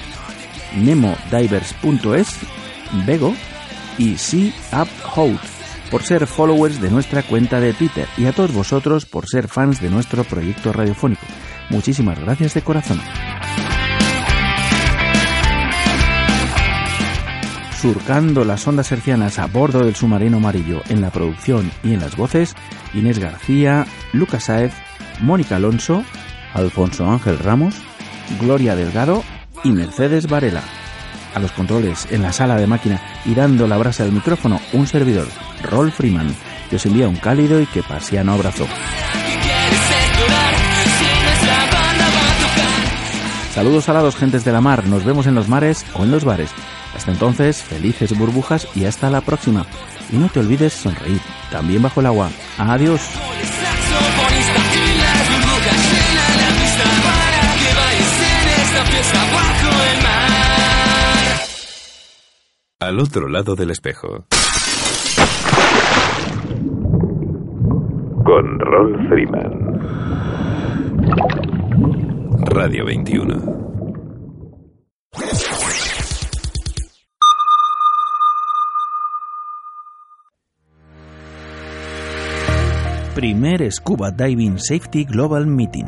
NemoDivers.es, Bego y Sea Up por ser followers de nuestra cuenta de Twitter y a todos vosotros por ser fans de nuestro proyecto radiofónico. Muchísimas gracias de corazón. Surcando las ondas hercianas a bordo del submarino amarillo en la producción y en las voces, Inés García, Lucas Saez, Mónica Alonso, Alfonso Ángel Ramos, Gloria Delgado y Mercedes Varela. A los controles en la sala de máquina y dando la brasa del micrófono, un servidor, Rolf Freeman, que os envía un cálido y que pasiano abrazo. Saludos a dos gentes de la mar, nos vemos en los mares o en los bares. Hasta entonces, felices burbujas y hasta la próxima. Y no te olvides sonreír, también bajo el agua. Adiós. Al otro lado del espejo. Con Ron Freeman. Radio 21. Primer Scuba Diving Safety Global Meeting.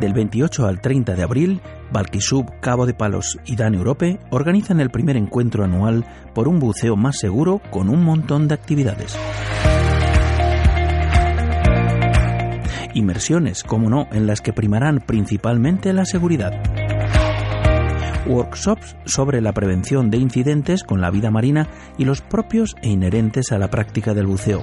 Del 28 al 30 de abril, Balquisub, Cabo de Palos y Dan Europe organizan el primer encuentro anual por un buceo más seguro con un montón de actividades. Inmersiones, como no, en las que primarán principalmente la seguridad. Workshops sobre la prevención de incidentes con la vida marina y los propios e inherentes a la práctica del buceo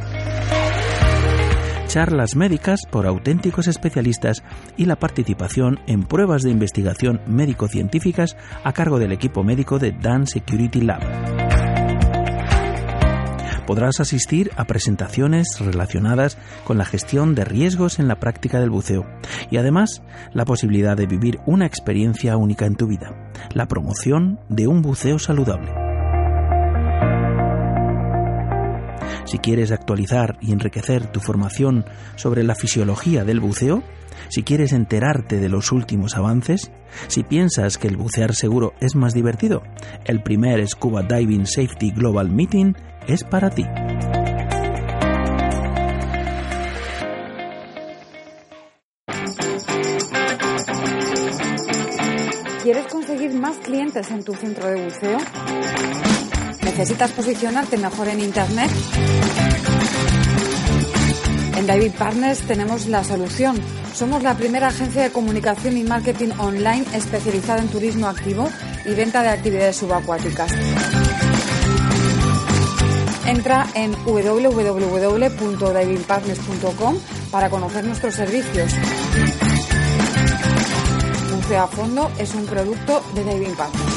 charlas médicas por auténticos especialistas y la participación en pruebas de investigación médico-científicas a cargo del equipo médico de Dan Security Lab. Podrás asistir a presentaciones relacionadas con la gestión de riesgos en la práctica del buceo y además la posibilidad de vivir una experiencia única en tu vida, la promoción de un buceo saludable. Si quieres actualizar y enriquecer tu formación sobre la fisiología del buceo, si quieres enterarte de los últimos avances, si piensas que el bucear seguro es más divertido, el primer Scuba Diving Safety Global Meeting es para ti. ¿Quieres conseguir más clientes en tu centro de buceo? ¿Necesitas posicionarte mejor en Internet? En David Partners tenemos la solución. Somos la primera agencia de comunicación y marketing online especializada en turismo activo y venta de actividades subacuáticas. Entra en www.davidpartners.com para conocer nuestros servicios. Buceo a fondo es un producto de David Partners.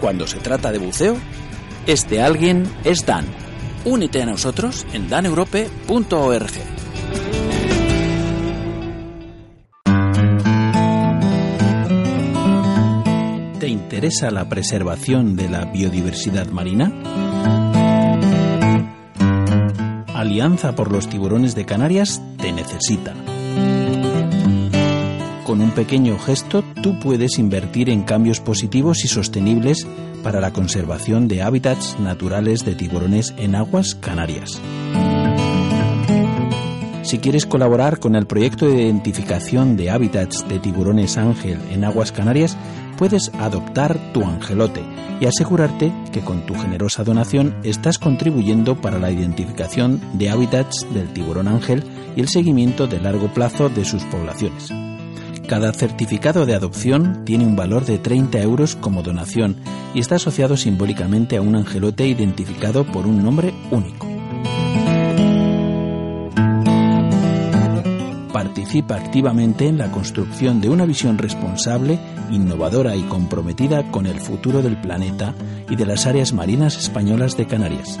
Cuando se trata de buceo, este alguien es Dan. Únete a nosotros en daneurope.org. ¿Te interesa la preservación de la biodiversidad marina? Alianza por los tiburones de Canarias te necesita. Con un pequeño gesto tú puedes invertir en cambios positivos y sostenibles para la conservación de hábitats naturales de tiburones en aguas canarias. Si quieres colaborar con el proyecto de identificación de hábitats de tiburones ángel en aguas canarias, puedes adoptar tu angelote y asegurarte que con tu generosa donación estás contribuyendo para la identificación de hábitats del tiburón ángel y el seguimiento de largo plazo de sus poblaciones. Cada certificado de adopción tiene un valor de 30 euros como donación y está asociado simbólicamente a un angelote identificado por un nombre único. Participa activamente en la construcción de una visión responsable, innovadora y comprometida con el futuro del planeta y de las áreas marinas españolas de Canarias.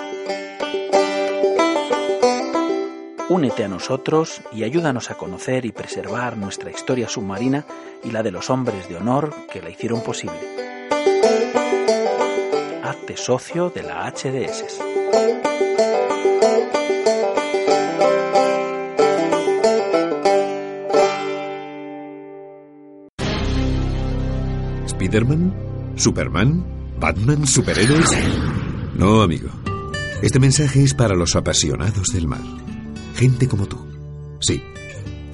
Únete a nosotros y ayúdanos a conocer y preservar nuestra historia submarina y la de los hombres de honor que la hicieron posible. Hazte socio de la HDS. ¿Spiderman? ¿Superman? ¿Batman? ¿Superhéroes? No, amigo. Este mensaje es para los apasionados del mar. Gente como tú. Sí.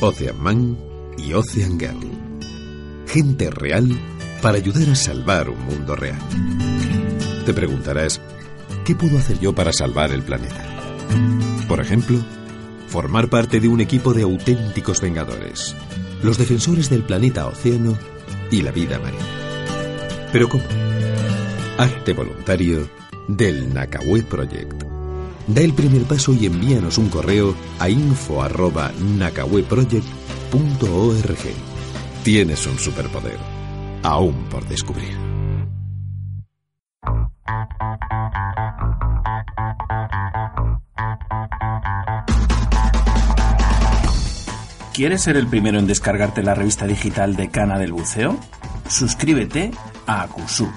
Ocean Man y Ocean Girl. Gente real para ayudar a salvar un mundo real. Te preguntarás, ¿qué puedo hacer yo para salvar el planeta? Por ejemplo, formar parte de un equipo de auténticos vengadores, los defensores del planeta océano y la vida marina. Pero ¿cómo? Hazte voluntario del Nakawé Project. Da el primer paso y envíanos un correo a info@nakaweproject.org. Tienes un superpoder, aún por descubrir. ¿Quieres ser el primero en descargarte la revista digital de Cana del Buceo? Suscríbete a Akusu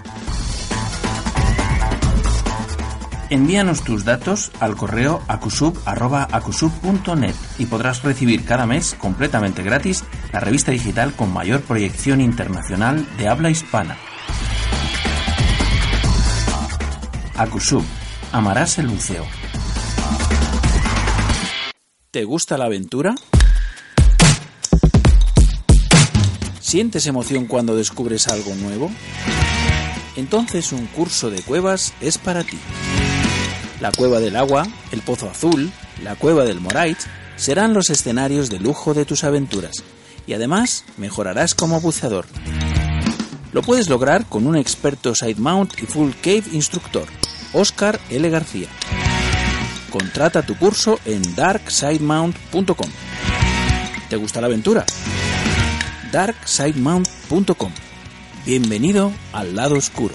Envíanos tus datos al correo acusub.acusub.net y podrás recibir cada mes completamente gratis la revista digital con mayor proyección internacional de habla hispana. Acusub, amarás el buceo. ¿Te gusta la aventura? ¿Sientes emoción cuando descubres algo nuevo? Entonces un curso de cuevas es para ti. La Cueva del Agua, el Pozo Azul, la Cueva del Morait serán los escenarios de lujo de tus aventuras y además mejorarás como buceador. Lo puedes lograr con un experto side mount y full cave instructor, Oscar L. García. Contrata tu curso en darksidemount.com. ¿Te gusta la aventura? darksidemount.com. Bienvenido al lado oscuro.